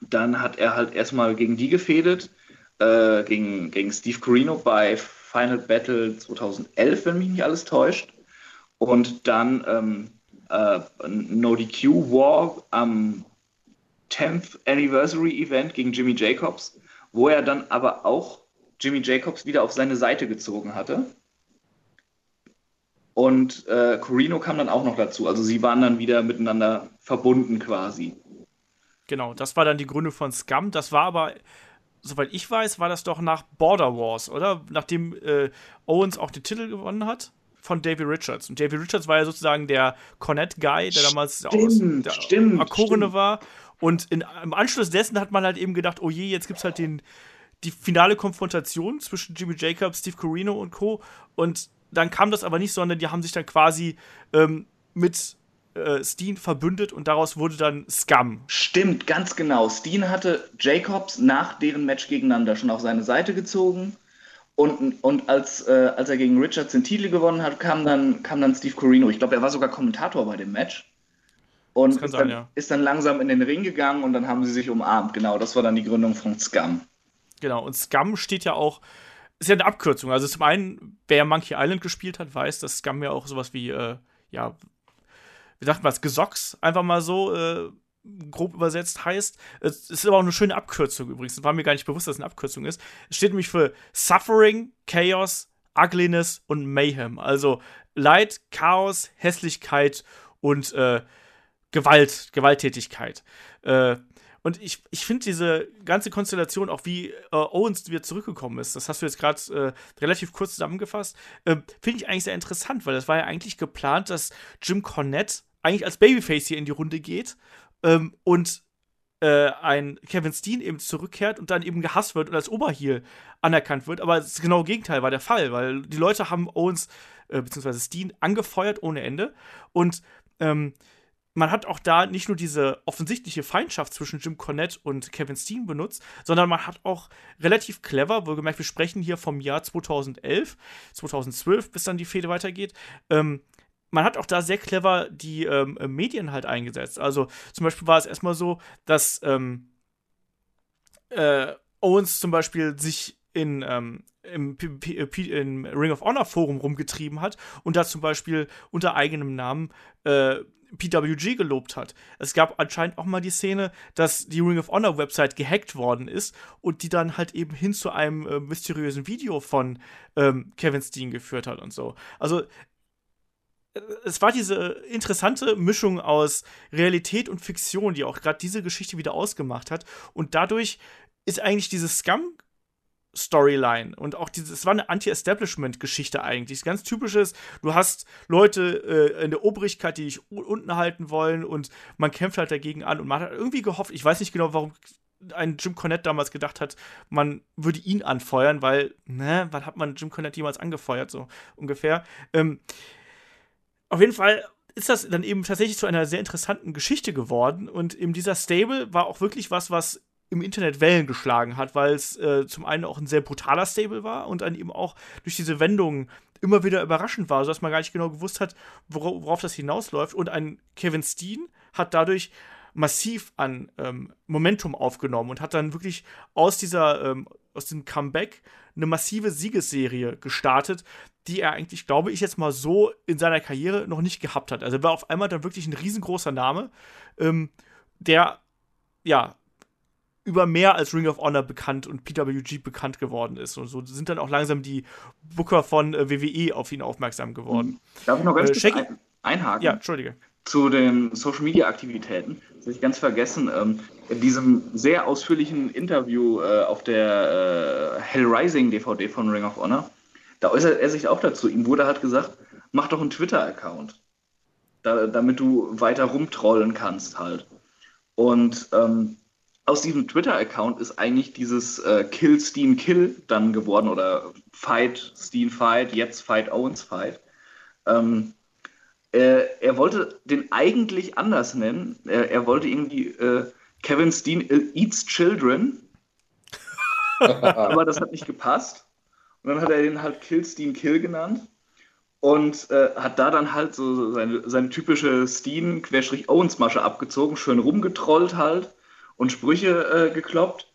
Speaker 3: dann hat er halt erstmal gegen die gefädet, äh, gegen, gegen Steve Corino bei Final Battle 2011, wenn mich nicht alles täuscht. Und dann ähm, äh, No DQ War am 10th Anniversary Event gegen Jimmy Jacobs, wo er dann aber auch Jimmy Jacobs wieder auf seine Seite gezogen hatte. Und äh, Corino kam dann auch noch dazu. Also sie waren dann wieder miteinander verbunden quasi.
Speaker 2: Genau, das war dann die Gründe von Scum. Das war aber, soweit ich weiß, war das doch nach Border Wars, oder? Nachdem äh, Owens auch den Titel gewonnen hat von Davy Richards. Und Davy Richards war ja sozusagen der Cornet-Guy, der damals
Speaker 3: stimmt, aus, der
Speaker 2: Akkorene war. Und in, im Anschluss dessen hat man halt eben gedacht, oh je, jetzt gibt es halt den, die finale Konfrontation zwischen Jimmy Jacobs, Steve Corino und Co. Und dann kam das aber nicht, sondern die haben sich dann quasi ähm, mit äh, Steen verbündet und daraus wurde dann Scum.
Speaker 3: Stimmt, ganz genau. Steen hatte Jacobs nach deren Match gegeneinander schon auf seine Seite gezogen und, und als, äh, als er gegen Richards den Titel gewonnen hat, kam dann, kam dann Steve Corino. Ich glaube, er war sogar Kommentator bei dem Match. Und ist, sein, dann, ja. ist dann langsam in den Ring gegangen und dann haben sie sich umarmt. Genau, das war dann die Gründung von Scum.
Speaker 2: Genau, und Scum steht ja auch, ist ja eine Abkürzung. Also zum einen, wer Monkey Island gespielt hat, weiß, dass Scum ja auch sowas wie, äh, ja, wie sagt man das, Gesocks einfach mal so äh, grob übersetzt heißt. Es ist aber auch eine schöne Abkürzung übrigens. War mir gar nicht bewusst, dass es eine Abkürzung ist. Es steht nämlich für Suffering, Chaos, Ugliness und Mayhem. Also Leid, Chaos, Hässlichkeit und äh, Gewalt, Gewalttätigkeit. Äh, und ich, ich finde diese ganze Konstellation, auch wie äh, Owens wieder zurückgekommen ist, das hast du jetzt gerade äh, relativ kurz zusammengefasst, äh, finde ich eigentlich sehr interessant, weil das war ja eigentlich geplant, dass Jim Cornette eigentlich als Babyface hier in die Runde geht ähm, und äh, ein Kevin Steen eben zurückkehrt und dann eben gehasst wird und als Oberheel anerkannt wird. Aber das genaue Gegenteil war der Fall, weil die Leute haben Owens äh, bzw. Steen angefeuert ohne Ende und ähm, man hat auch da nicht nur diese offensichtliche Feindschaft zwischen Jim Cornette und Kevin Steen benutzt, sondern man hat auch relativ clever, wohlgemerkt, wir sprechen hier vom Jahr 2011, 2012, bis dann die Fehde weitergeht, ähm, man hat auch da sehr clever die ähm, Medien halt eingesetzt. Also zum Beispiel war es erstmal so, dass ähm, äh, Owens zum Beispiel sich in, ähm, im, im, Ring of Honor Forum rumgetrieben hat und da zum Beispiel unter eigenem Namen äh, PWG gelobt hat. Es gab anscheinend auch mal die Szene, dass die Ring of Honor Website gehackt worden ist und die dann halt eben hin zu einem äh, mysteriösen Video von ähm, Kevin Steen geführt hat und so. Also äh, es war diese interessante Mischung aus Realität und Fiktion, die auch gerade diese Geschichte wieder ausgemacht hat. Und dadurch ist eigentlich diese Scum Storyline und auch dieses, es war eine Anti-Establishment-Geschichte eigentlich. Ganz typisches, du hast Leute äh, in der Obrigkeit, die dich unten halten wollen und man kämpft halt dagegen an und man hat irgendwie gehofft, ich weiß nicht genau, warum ein Jim Cornette damals gedacht hat, man würde ihn anfeuern, weil, ne, wann hat man Jim Cornette jemals angefeuert, so ungefähr. Ähm, auf jeden Fall ist das dann eben tatsächlich zu einer sehr interessanten Geschichte geworden und eben dieser Stable war auch wirklich was, was im Internet Wellen geschlagen hat, weil es äh, zum einen auch ein sehr brutaler Stable war und dann eben auch durch diese Wendungen immer wieder überraschend war, sodass man gar nicht genau gewusst hat, wora worauf das hinausläuft. Und ein Kevin Steen hat dadurch massiv an ähm, Momentum aufgenommen und hat dann wirklich aus dieser, ähm, aus dem Comeback eine massive Siegesserie gestartet, die er eigentlich, glaube ich, jetzt mal so in seiner Karriere noch nicht gehabt hat. Also er war auf einmal dann wirklich ein riesengroßer Name, ähm, der ja über mehr als Ring of Honor bekannt und PWG bekannt geworden ist. Und so sind dann auch langsam die Booker von äh, WWE auf ihn aufmerksam geworden.
Speaker 3: Mhm. Darf ich noch ganz äh, kurz ein, einhaken?
Speaker 2: Ja, Entschuldige.
Speaker 3: Zu den Social Media Aktivitäten. Das habe ich ganz vergessen. Ähm, in diesem sehr ausführlichen Interview äh, auf der äh, Hell Rising DVD von Ring of Honor, da äußert er sich auch dazu. Ihm wurde halt gesagt, mach doch einen Twitter-Account. Da, damit du weiter rumtrollen kannst halt. Und ähm, aus diesem Twitter-Account ist eigentlich dieses äh, Kill Steen Kill dann geworden oder Fight Steen Fight, jetzt Fight Owens Fight. Ähm, äh, er wollte den eigentlich anders nennen. Er, er wollte irgendwie äh, Kevin Steen Eats Children. aber das hat nicht gepasst. Und dann hat er den halt Kill Steen Kill genannt und äh, hat da dann halt so seine, seine typische Steen-Owens-Masche abgezogen, schön rumgetrollt halt und Sprüche äh, gekloppt.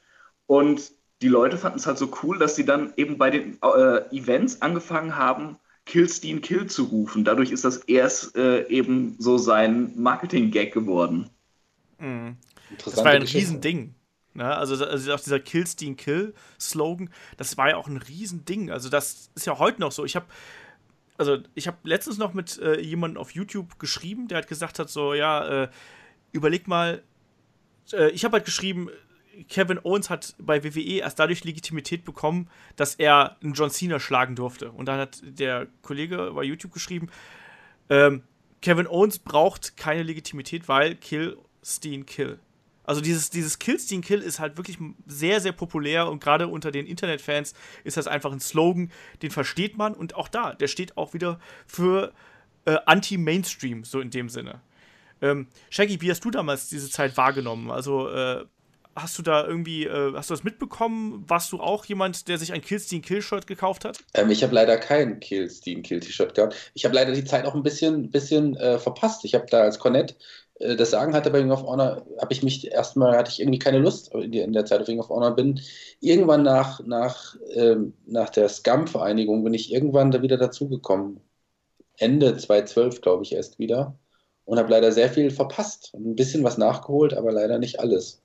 Speaker 3: Und die Leute fanden es halt so cool, dass sie dann eben bei den äh, Events angefangen haben, Kill Steen Kill zu rufen. Dadurch ist das erst äh, eben so sein Marketing-Gag geworden.
Speaker 2: Mhm. Das war ein Riesending. Ne? Also, also auch dieser Kill Steen Kill Slogan, das war ja auch ein Riesending. Also das ist ja heute noch so. Ich habe also ich habe letztens noch mit äh, jemandem auf YouTube geschrieben, der hat gesagt hat so, ja, äh, überleg mal, äh, ich habe halt geschrieben, Kevin Owens hat bei WWE erst dadurch Legitimität bekommen, dass er einen John Cena schlagen durfte. Und dann hat der Kollege bei YouTube geschrieben, ähm, Kevin Owens braucht keine Legitimität, weil Kill, Steen, Kill. Also dieses, dieses Kill, Steen, Kill ist halt wirklich sehr, sehr populär und gerade unter den Internetfans ist das einfach ein Slogan, den versteht man und auch da, der steht auch wieder für äh, Anti-Mainstream, so in dem Sinne. Ähm, Shaggy, wie hast du damals diese Zeit wahrgenommen? Also, äh, hast du da irgendwie, äh, hast du das mitbekommen? Warst du auch jemand, der sich ein Killstein Kill-Shirt gekauft hat?
Speaker 4: Ähm, ich habe leider kein Killstein Kill-T-Shirt gehabt. Ich habe leider die Zeit auch ein bisschen, bisschen äh, verpasst. Ich habe da als Cornette das Sagen hatte bei Ring of Honor, habe ich mich erstmal, hatte ich irgendwie keine Lust in, in der Zeit auf Ring of Honor, bin irgendwann nach, nach, ähm, nach der Scum-Vereinigung bin ich irgendwann da wieder dazugekommen. Ende 2012, glaube ich, erst wieder und habe leider sehr viel verpasst. Ein bisschen was nachgeholt, aber leider nicht alles.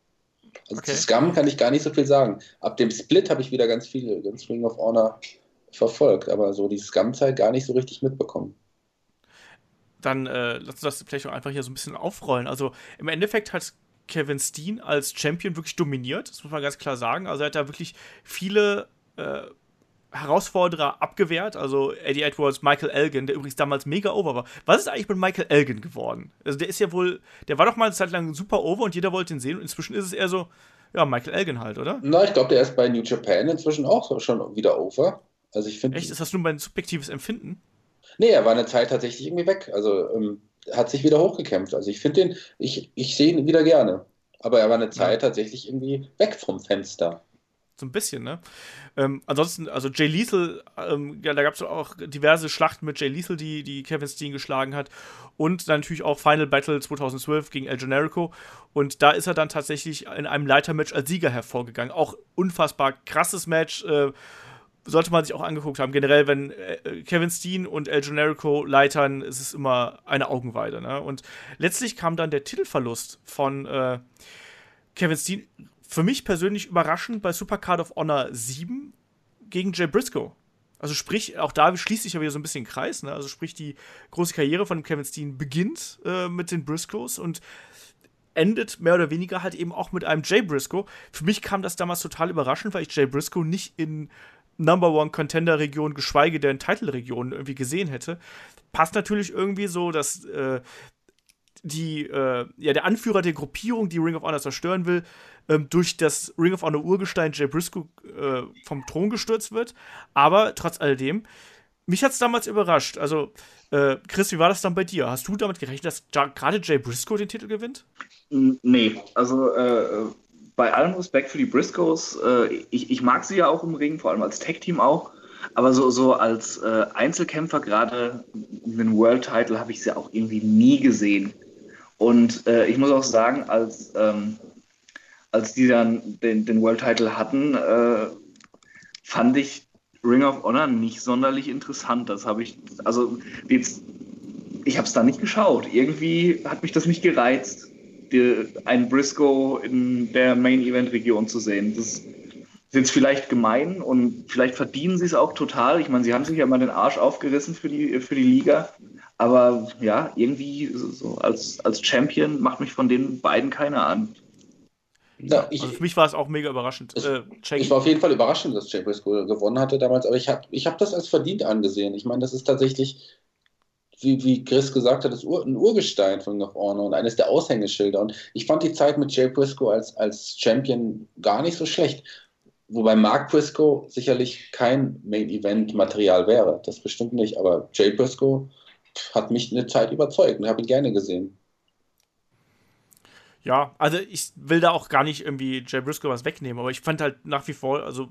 Speaker 4: Also okay. zu Scum kann ich gar nicht so viel sagen. Ab dem Split habe ich wieder ganz viel, ganz Ring of Honor verfolgt, aber so die Scum-Zeit gar nicht so richtig mitbekommen.
Speaker 2: Dann äh, lass uns das vielleicht auch einfach hier so ein bisschen aufrollen. Also im Endeffekt hat Kevin Steen als Champion wirklich dominiert. Das muss man ganz klar sagen. Also er hat da wirklich viele äh, Herausforderer abgewehrt. Also Eddie Edwards, Michael Elgin, der übrigens damals mega over war. Was ist eigentlich mit Michael Elgin geworden? Also der ist ja wohl, der war doch mal eine Zeit lang super over und jeder wollte ihn sehen. Und inzwischen ist es eher so, ja, Michael Elgin halt, oder?
Speaker 4: Na, ich glaube, der ist bei New Japan inzwischen auch schon wieder over. Also ich finde.
Speaker 2: Echt? Ist das nur mein subjektives Empfinden?
Speaker 4: Nee, er war eine Zeit tatsächlich irgendwie weg. Also ähm, hat sich wieder hochgekämpft. Also ich finde den, ich, ich sehe ihn wieder gerne. Aber er war eine Zeit ja. tatsächlich irgendwie weg vom Fenster.
Speaker 2: So ein bisschen, ne? Ähm, ansonsten, also Jay Lethal, ähm, ja, da gab es auch diverse Schlachten mit Jay Lethal, die, die Kevin Steen geschlagen hat. Und dann natürlich auch Final Battle 2012 gegen El Generico. Und da ist er dann tatsächlich in einem Leitermatch als Sieger hervorgegangen. Auch unfassbar krasses Match. Äh, sollte man sich auch angeguckt haben. Generell, wenn äh, Kevin Steen und El Generico leitern, ist es immer eine Augenweide. Ne? Und letztlich kam dann der Titelverlust von äh, Kevin Steen für mich persönlich überraschend bei Supercard of Honor 7 gegen Jay Briscoe. Also sprich, auch da schließt sich ja wieder so ein bisschen Kreis. Ne? Also sprich, die große Karriere von Kevin Steen beginnt äh, mit den Briscoes und endet mehr oder weniger halt eben auch mit einem Jay Briscoe. Für mich kam das damals total überraschend, weil ich Jay Briscoe nicht in Number One Contender Region, geschweige denn Title Region irgendwie gesehen hätte. Passt natürlich irgendwie so, dass äh, die, äh, ja, der Anführer der Gruppierung, die Ring of Honor zerstören will, ähm, durch das Ring of Honor Urgestein Jay Briscoe äh, vom Thron gestürzt wird. Aber trotz alledem, mich hat es damals überrascht. Also, äh, Chris, wie war das dann bei dir? Hast du damit gerechnet, dass gerade Jay Briscoe den Titel gewinnt?
Speaker 3: Nee, also äh, bei allem Respekt für die Briscoes, äh, ich, ich mag sie ja auch im Ring, vor allem als Tag-Team auch. Aber so, so als äh, Einzelkämpfer, gerade den World-Title, habe ich sie auch irgendwie nie gesehen. Und äh, ich muss auch sagen, als, ähm, als die dann den, den World-Title hatten, äh, fand ich Ring of Honor nicht sonderlich interessant. Das habe ich, also jetzt, ich habe es da nicht geschaut. Irgendwie hat mich das nicht gereizt die, einen Briscoe in der Main-Event-Region zu sehen. Das jetzt vielleicht gemein und vielleicht verdienen sie es auch total. Ich meine, sie haben sich ja mal den Arsch aufgerissen für die, für die Liga. Aber ja, irgendwie so als, als Champion macht mich von den beiden keiner an.
Speaker 2: Ja, ich, also für mich war es auch mega überraschend.
Speaker 4: Es, äh, ich war auf jeden Fall überraschend, dass Jay Briscoe gewonnen hatte damals, aber ich habe ich hab das als verdient angesehen. Ich meine, das ist tatsächlich wie, wie Chris gesagt hat, ist ein Urgestein von of Honor und eines der Aushängeschilder. Und ich fand die Zeit mit Jay Briscoe als, als Champion gar nicht so schlecht. Wobei Mark Briscoe sicherlich kein Main-Event-Material wäre. Das bestimmt nicht. Aber Jay Briscoe hat mich eine Zeit überzeugt und habe ihn gerne gesehen.
Speaker 2: Ja, also ich will da auch gar nicht irgendwie Jay Briscoe was wegnehmen, aber ich fand halt nach wie vor, also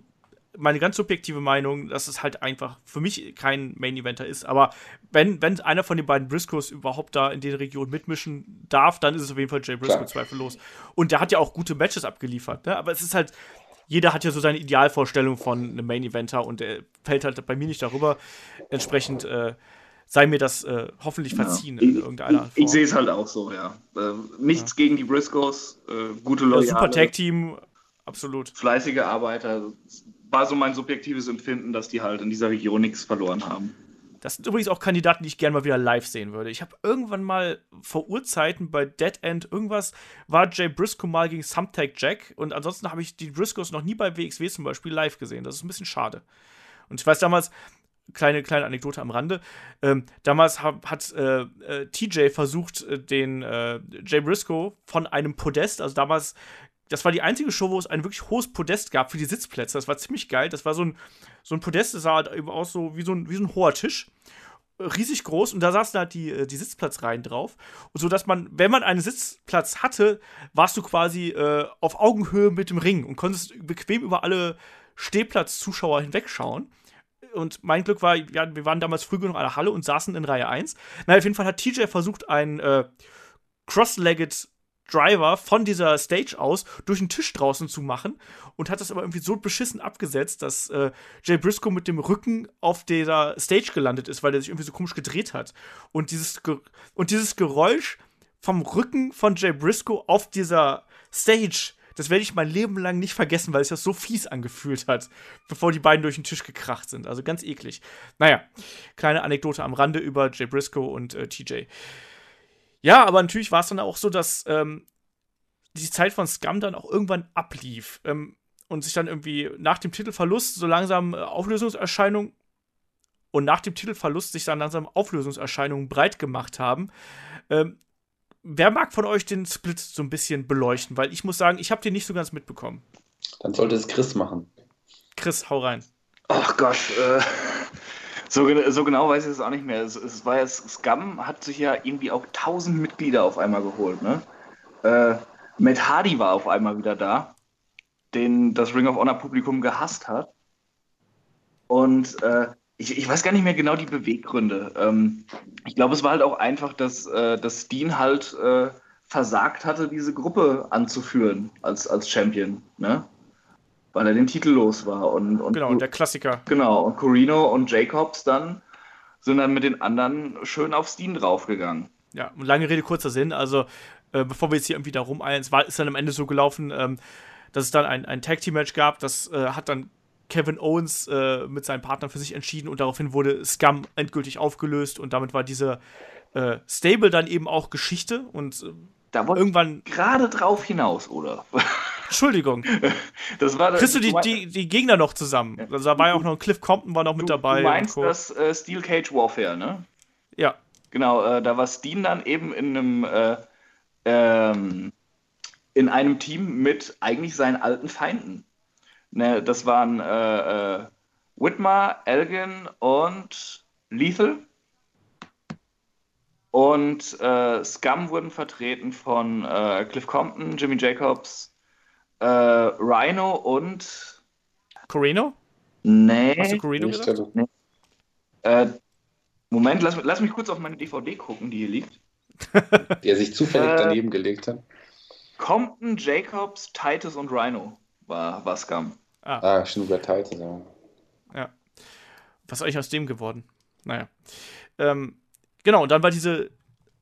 Speaker 2: meine ganz subjektive Meinung, dass es halt einfach für mich kein Main Eventer ist. Aber wenn, wenn einer von den beiden Briscoes überhaupt da in den Regionen mitmischen darf, dann ist es auf jeden Fall Jay Briscoe Klar. zweifellos. Und der hat ja auch gute Matches abgeliefert. Ne? Aber es ist halt, jeder hat ja so seine Idealvorstellung von einem Main Eventer und der fällt halt bei mir nicht darüber. Entsprechend äh, sei mir das äh, hoffentlich verziehen ja. in irgendeiner
Speaker 3: Form. Ich, ich sehe es halt auch so, ja. Äh, nichts ja. gegen die Briscoes, äh, gute Leute.
Speaker 2: super Tag-Team, absolut.
Speaker 3: Fleißige Arbeiter, war so mein subjektives Empfinden, dass die halt in dieser Region nichts verloren haben.
Speaker 2: Das sind übrigens auch Kandidaten, die ich gerne mal wieder live sehen würde. Ich habe irgendwann mal vor Urzeiten bei Dead End irgendwas, war Jay Briscoe mal gegen Thumbtack Jack und ansonsten habe ich die Briscoes noch nie bei WXW zum Beispiel live gesehen. Das ist ein bisschen schade. Und ich weiß damals, kleine, kleine Anekdote am Rande. Ähm, damals hab, hat äh, äh, TJ versucht, äh, den äh, Jay Briscoe von einem Podest, also damals das war die einzige Show, wo es ein wirklich hohes Podest gab für die Sitzplätze. Das war ziemlich geil. Das war so ein, so ein Podest, das sah halt eben aus so wie so ein, wie so ein hoher Tisch. Riesig groß und da saßen halt die, äh, die Sitzplatzreihen drauf. Und so, dass man, wenn man einen Sitzplatz hatte, warst du quasi äh, auf Augenhöhe mit dem Ring und konntest bequem über alle Stehplatzzuschauer hinwegschauen. Und mein Glück war, ja, wir waren damals früh genug in der Halle und saßen in Reihe 1. Na, auf jeden Fall hat TJ versucht, ein äh, Cross-Legged Driver von dieser Stage aus durch den Tisch draußen zu machen und hat das aber irgendwie so beschissen abgesetzt, dass äh, Jay Briscoe mit dem Rücken auf dieser Stage gelandet ist, weil der sich irgendwie so komisch gedreht hat. Und dieses, Ge und dieses Geräusch vom Rücken von Jay Briscoe auf dieser Stage, das werde ich mein Leben lang nicht vergessen, weil es das so fies angefühlt hat, bevor die beiden durch den Tisch gekracht sind. Also ganz eklig. Naja, kleine Anekdote am Rande über Jay Briscoe und äh, TJ. Ja, aber natürlich war es dann auch so, dass ähm, die Zeit von Scum dann auch irgendwann ablief ähm, und sich dann irgendwie nach dem Titelverlust so langsam äh, Auflösungserscheinungen und nach dem Titelverlust sich dann langsam Auflösungserscheinungen breit gemacht haben. Ähm, wer mag von euch den Split so ein bisschen beleuchten? Weil ich muss sagen, ich habe den nicht so ganz mitbekommen.
Speaker 4: Dann sollte es Chris machen.
Speaker 2: Chris, hau rein.
Speaker 3: Ach Gott, äh, so, so, genau weiß ich es auch nicht mehr. Es, es war ja, Scum hat sich ja irgendwie auch 1000 Mitglieder auf einmal geholt. Ne? Äh, Matt Hardy war auf einmal wieder da, den das Ring of Honor Publikum gehasst hat. Und äh, ich, ich, weiß gar nicht mehr genau die Beweggründe. Ähm, ich glaube, es war halt auch einfach, dass, äh, dass Dean halt äh, versagt hatte, diese Gruppe anzuführen als, als Champion. Ne? Weil er den Titel los war. Und, und
Speaker 2: genau, der Klassiker.
Speaker 3: Genau, und Corino und Jacobs dann sind dann mit den anderen schön auf Steen draufgegangen.
Speaker 2: Ja, lange Rede, kurzer Sinn. Also, äh, bevor wir jetzt hier irgendwie da rumeilen, es war, ist dann am Ende so gelaufen, ähm, dass es dann ein, ein Tag-Team-Match gab. Das äh, hat dann Kevin Owens äh, mit seinen Partnern für sich entschieden und daraufhin wurde Scum endgültig aufgelöst und damit war diese äh, Stable dann eben auch Geschichte und äh,
Speaker 3: da irgendwann gerade drauf hinaus, oder?
Speaker 2: Entschuldigung.
Speaker 3: Das war,
Speaker 2: Kriegst du die, die, die Gegner noch zusammen? Ja. Also da war ja auch noch Cliff Compton war noch mit
Speaker 3: du,
Speaker 2: dabei.
Speaker 3: Du meinst das äh, Steel Cage Warfare, ne?
Speaker 2: Ja.
Speaker 3: Genau, äh, da war Steen dann eben in einem äh, ähm, in einem Team mit eigentlich seinen alten Feinden. Ne, das waren äh, äh, Whitmer, Elgin und Lethal. Und äh, Scum wurden vertreten von äh, Cliff Compton, Jimmy Jacobs, äh, Rhino und.
Speaker 2: Corino?
Speaker 3: Nee.
Speaker 2: Hast du Corino gesagt?
Speaker 3: Nee. Äh, Moment, lass, lass, mich kurz auf meine DVD gucken, die hier liegt.
Speaker 4: Der sich zufällig äh, daneben gelegt hat.
Speaker 3: Compton, Jacobs, Titus und Rhino war, war Scum.
Speaker 4: Ah, ah stimmt, bei Titus, ja.
Speaker 2: Ja. Was ist eigentlich aus dem geworden? Naja. Ähm, genau, und dann war diese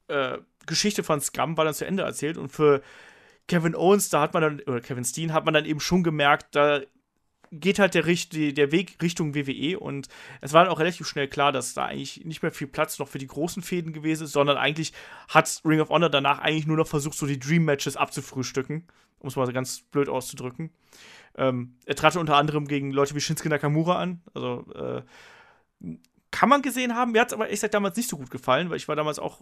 Speaker 2: äh, Geschichte von Scum war dann zu Ende erzählt und für Kevin Owens, da hat man dann, oder Kevin Steen, hat man dann eben schon gemerkt, da geht halt der, der Weg Richtung WWE und es war dann auch relativ schnell klar, dass da eigentlich nicht mehr viel Platz noch für die großen Fäden gewesen ist, sondern eigentlich hat Ring of Honor danach eigentlich nur noch versucht, so die Dream Matches abzufrühstücken, um es mal ganz blöd auszudrücken. Ähm, er trat unter anderem gegen Leute wie Shinsuke Nakamura an, also äh, kann man gesehen haben. Mir hat es aber ehrlich gesagt damals nicht so gut gefallen, weil ich war damals auch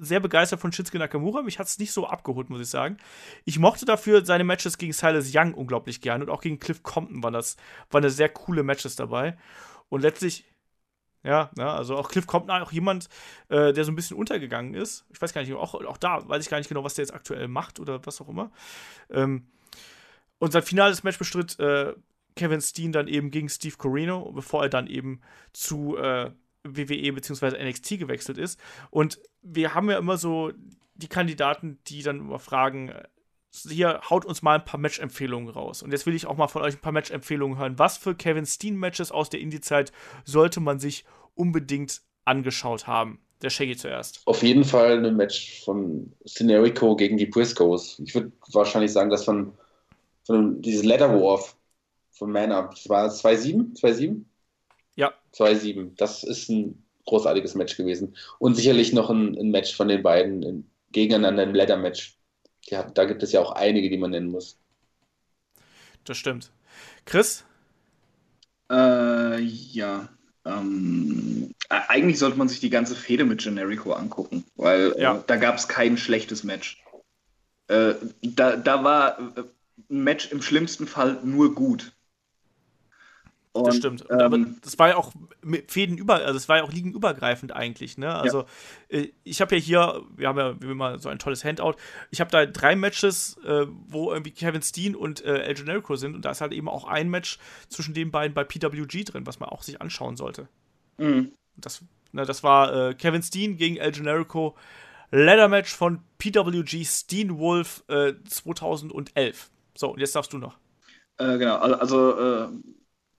Speaker 2: sehr begeistert von Shinsuke Nakamura. Mich hat es nicht so abgeholt, muss ich sagen. Ich mochte dafür seine Matches gegen Silas Young unglaublich gern und auch gegen Cliff Compton waren das waren sehr coole Matches dabei. Und letztlich, ja, ja also auch Cliff Compton, auch jemand, äh, der so ein bisschen untergegangen ist. Ich weiß gar nicht, auch, auch da weiß ich gar nicht genau, was der jetzt aktuell macht oder was auch immer. Ähm, und sein finales Match bestritt äh, Kevin Steen dann eben gegen Steve Corino, bevor er dann eben zu äh, WWE bzw. NXT gewechselt ist. Und wir haben ja immer so die Kandidaten, die dann immer fragen, hier haut uns mal ein paar Match-Empfehlungen raus. Und jetzt will ich auch mal von euch ein paar Match-Empfehlungen hören. Was für Kevin Steen-Matches aus der Indie-Zeit sollte man sich unbedingt angeschaut haben? Der Shaggy zuerst.
Speaker 4: Auf jeden Fall ein Match von Scenerico gegen die Briscoes. Ich würde wahrscheinlich sagen, dass von, von dieses Leather Warf von Man Up. Das war 2-7? 2-7?
Speaker 2: Ja.
Speaker 4: 2-7. Das ist ein großartiges Match gewesen. Und sicherlich noch ein, ein Match von den beiden in, gegeneinander im Leather-Match. Ja, da gibt es ja auch einige, die man nennen muss.
Speaker 2: Das stimmt. Chris?
Speaker 3: Äh, ja. Ähm, eigentlich sollte man sich die ganze Fehde mit Generico angucken, weil äh, ja. äh, da gab es kein schlechtes Match. Äh, da, da war äh, ein Match im schlimmsten Fall nur gut.
Speaker 2: Und, das stimmt. Ähm, aber das war ja auch Fäden über, also es war ja auch liegenübergreifend eigentlich, ne? Also ja. Äh, ich habe ja hier, wir haben ja wie immer so ein tolles Handout. Ich habe da drei Matches, äh, wo irgendwie Kevin Steen und äh, El Generico sind und da ist halt eben auch ein Match zwischen den beiden bei PWG drin, was man auch sich anschauen sollte. Mhm. Das, ne, das war äh, Kevin Steen gegen El Generico. Ladder Match von PWG Steen Wolf 2011. Äh, so, und jetzt darfst du noch.
Speaker 3: Äh, genau, also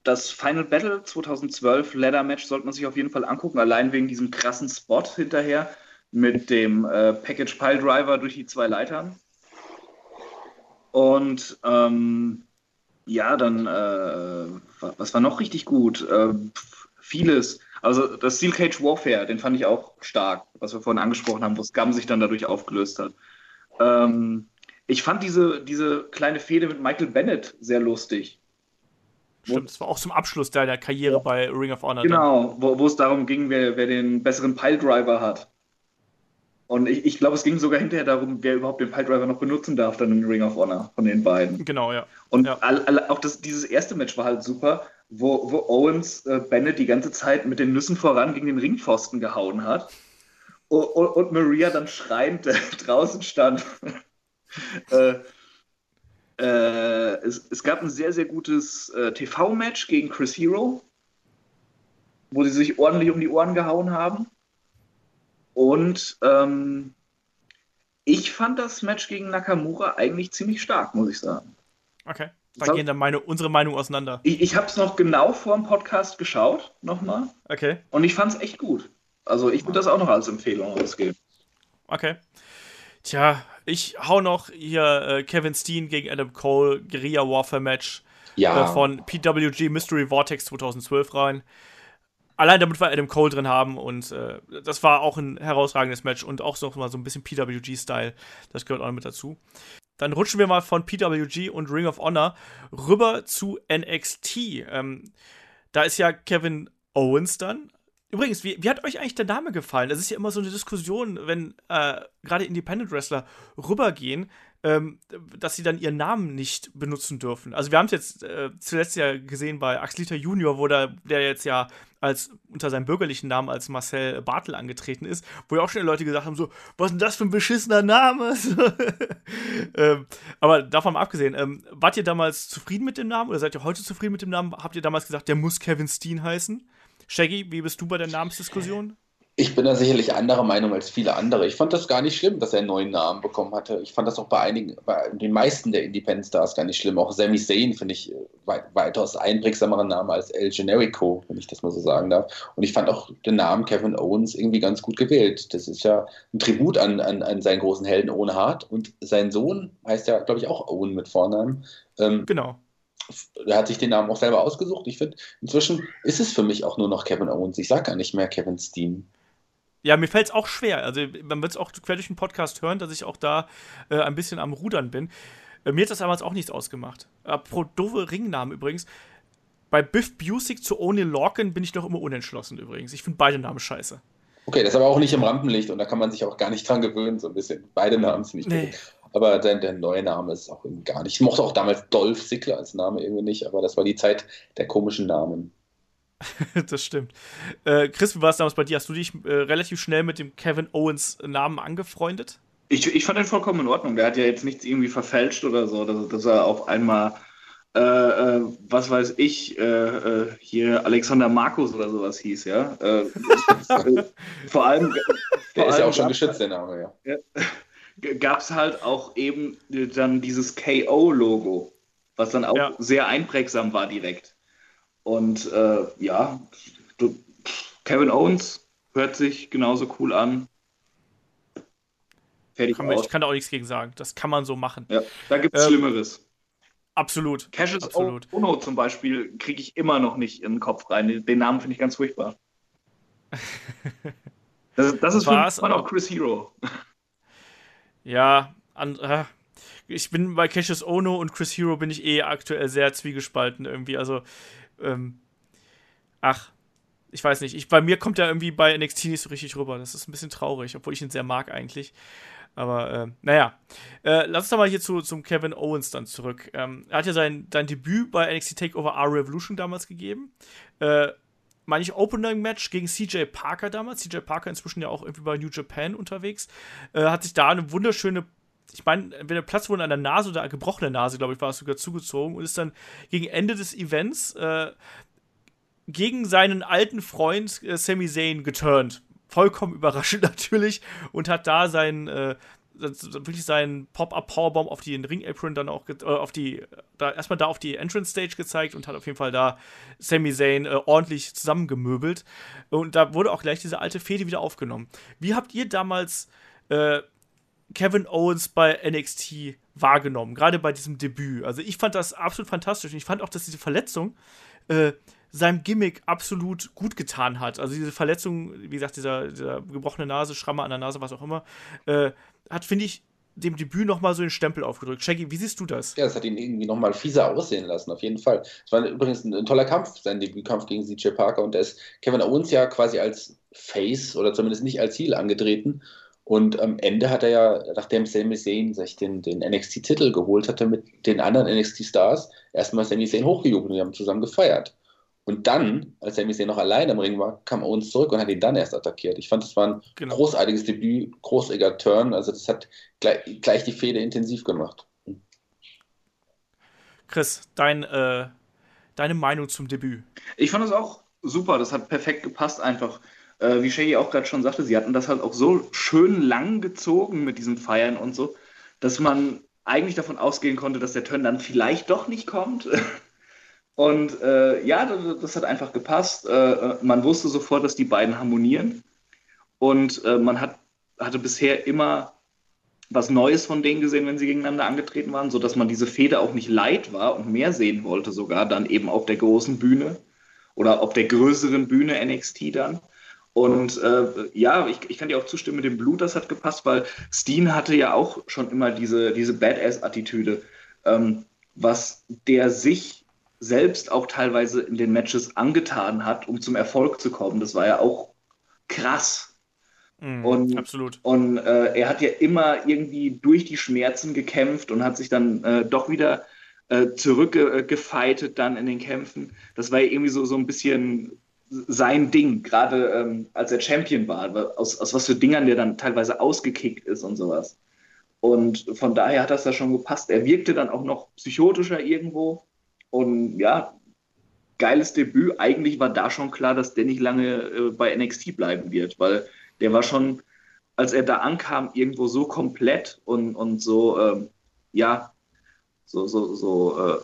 Speaker 3: das Final Battle 2012 Ladder Match sollte man sich auf jeden Fall angucken, allein wegen diesem krassen Spot hinterher mit dem äh, Package Pile Driver durch die zwei Leitern. Und ähm, ja, dann, äh, was war noch richtig gut? Äh, vieles. Also das Steel Cage Warfare, den fand ich auch stark, was wir vorhin angesprochen haben, wo Scum sich dann dadurch aufgelöst hat. Ähm, ich fand diese, diese kleine Fehde mit Michael Bennett sehr lustig.
Speaker 2: Stimmt, das war auch zum Abschluss deiner Karriere ja. bei Ring of Honor.
Speaker 3: Genau, wo, wo es darum ging, wer, wer den besseren Piledriver hat. Und ich, ich glaube, es ging sogar hinterher darum, wer überhaupt den Piledriver noch benutzen darf, dann im Ring of Honor von den beiden.
Speaker 2: Genau, ja.
Speaker 3: Und
Speaker 2: ja.
Speaker 3: All, all, auch das, dieses erste Match war halt super, wo, wo Owens äh, Bennett die ganze Zeit mit den Nüssen voran gegen den Ringpfosten gehauen hat. Und, und, und Maria dann schreiend äh, draußen stand. äh, äh, es, es, gab ein sehr, sehr gutes äh, TV-Match gegen Chris Hero, wo sie sich ordentlich um die Ohren gehauen haben. Und ähm, ich fand das Match gegen Nakamura eigentlich ziemlich stark, muss ich sagen.
Speaker 2: Okay. Da gehen dann meine, unsere Meinung auseinander.
Speaker 3: Ich, ich habe es noch genau vor dem Podcast geschaut, nochmal.
Speaker 2: Okay.
Speaker 3: Und ich fand es echt gut. Also ich würde das auch noch als Empfehlung ausgeben.
Speaker 2: Okay. Tja, ich hau noch hier äh, Kevin Steen gegen Adam Cole, Guerilla Warfare Match
Speaker 4: ja.
Speaker 2: äh, von PWG Mystery Vortex 2012 rein. Allein damit wir Adam Cole drin haben und äh, das war auch ein herausragendes Match und auch noch mal so ein bisschen PWG-Style. Das gehört auch mit dazu. Dann rutschen wir mal von PWG und Ring of Honor rüber zu NXT. Ähm, da ist ja Kevin Owens dann Übrigens, wie, wie, hat euch eigentlich der Name gefallen? Das ist ja immer so eine Diskussion, wenn äh, gerade Independent Wrestler rübergehen, ähm, dass sie dann ihren Namen nicht benutzen dürfen. Also wir haben es jetzt äh, zuletzt ja gesehen bei Axlita Junior, wo der, der jetzt ja als unter seinem bürgerlichen Namen als Marcel Bartel angetreten ist, wo ja auch schon Leute gesagt haben, so, was ist denn das für ein beschissener Name? ähm, aber davon mal abgesehen, ähm, wart ihr damals zufrieden mit dem Namen oder seid ihr heute zufrieden mit dem Namen? Habt ihr damals gesagt, der muss Kevin Steen heißen? Shaggy, wie bist du bei der Namensdiskussion?
Speaker 4: Ich bin da sicherlich anderer Meinung als viele andere. Ich fand das gar nicht schlimm, dass er einen neuen Namen bekommen hatte. Ich fand das auch bei einigen, bei den meisten der Independent Stars gar nicht schlimm. Auch Sami Zayn finde ich weit, weitaus einprägsamerer Name als El Generico, wenn ich das mal so sagen darf. Und ich fand auch den Namen Kevin Owens irgendwie ganz gut gewählt. Das ist ja ein Tribut an, an, an seinen großen Helden Owen Hart. Und sein Sohn heißt ja, glaube ich, auch Owen mit Vornamen.
Speaker 2: Ähm, genau
Speaker 4: er hat sich den Namen auch selber ausgesucht. Ich finde, inzwischen ist es für mich auch nur noch Kevin Owens. Ich sage gar nicht mehr Kevin Steen.
Speaker 2: Ja, mir fällt es auch schwer. Also, man wird es auch quer durch den Podcast hören, dass ich auch da äh, ein bisschen am Rudern bin. Äh, mir hat das damals auch nichts ausgemacht. Pro doofe Ringnamen übrigens. Bei Biff Busick zu O'Neill Lorcan bin ich noch immer unentschlossen übrigens. Ich finde beide Namen scheiße.
Speaker 4: Okay, das ist aber auch nicht im Rampenlicht und da kann man sich auch gar nicht dran gewöhnen, so ein bisschen. Beide Namen sind nicht nee. gut. Aber der, der, neue Name ist auch irgendwie gar nicht. Ich mochte auch damals Dolph Ziggler als Name irgendwie nicht, aber das war die Zeit der komischen Namen.
Speaker 2: das stimmt. Äh, Chris, wie war es damals bei dir? Hast du dich äh, relativ schnell mit dem Kevin Owens Namen angefreundet?
Speaker 3: Ich, ich fand den vollkommen in Ordnung. Der hat ja jetzt nichts irgendwie verfälscht oder so, dass, dass er auf einmal, äh, äh was weiß ich, äh, äh, hier Alexander Markus oder sowas hieß, ja. vor allem.
Speaker 4: Der vor ist allem ja auch schon geschützt, der Name, ja. ja
Speaker 3: gab es halt auch eben dann dieses KO-Logo, was dann auch ja. sehr einprägsam war direkt. Und äh, ja, du, Kevin Owens hört sich genauso cool an.
Speaker 2: Fertig kann man, ich kann da auch nichts gegen sagen. Das kann man so machen.
Speaker 3: Ja, da gibt es ähm, Schlimmeres.
Speaker 2: Absolut.
Speaker 3: Cassius
Speaker 2: absolut.
Speaker 3: Ono zum Beispiel kriege ich immer noch nicht in den Kopf rein. Den Namen finde ich ganz furchtbar. das, das ist für mich auch Chris Hero.
Speaker 2: Ja, an, äh, ich bin bei Cassius Ono und Chris Hero bin ich eh aktuell sehr zwiegespalten irgendwie. Also, ähm, ach, ich weiß nicht. Ich, bei mir kommt er irgendwie bei NXT nicht so richtig rüber. Das ist ein bisschen traurig, obwohl ich ihn sehr mag eigentlich. Aber äh, naja, äh, lass uns doch mal hier zu, zum Kevin Owens dann zurück. Ähm, er hat ja sein, sein Debüt bei NXT Takeover R Revolution damals gegeben. Äh, meine ich, Opening-Match gegen CJ Parker damals. CJ Parker inzwischen ja auch irgendwie bei New Japan unterwegs. Äh, hat sich da eine wunderschöne, ich meine, entweder Platzwunde an der Nase oder gebrochene Nase, glaube ich, war es sogar zugezogen und ist dann gegen Ende des Events äh, gegen seinen alten Freund äh, Sami Zayn geturnt. Vollkommen überraschend natürlich und hat da seinen äh, wirklich seinen Pop-Up-Powerbomb auf den Ring-Apron dann auch, äh, auf die, da erstmal da auf die Entrance-Stage gezeigt und hat auf jeden Fall da Sami Zayn äh, ordentlich zusammengemöbelt. Und da wurde auch gleich diese alte Fehde wieder aufgenommen. Wie habt ihr damals äh, Kevin Owens bei NXT wahrgenommen, gerade bei diesem Debüt? Also ich fand das absolut fantastisch und ich fand auch, dass diese Verletzung äh, seinem Gimmick absolut gut getan hat. Also diese Verletzung, wie gesagt, dieser, dieser gebrochene Nase, Schramme an der Nase, was auch immer, äh, hat, finde ich, dem Debüt nochmal so den Stempel aufgedrückt. Shaggy, wie siehst du das?
Speaker 4: Ja, es hat ihn irgendwie nochmal fieser aussehen lassen, auf jeden Fall. Es war übrigens ein, ein, toller Kampf, sein Debütkampf gegen CJ Parker und da ist Kevin Owens ja quasi als Face oder zumindest nicht als Heel angetreten. Und am Ende hat er ja, nachdem Sami Zayn sich den, den NXT-Titel geholt hatte mit den anderen NXT-Stars, erstmal Sami Zayn hochgejubelt und die haben zusammen gefeiert. Und dann, als Sami Zayn noch allein im Ring war, kam Owens zurück und hat ihn dann erst attackiert. Ich fand, das war ein genau. großartiges Debüt, großartiger Turn. Also das hat gleich, gleich die Fehde intensiv gemacht.
Speaker 2: Chris, dein, äh, deine Meinung zum Debüt?
Speaker 3: Ich fand es auch super. Das hat perfekt gepasst einfach. Äh, wie Shaggy auch gerade schon sagte, sie hatten das halt auch so schön lang gezogen mit diesem Feiern und so, dass man eigentlich davon ausgehen konnte, dass der Turn dann vielleicht doch nicht kommt. Und äh, ja, das, das, hat einfach gepasst. Äh, äh, man wusste sofort, dass die beiden harmonieren. Und äh, man hat, hatte bisher immer was Neues von denen gesehen, wenn sie gegeneinander angetreten waren, sodass man diese Feder auch nicht leid war und mehr sehen wollte, sogar dann eben auf der großen Bühne oder auf der größeren Bühne NXT dann. Und äh, ja, ich, ich kann dir auch zustimmen mit dem Blut, das hat gepasst, weil Steen hatte ja auch schon immer diese, diese Badass-Attitüde, ähm, was der sich selbst auch teilweise in den Matches angetan hat, um zum Erfolg zu kommen. Das war ja auch krass.
Speaker 2: Mm, und, absolut.
Speaker 3: Und äh, er hat ja immer irgendwie durch die Schmerzen gekämpft und hat sich dann äh, doch wieder äh, zurückgefeitet dann in den Kämpfen. Das war ja irgendwie so, so ein bisschen sein Ding, gerade ähm, als er Champion war, aus, aus was für Dingern der dann teilweise ausgekickt ist und sowas. Und von daher hat das da schon gepasst. Er wirkte dann auch noch psychotischer irgendwo. Und ja, geiles Debüt. Eigentlich war da schon klar, dass der nicht lange äh, bei NXT bleiben wird, weil der war schon, als er da ankam, irgendwo so komplett und, und so, ähm, ja, so, so, so, äh,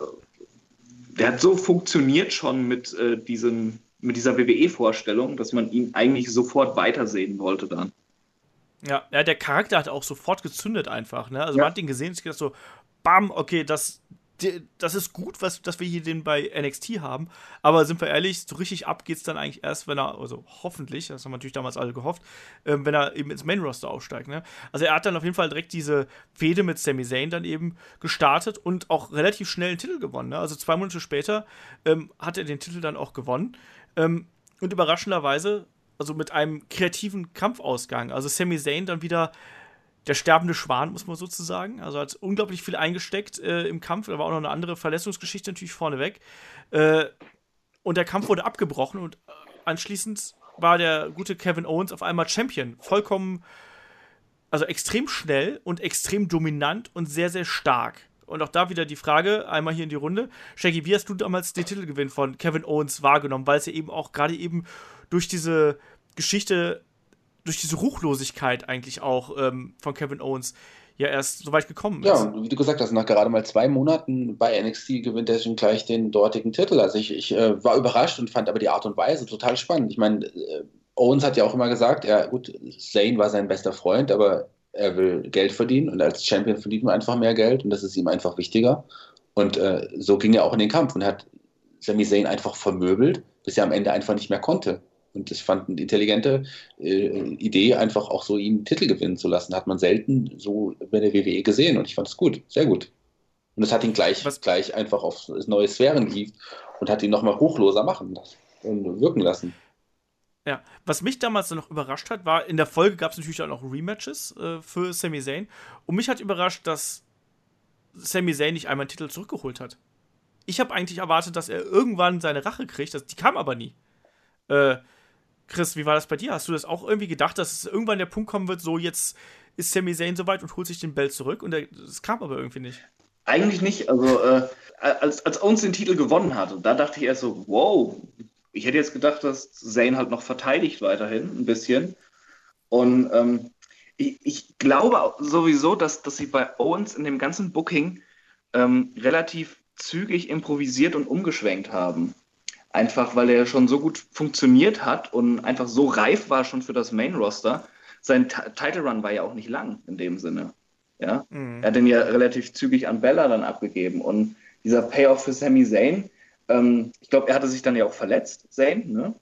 Speaker 3: der hat so funktioniert schon mit, äh, diesem, mit dieser WWE-Vorstellung, dass man ihn eigentlich sofort weitersehen wollte dann.
Speaker 2: Ja, ja, der Charakter hat auch sofort gezündet einfach, ne? Also ja. man hat ihn gesehen und sich gedacht so, bam, okay, das, das ist gut, was, dass wir hier den bei NXT haben. Aber sind wir ehrlich, so richtig ab geht's dann eigentlich erst, wenn er, also hoffentlich, das haben wir natürlich damals alle gehofft, ähm, wenn er eben ins Main Roster aufsteigt. Ne? Also er hat dann auf jeden Fall direkt diese Fehde mit Sami Zayn dann eben gestartet und auch relativ schnell einen Titel gewonnen. Ne? Also zwei Monate später ähm, hat er den Titel dann auch gewonnen. Ähm, und überraschenderweise, also mit einem kreativen Kampfausgang. Also Sami Zayn dann wieder der sterbende Schwan, muss man sozusagen. Also hat unglaublich viel eingesteckt äh, im Kampf. Da war auch noch eine andere Verletzungsgeschichte natürlich vorneweg. Äh, und der Kampf wurde abgebrochen und äh, anschließend war der gute Kevin Owens auf einmal Champion. Vollkommen, also extrem schnell und extrem dominant und sehr, sehr stark. Und auch da wieder die Frage, einmal hier in die Runde. Shaggy, wie hast du damals den Titelgewinn von Kevin Owens wahrgenommen? Weil es ja eben auch gerade eben durch diese Geschichte durch diese Ruchlosigkeit eigentlich auch ähm, von Kevin Owens ja erst so weit gekommen ist.
Speaker 4: Ja, und wie du gesagt hast, nach gerade mal zwei Monaten bei NXT gewinnt er schon gleich den dortigen Titel. Also ich, ich äh, war überrascht und fand aber die Art und Weise total spannend. Ich meine, äh, Owens hat ja auch immer gesagt, ja gut, Zane war sein bester Freund, aber er will Geld verdienen und als Champion verdient man einfach mehr Geld und das ist ihm einfach wichtiger. Und äh, so ging er auch in den Kampf und hat Sami Zayn einfach vermöbelt, bis er am Ende einfach nicht mehr konnte. Und ich fand eine intelligente äh, Idee, einfach auch so ihn Titel gewinnen zu lassen. Hat man selten so bei der WWE gesehen und ich fand es gut, sehr gut. Und es hat ihn gleich, Was? gleich einfach auf neue Sphären gehievt und hat ihn nochmal hochloser machen und wirken lassen.
Speaker 2: Ja, was mich damals noch überrascht hat, war, in der Folge gab es natürlich auch noch Rematches äh, für Sami Zayn. Und mich hat überrascht, dass Sami Zayn nicht einmal einen Titel zurückgeholt hat. Ich habe eigentlich erwartet, dass er irgendwann seine Rache kriegt. Das, die kam aber nie. Äh, Chris, wie war das bei dir? Hast du das auch irgendwie gedacht, dass es irgendwann der Punkt kommen wird, so jetzt ist Sami Zayn soweit und holt sich den Bell zurück? Und es kam aber irgendwie nicht.
Speaker 3: Eigentlich nicht. Also, äh, als, als Owens den Titel gewonnen hat, da dachte ich erst so, wow, ich hätte jetzt gedacht, dass Zayn halt noch verteidigt weiterhin ein bisschen. Und ähm, ich, ich, glaube sowieso, dass, dass sie bei Owens in dem ganzen Booking ähm, relativ zügig improvisiert und umgeschwenkt haben. Einfach weil er schon so gut funktioniert hat und einfach so reif war schon für das Main-Roster. Sein T Title Run war ja auch nicht lang in dem Sinne. Ja? Mhm. Er hat den ja relativ zügig an Bella dann abgegeben. Und dieser Payoff für Sami Zayn, ähm, ich glaube, er hatte sich dann ja auch verletzt, Zayn, ne?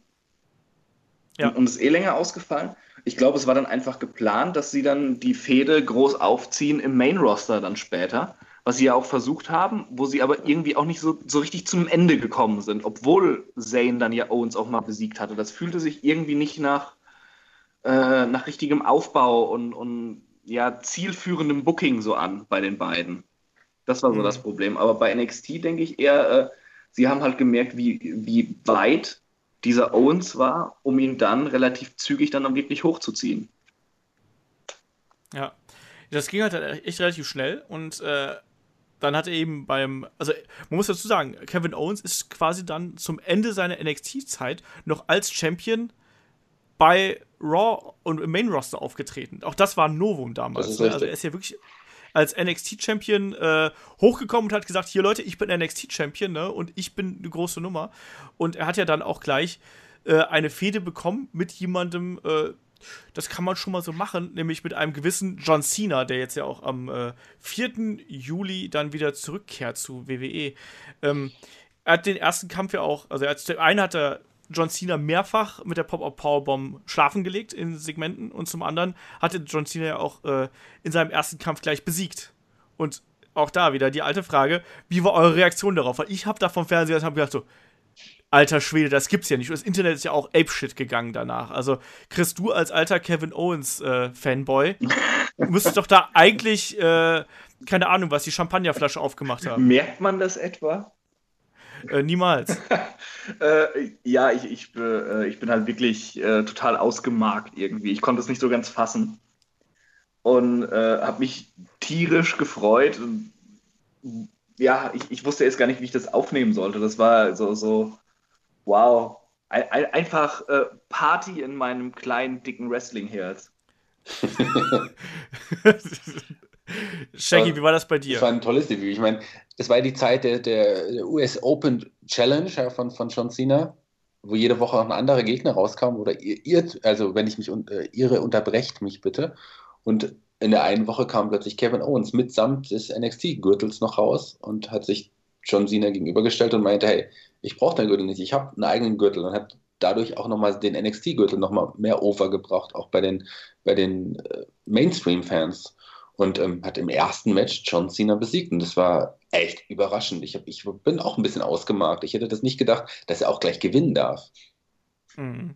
Speaker 3: ja. und, und ist eh länger ausgefallen. Ich glaube, es war dann einfach geplant, dass sie dann die Fehde groß aufziehen im Main-Roster dann später, was sie ja auch versucht haben, wo sie aber irgendwie auch nicht so, so richtig zum Ende gekommen sind, obwohl Zane dann ja Owens auch mal besiegt hatte. Das fühlte sich irgendwie nicht nach, äh, nach richtigem Aufbau und, und ja, zielführendem Booking so an bei den beiden. Das war so mhm. das Problem. Aber bei NXT denke ich eher, äh, sie haben halt gemerkt, wie, wie weit dieser Owens war, um ihn dann relativ zügig dann wirklich hochzuziehen.
Speaker 2: Ja, das ging halt echt relativ schnell und äh, dann hat er eben beim, also man muss dazu sagen, Kevin Owens ist quasi dann zum Ende seiner NXT-Zeit noch als Champion bei Raw und im Main Roster aufgetreten. Auch das war ein Novum damals. Ne? Also er ist ja wirklich als NXT-Champion äh, hochgekommen und hat gesagt, hier Leute, ich bin NXT-Champion ne? und ich bin eine große Nummer. Und er hat ja dann auch gleich äh, eine Fehde bekommen mit jemandem, äh, das kann man schon mal so machen, nämlich mit einem gewissen John Cena, der jetzt ja auch am äh, 4. Juli dann wieder zurückkehrt zu WWE. Ähm, er hat den ersten Kampf ja auch, also hat, einen hat er John Cena mehrfach mit der Pop-Up Powerbomb schlafen gelegt in Segmenten und zum anderen hatte John Cena ja auch äh, in seinem ersten Kampf gleich besiegt. Und auch da wieder die alte Frage, wie war eure Reaktion darauf? Weil ich habe da vom Fernseher und gedacht so, alter Schwede, das gibt's ja nicht. Und das Internet ist ja auch apeshit gegangen danach. Also, Chris, du als alter Kevin Owens äh, müsstest doch da eigentlich, äh, keine Ahnung, was die Champagnerflasche aufgemacht haben.
Speaker 3: Merkt man das etwa?
Speaker 2: Äh, niemals.
Speaker 3: äh, ja, ich, ich, äh, ich bin halt wirklich äh, total ausgemarkt irgendwie. Ich konnte es nicht so ganz fassen. Und äh, habe mich tierisch gefreut. Und, ja, ich, ich wusste erst gar nicht, wie ich das aufnehmen sollte. Das war so, so wow. Ein, ein, einfach äh, Party in meinem kleinen, dicken Wrestling-Herz.
Speaker 2: Shaggy, wie war das bei dir?
Speaker 4: Das war ein tolles Debüt. Ich meine, das war die Zeit der, der US Open Challenge ja, von, von John Cena, wo jede Woche auch ein anderer Gegner rauskam. Oder ihr, ihr also wenn ich mich äh, irre, unterbrecht mich bitte. Und in der einen Woche kam plötzlich Kevin Owens mitsamt des NXT-Gürtels noch raus und hat sich John Cena gegenübergestellt und meinte, hey, ich brauche den Gürtel nicht, ich habe einen eigenen Gürtel und hat dadurch auch nochmal den NXT-Gürtel nochmal mehr overgebracht, auch bei den, bei den äh, Mainstream-Fans und ähm, hat im ersten Match John Cena besiegt. Und das war echt überraschend. Ich, hab, ich bin auch ein bisschen ausgemarkt. Ich hätte das nicht gedacht, dass er auch gleich gewinnen darf.
Speaker 2: Mhm.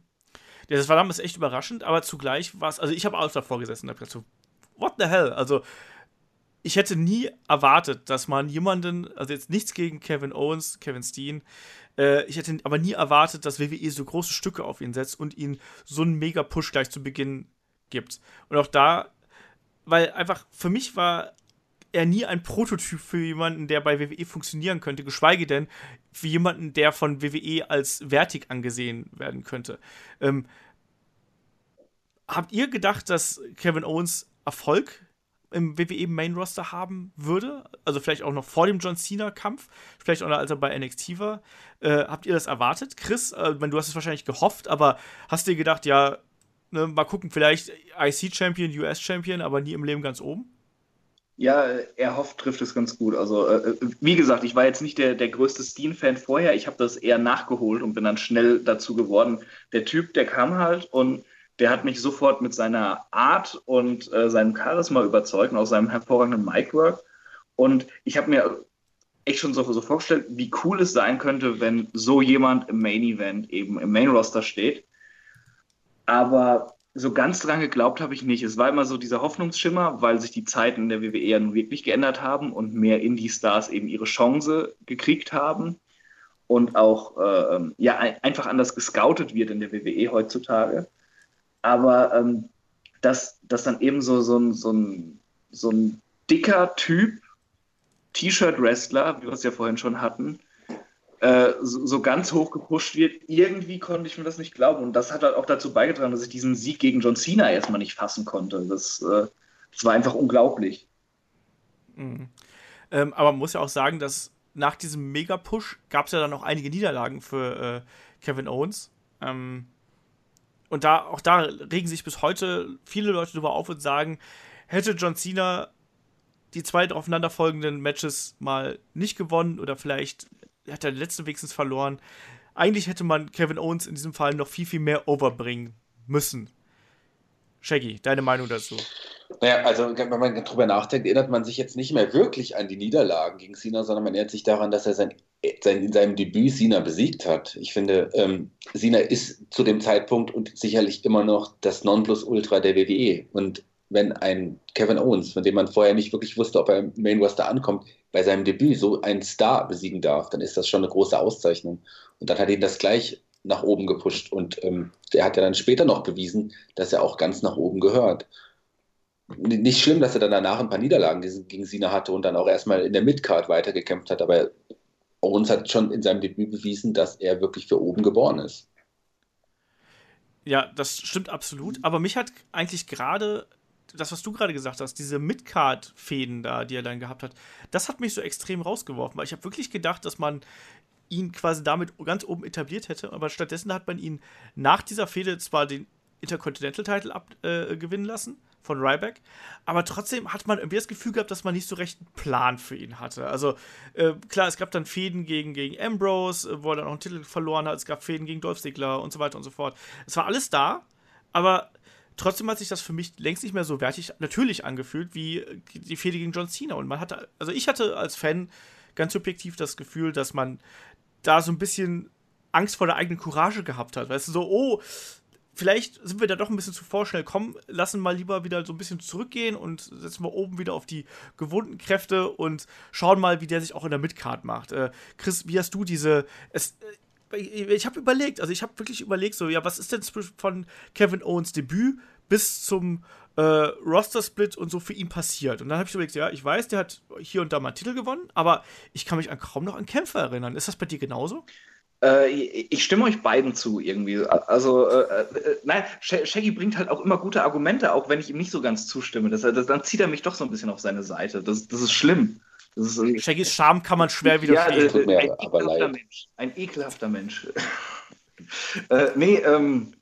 Speaker 2: Ja, das war damals echt überraschend, aber zugleich war es, also ich habe auch davor gesessen und habe gedacht so, what the hell? Also ich hätte nie erwartet, dass man jemanden, also jetzt nichts gegen Kevin Owens, Kevin Steen, äh, ich hätte aber nie erwartet, dass WWE so große Stücke auf ihn setzt und ihn so einen Mega-Push gleich zu Beginn gibt. Und auch da weil einfach für mich war er nie ein Prototyp für jemanden, der bei WWE funktionieren könnte, geschweige denn für jemanden, der von WWE als wertig angesehen werden könnte. Ähm, habt ihr gedacht, dass Kevin Owens Erfolg im WWE Main Roster haben würde? Also vielleicht auch noch vor dem John Cena Kampf, vielleicht auch noch als er bei NXT war. Äh, habt ihr das erwartet, Chris? Äh, du hast es wahrscheinlich gehofft, aber hast dir gedacht, ja, Ne, mal gucken, vielleicht IC-Champion, US-Champion, aber nie im Leben ganz oben?
Speaker 3: Ja, er hofft, trifft es ganz gut. Also, äh, wie gesagt, ich war jetzt nicht der, der größte Steen-Fan vorher. Ich habe das eher nachgeholt und bin dann schnell dazu geworden. Der Typ, der kam halt und der hat mich sofort mit seiner Art und äh, seinem Charisma überzeugt und auch seinem hervorragenden Micwork. Und ich habe mir echt schon so, so vorgestellt, wie cool es sein könnte, wenn so jemand im Main Event eben im Main Roster steht aber so ganz dran geglaubt habe ich nicht. Es war immer so dieser Hoffnungsschimmer, weil sich die Zeiten in der WWE ja nun wirklich geändert haben und mehr Indie-Stars eben ihre Chance gekriegt haben und auch äh, ja, einfach anders gescoutet wird in der WWE heutzutage. Aber ähm, dass, dass dann eben so, so, ein, so, ein, so ein dicker Typ, T-Shirt-Wrestler, wie wir es ja vorhin schon hatten, äh, so, ganz hoch gepusht wird. Irgendwie konnte ich mir das nicht glauben. Und das hat halt auch dazu beigetragen, dass ich diesen Sieg gegen John Cena erstmal nicht fassen konnte. Das, äh, das war einfach unglaublich.
Speaker 2: Mhm. Ähm, aber man muss ja auch sagen, dass nach diesem Mega-Push gab es ja dann auch einige Niederlagen für äh, Kevin Owens. Ähm, und da, auch da regen sich bis heute viele Leute darüber auf und sagen, hätte John Cena die zwei aufeinanderfolgenden Matches mal nicht gewonnen oder vielleicht hat er den letzten wenigstens verloren, eigentlich hätte man Kevin Owens in diesem Fall noch viel, viel mehr overbringen müssen. Shaggy, deine Meinung dazu?
Speaker 4: Naja, also wenn man drüber nachdenkt, erinnert man sich jetzt nicht mehr wirklich an die Niederlagen gegen Cena, sondern man erinnert sich daran, dass er sein, sein, in seinem Debüt Cena besiegt hat. Ich finde, ähm, Cena ist zu dem Zeitpunkt und sicherlich immer noch das Nonplusultra der WWE. Und wenn ein Kevin Owens, von dem man vorher nicht wirklich wusste, ob er im Main Roster ankommt, bei seinem Debüt so einen Star besiegen darf, dann ist das schon eine große Auszeichnung. Und dann hat ihn das gleich nach oben gepusht und ähm, er hat ja dann später noch bewiesen, dass er auch ganz nach oben gehört. Nicht schlimm, dass er dann danach ein paar Niederlagen gegen Sina hatte und dann auch erstmal in der Midcard weitergekämpft hat, aber Owens hat schon in seinem Debüt bewiesen, dass er wirklich für oben geboren ist.
Speaker 2: Ja, das stimmt absolut. Aber mich hat eigentlich gerade das, was du gerade gesagt hast, diese Midcard-Fäden da, die er dann gehabt hat, das hat mich so extrem rausgeworfen, weil ich habe wirklich gedacht, dass man ihn quasi damit ganz oben etabliert hätte, aber stattdessen hat man ihn nach dieser Fehde zwar den Intercontinental-Title abgewinnen äh, lassen von Ryback, aber trotzdem hat man irgendwie das Gefühl gehabt, dass man nicht so recht einen Plan für ihn hatte. Also äh, klar, es gab dann Fäden gegen, gegen Ambrose, wo er dann auch einen Titel verloren hat, es gab Fäden gegen Dolph Ziggler und so weiter und so fort. Es war alles da, aber trotzdem hat sich das für mich längst nicht mehr so wertig natürlich angefühlt wie die Fehde gegen John Cena. Und man hatte, also ich hatte als Fan ganz subjektiv das Gefühl, dass man da so ein bisschen Angst vor der eigenen Courage gehabt hat. Weißt du, so, oh, vielleicht sind wir da doch ein bisschen zu vorschnell. Komm, lassen mal lieber wieder so ein bisschen zurückgehen und setzen wir oben wieder auf die gewohnten Kräfte und schauen mal, wie der sich auch in der Midcard macht. Äh, Chris, wie hast du diese. Es, äh, ich habe überlegt, also ich habe wirklich überlegt, so, ja, was ist denn von Kevin Owens Debüt bis zum äh, Roster-Split und so für ihn passiert. Und dann habe ich überlegt, ja, ich weiß, der hat hier und da mal einen Titel gewonnen, aber ich kann mich an, kaum noch an Kämpfe erinnern. Ist das bei dir genauso?
Speaker 3: Äh, ich stimme euch beiden zu irgendwie. Also, äh, äh, nein, Shaggy bringt halt auch immer gute Argumente, auch wenn ich ihm nicht so ganz zustimme. Das, das, dann zieht er mich doch so ein bisschen auf seine Seite. Das, das ist schlimm. Das
Speaker 2: ist, Shaggys Charme kann man schwer widerstehen.
Speaker 3: Ja, äh, ein, ekelhafter Mensch. Ein ekelhafter Mensch. äh, nee, ähm,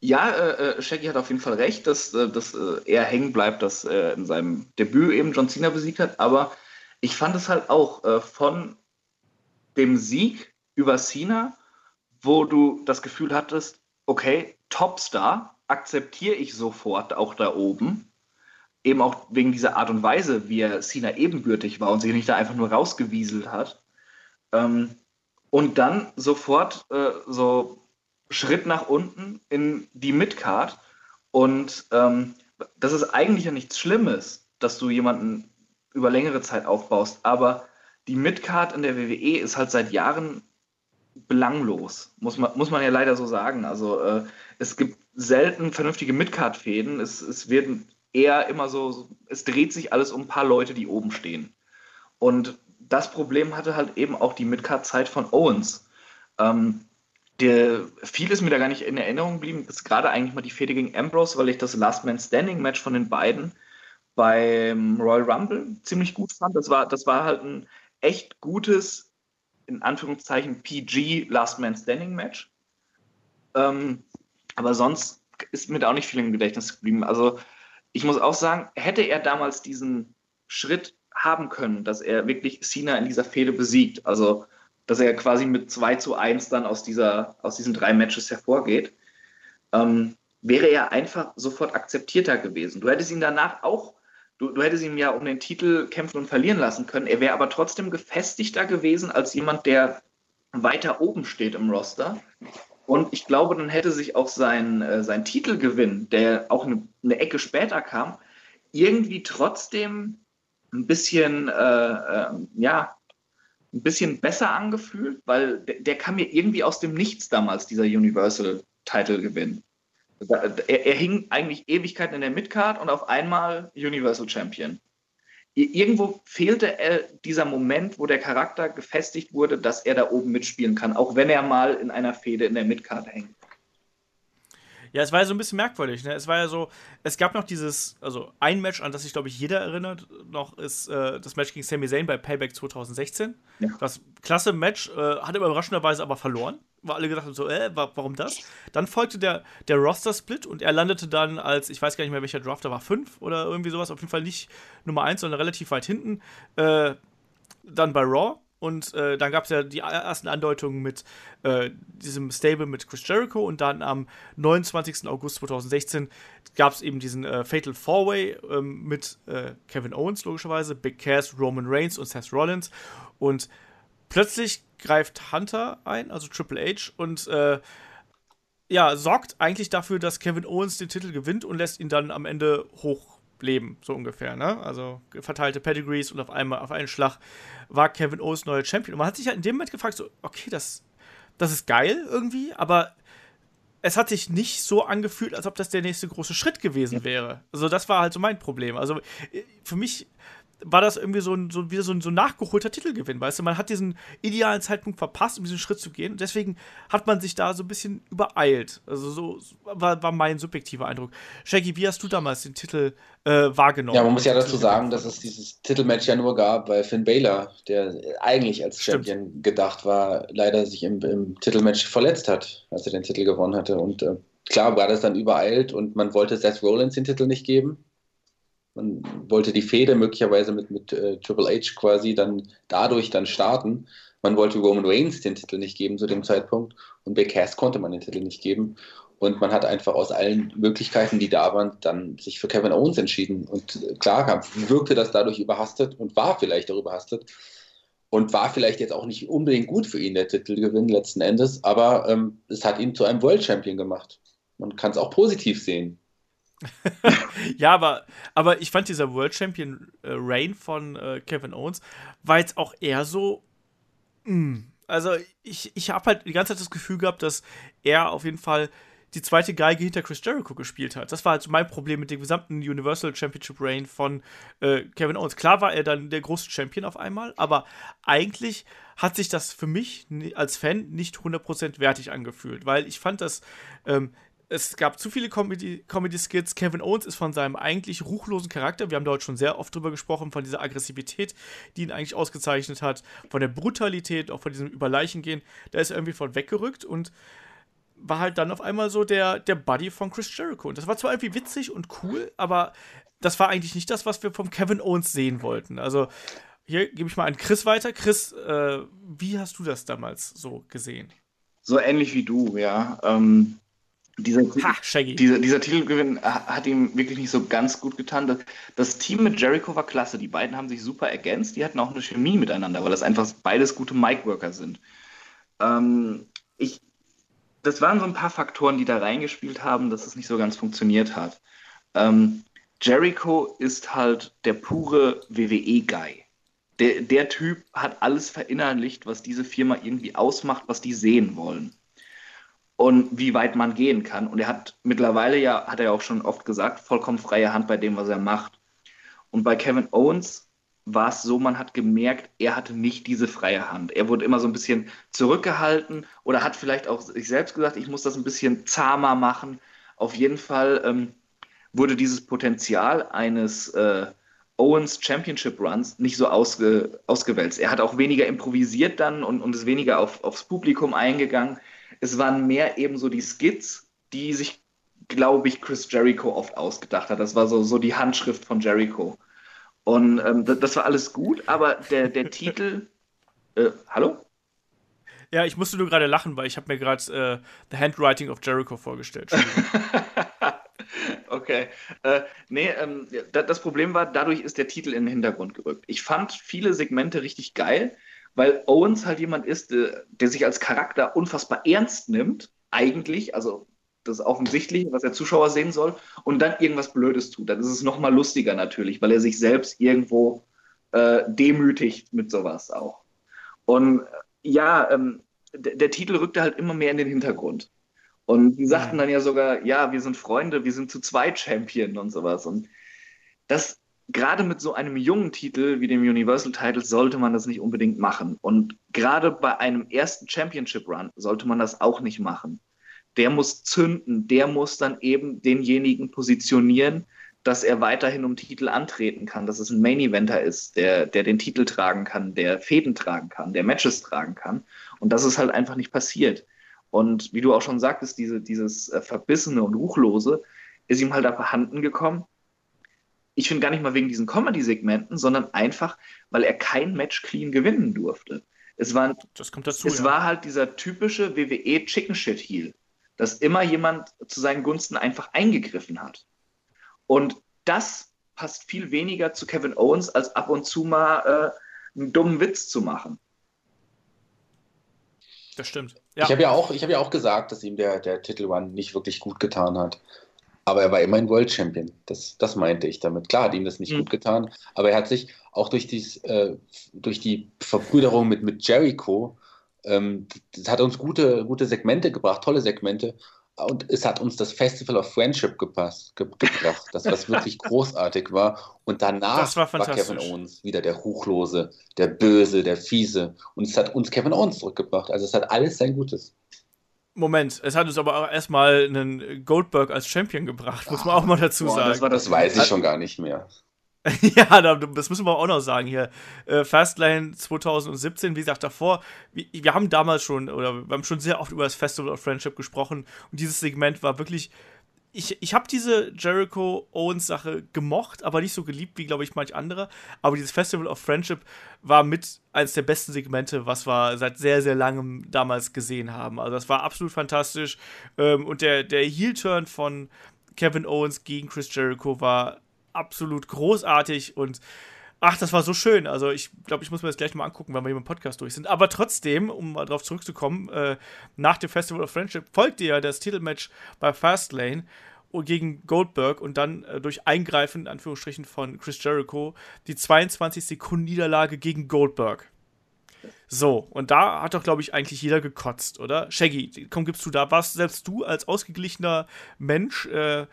Speaker 3: ja, äh, äh, Shaggy hat auf jeden Fall recht, dass, äh, dass äh, er hängen bleibt, dass er in seinem Debüt eben John Cena besiegt hat. Aber ich fand es halt auch äh, von dem Sieg über Cena, wo du das Gefühl hattest, okay, Topstar, akzeptiere ich sofort auch da oben. Eben auch wegen dieser Art und Weise, wie er Cena ebenbürtig war und sich nicht da einfach nur rausgewieselt hat. Ähm, und dann sofort äh, so Schritt nach unten in die Midcard. Und ähm, das ist eigentlich ja nichts Schlimmes, dass du jemanden über längere Zeit aufbaust. Aber die Midcard in der WWE ist halt seit Jahren belanglos, muss man, muss man ja leider so sagen. Also äh, es gibt selten vernünftige Midcard-Fäden. Es, es wird eher immer so, es dreht sich alles um ein paar Leute, die oben stehen. Und das Problem hatte halt eben auch die Midcard-Zeit von Owens. Ähm, der, viel ist mir da gar nicht in Erinnerung geblieben. Das ist gerade eigentlich mal die Fehde gegen Ambrose, weil ich das Last Man Standing Match von den beiden beim Royal Rumble ziemlich gut fand. Das war, das war halt ein echt gutes, in Anführungszeichen, PG Last Man Standing Match. Ähm, aber sonst ist mir da auch nicht viel im Gedächtnis geblieben. Also ich muss auch sagen, hätte er damals diesen Schritt haben können, dass er wirklich Cena in dieser Fehde besiegt, also dass er quasi mit 2 zu 1 dann aus, dieser, aus diesen drei Matches hervorgeht, ähm, wäre er einfach sofort akzeptierter gewesen. Du hättest ihn danach auch, du, du hättest ihn ja um den Titel kämpfen und verlieren lassen können. Er wäre aber trotzdem gefestigter gewesen als jemand, der weiter oben steht im Roster. Und ich glaube, dann hätte sich auch sein, äh, sein Titelgewinn, der auch eine, eine Ecke später kam, irgendwie trotzdem ein bisschen, äh, äh, ja, ein bisschen besser angefühlt, weil der, der kam mir irgendwie aus dem Nichts damals, dieser Universal-Title-Gewinn. Er, er, hing eigentlich Ewigkeiten in der Midcard und auf einmal Universal Champion. Irgendwo fehlte er dieser Moment, wo der Charakter gefestigt wurde, dass er da oben mitspielen kann, auch wenn er mal in einer Fehde in der Midcard hängt.
Speaker 2: Ja, es war ja so ein bisschen merkwürdig. Ne? Es war ja so, es gab noch dieses, also ein Match, an das sich, glaube ich, jeder erinnert, noch ist äh, das Match gegen Sami Zayn bei Payback 2016. Ja. Das klasse Match, äh, hat er überraschenderweise aber verloren. Weil alle gedacht haben so, äh, warum das? Dann folgte der, der Roster-Split und er landete dann als, ich weiß gar nicht mehr, welcher Draft da war, fünf oder irgendwie sowas, auf jeden Fall nicht Nummer eins, sondern relativ weit hinten. Äh, dann bei Raw Und äh, dann gab es ja die ersten Andeutungen mit äh, diesem Stable mit Chris Jericho. Und dann am 29. August 2016 gab es eben diesen äh, Fatal Four-Way ähm, mit äh, Kevin Owens, logischerweise, Big Cass, Roman Reigns und Seth Rollins. Und plötzlich greift Hunter ein, also Triple H, und äh, ja, sorgt eigentlich dafür, dass Kevin Owens den Titel gewinnt und lässt ihn dann am Ende hochleben, so ungefähr, ne? Also verteilte Pedigrees und auf einmal, auf einen Schlag war Kevin Owens neuer Champion. Und man hat sich halt in dem Moment gefragt, so, okay, das, das ist geil irgendwie, aber es hat sich nicht so angefühlt, als ob das der nächste große Schritt gewesen wäre. Also das war halt so mein Problem. Also äh, für mich war das irgendwie so ein, so, wieder so ein, so ein nachgeholter Titelgewinn, weißt du? Man hat diesen idealen Zeitpunkt verpasst, um diesen Schritt zu gehen. Und deswegen hat man sich da so ein bisschen übereilt. Also so war, war mein subjektiver Eindruck. Shaggy, wie hast du damals den Titel äh, wahrgenommen?
Speaker 4: Ja, man muss ja dazu sagen, dass es dieses Titelmatch ja nur gab bei Finn Balor, der eigentlich als Champion Stimmt. gedacht war, leider sich im, im, Titelmatch verletzt hat, als er den Titel gewonnen hatte. Und äh, klar war das dann übereilt und man wollte Seth Rollins den Titel nicht geben man wollte die Fehde möglicherweise mit, mit äh, Triple H quasi dann dadurch dann starten. Man wollte Roman Reigns den Titel nicht geben zu dem Zeitpunkt und Big Cass konnte man den Titel nicht geben. Und man hat einfach aus allen Möglichkeiten, die da waren, dann sich für Kevin Owens entschieden. Und äh, klar wirkte das dadurch überhastet und war vielleicht auch überhastet. Und war vielleicht jetzt auch nicht unbedingt gut für ihn, der Titelgewinn letzten Endes, aber ähm, es hat ihn zu einem World Champion gemacht. Man kann es auch positiv sehen.
Speaker 2: Ja, aber, aber ich fand dieser World Champion äh, Reign von äh, Kevin Owens war jetzt auch eher so. Mh. Mm, also ich, ich habe halt die ganze Zeit das Gefühl gehabt, dass er auf jeden Fall die zweite Geige hinter Chris Jericho gespielt hat. Das war halt so mein Problem mit dem gesamten Universal Championship Reign von äh, Kevin Owens. Klar war er dann der große Champion auf einmal, aber eigentlich hat sich das für mich als Fan nicht 100% wertig angefühlt, weil ich fand, dass ähm, es gab zu viele Comedy-Skits. Comedy Kevin Owens ist von seinem eigentlich ruchlosen Charakter, wir haben dort schon sehr oft drüber gesprochen, von dieser Aggressivität, die ihn eigentlich ausgezeichnet hat, von der Brutalität, auch von diesem Überleichengehen, da ist er irgendwie von weggerückt und war halt dann auf einmal so der, der Buddy von Chris Jericho. Und das war zwar irgendwie witzig und cool, aber das war eigentlich nicht das, was wir vom Kevin Owens sehen wollten. Also hier gebe ich mal an Chris weiter. Chris, äh, wie hast du das damals so gesehen?
Speaker 3: So ähnlich wie du, ja. Ähm, dieser, ha, dieser, dieser, Titelgewinn hat ihm wirklich nicht so ganz gut getan. Das, das, Team mit Jericho war klasse. Die beiden haben sich super ergänzt. Die hatten auch eine Chemie miteinander, weil das einfach beides gute Mic-Worker sind. Ähm, ich, das waren so ein paar Faktoren, die da reingespielt haben, dass es nicht so ganz funktioniert hat. Ähm, Jericho ist halt der pure WWE-Guy. Der, der Typ hat alles verinnerlicht, was diese Firma irgendwie ausmacht, was die sehen wollen und wie weit man gehen kann. Und er hat mittlerweile ja, hat er ja auch schon oft gesagt, vollkommen freie Hand bei dem, was er macht. Und bei Kevin Owens war es so, man hat gemerkt, er hatte nicht diese freie Hand. Er wurde immer so ein bisschen zurückgehalten oder hat vielleicht auch sich selbst gesagt, ich muss das ein bisschen zahmer machen. Auf jeden Fall ähm, wurde dieses Potenzial eines äh, Owens Championship Runs nicht so ausge, ausgewälzt. Er hat auch weniger improvisiert dann und, und ist weniger auf, aufs Publikum eingegangen. Es waren mehr eben so die Skits, die sich, glaube ich, Chris Jericho oft ausgedacht hat. Das war so, so die Handschrift von Jericho. Und ähm, das, das, war alles gut, aber der, der Titel. Äh, hallo?
Speaker 2: Ja, ich musste nur gerade lachen, weil ich habe mir gerade äh, The Handwriting of Jericho vorgestellt.
Speaker 3: okay. Äh, nee, ähm, das Problem war, dadurch ist der Titel in den Hintergrund gerückt. Ich fand viele Segmente richtig geil weil Owens halt jemand ist, der, äh, der sich als Charakter unfassbar ernst nimmt, eigentlich, also das ist offensichtlich, was der Zuschauer sehen soll, und dann irgendwas Blödes tut. Dann ist es nochmal lustiger natürlich, weil er sich selbst irgendwo äh, demütigt mit sowas auch. Und äh, ja, ähm, der Titel rückte halt immer mehr in den Hintergrund. Und die sagten dann ja sogar, ja, wir sind Freunde, wir sind zu zweit Champion und sowas. Und das gerade mit so einem jungen Titel wie dem Universal Title sollte man das nicht unbedingt machen. Und gerade bei einem ersten Championship Run sollte man das auch nicht machen. Der muss zünden, der muss dann eben denjenigen positionieren, dass er weiterhin um Titel antreten kann, dass es ein Main Eventer ist, der, der den Titel tragen kann, der Fäden tragen kann, der Matches tragen kann. Und das ist halt einfach nicht passiert. Und wie du auch schon sagtest, diese, dieses äh, Verbissene und Ruchlose ist ihm halt da vorhanden gekommen ich finde gar nicht mal wegen diesen Comedy-Segmenten, sondern einfach, weil er kein Match clean gewinnen durfte. Es, war,
Speaker 2: das kommt dazu,
Speaker 3: es
Speaker 2: ja.
Speaker 3: war halt dieser typische WWE Chicken Shit Heel, dass immer jemand zu seinen Gunsten einfach eingegriffen hat. Und das passt viel weniger zu Kevin Owens, als ab und zu mal äh, einen dummen Witz zu machen.
Speaker 2: Das stimmt.
Speaker 4: Ja. Ich habe ja, auch, hab ja auch gesagt, dass ihm der, der Titel One nicht wirklich gut getan hat. Aber er war immerhin World Champion. Das, das meinte ich damit. Klar hat ihm das nicht mhm. gut getan, aber er hat sich auch durch, dies, äh, durch die Verbrüderung mit, mit Jericho, ähm, das hat uns gute, gute Segmente gebracht, tolle Segmente und es hat uns das Festival of Friendship gepasst, ge gebracht, das was wirklich großartig war. Und danach
Speaker 2: war,
Speaker 4: war, Kevin Owens wieder der Ruchlose, der Böse, der Fiese. Und es hat uns Kevin Owens zurückgebracht. Also es hat alles sein Gutes.
Speaker 2: Moment, es hat uns aber auch erstmal einen Goldberg als Champion gebracht, muss man auch mal dazu
Speaker 4: Boah,
Speaker 2: sagen.
Speaker 4: Das, das, das weiß ich schon gar nicht mehr.
Speaker 2: ja, das müssen wir auch noch sagen hier. Äh, Fastlane 2017, wie gesagt, davor, wir, haben damals schon, oder wir haben schon sehr oft über das Festival of Friendship gesprochen und dieses Segment war wirklich. Ich, ich habe diese Jericho-Owens-Sache gemocht, aber nicht so geliebt wie, glaube ich, manch andere. Aber dieses Festival of Friendship war mit eines der besten Segmente, was wir seit sehr, sehr langem damals gesehen haben. Also, das war absolut fantastisch. Ähm, und der, der Heel-Turn von Kevin Owens gegen Chris Jericho war absolut großartig und ach, das war so schön. Also ich glaube, ich muss mir das gleich mal angucken, wenn wir hier im Podcast durch sind. Aber trotzdem, um mal drauf zurückzukommen, äh, nach dem Festival of Friendship folgte ja das Titelmatch bei Fastlane gegen Goldberg und dann äh, durch Eingreifen, in Anführungsstrichen, von Chris Jericho, die 22 Sekunden Niederlage gegen Goldberg. So, und da hat doch, glaube ich, eigentlich jeder gekotzt, oder? Shaggy, komm, gibst du da was? Selbst du als ausgeglichener Mensch, äh,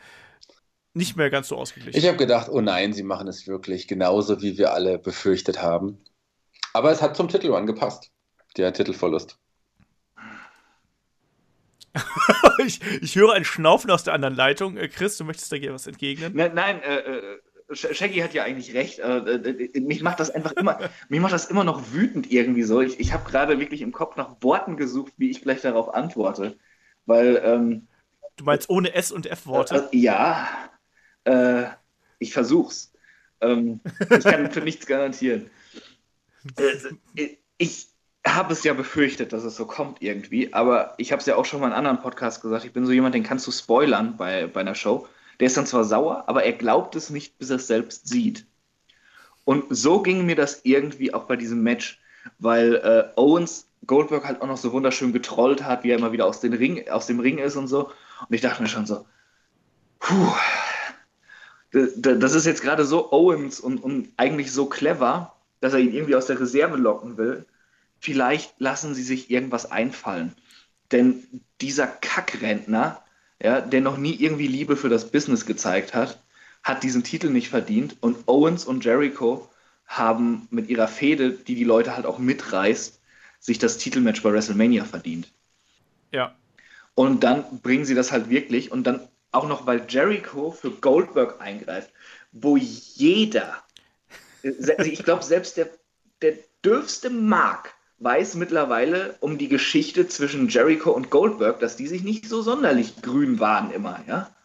Speaker 2: nicht mehr ganz so ausgeglichen.
Speaker 4: Ich habe gedacht, oh nein, sie machen es wirklich genauso, wie wir alle befürchtet haben. Aber es hat zum Titel angepasst, der Titelverlust.
Speaker 2: ich, ich, höre ein Schnaufen aus der anderen Leitung. Äh, Chris, du möchtest da gerne was entgegnen?
Speaker 3: Nein, nein äh, äh, Shaggy hat ja eigentlich recht. Äh, äh, mich macht das einfach immer, mich macht das immer noch wütend irgendwie so. Ich, ich habe gerade wirklich im Kopf nach Worten gesucht, wie ich gleich darauf antworte. Weil. Ähm,
Speaker 2: du meinst ohne S und F-Worte?
Speaker 3: ja, äh, ich versuch's. Ähm, ich kann für nichts garantieren. Äh, ich habe es ja befürchtet, dass es so kommt irgendwie, aber ich habe es ja auch schon mal in anderen Podcast gesagt. Ich bin so jemand, den kannst du spoilern bei, bei einer Show. Der ist dann zwar sauer, aber er glaubt es nicht, bis er es selbst sieht. Und so ging mir das irgendwie auch bei diesem Match, weil äh, Owens Goldberg halt auch noch so wunderschön getrollt hat, wie er immer wieder aus, Ring, aus dem Ring ist und so. Und ich dachte mir schon so, puh, das ist jetzt gerade so Owens und, und eigentlich so clever, dass er ihn irgendwie aus der Reserve locken will. Vielleicht lassen sie sich irgendwas einfallen. Denn dieser Kackrentner, ja, der noch nie irgendwie Liebe für das Business gezeigt hat, hat diesen Titel nicht verdient. Und Owens und Jericho haben mit ihrer Fehde, die die Leute halt auch mitreißt, sich das Titelmatch bei WrestleMania verdient.
Speaker 2: Ja.
Speaker 3: Und dann bringen sie das halt wirklich und dann auch noch, weil Jericho für Goldberg eingreift, wo jeder, also ich glaube, selbst der, der dürfste Mark weiß mittlerweile um die Geschichte zwischen Jericho und Goldberg, dass die sich nicht so sonderlich grün waren immer, ja.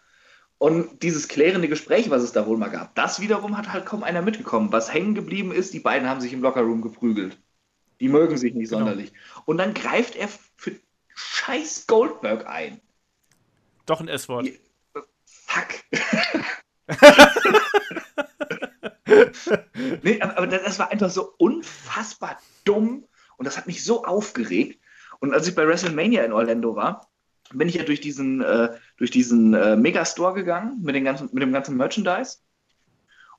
Speaker 3: Und dieses klärende Gespräch, was es da wohl mal gab, das wiederum hat halt kaum einer mitgekommen. Was hängen geblieben ist, die beiden haben sich im Lockerroom geprügelt. Die mögen sich nicht genau. sonderlich. Und dann greift er für scheiß Goldberg ein.
Speaker 2: Doch ein S-Wort.
Speaker 3: Fuck. nee, aber, das war einfach so unfassbar dumm und das hat mich so aufgeregt. Und als ich bei WrestleMania in Orlando war, bin ich ja durch diesen, äh, durch diesen äh, Megastore gegangen mit, den ganzen, mit dem ganzen Merchandise.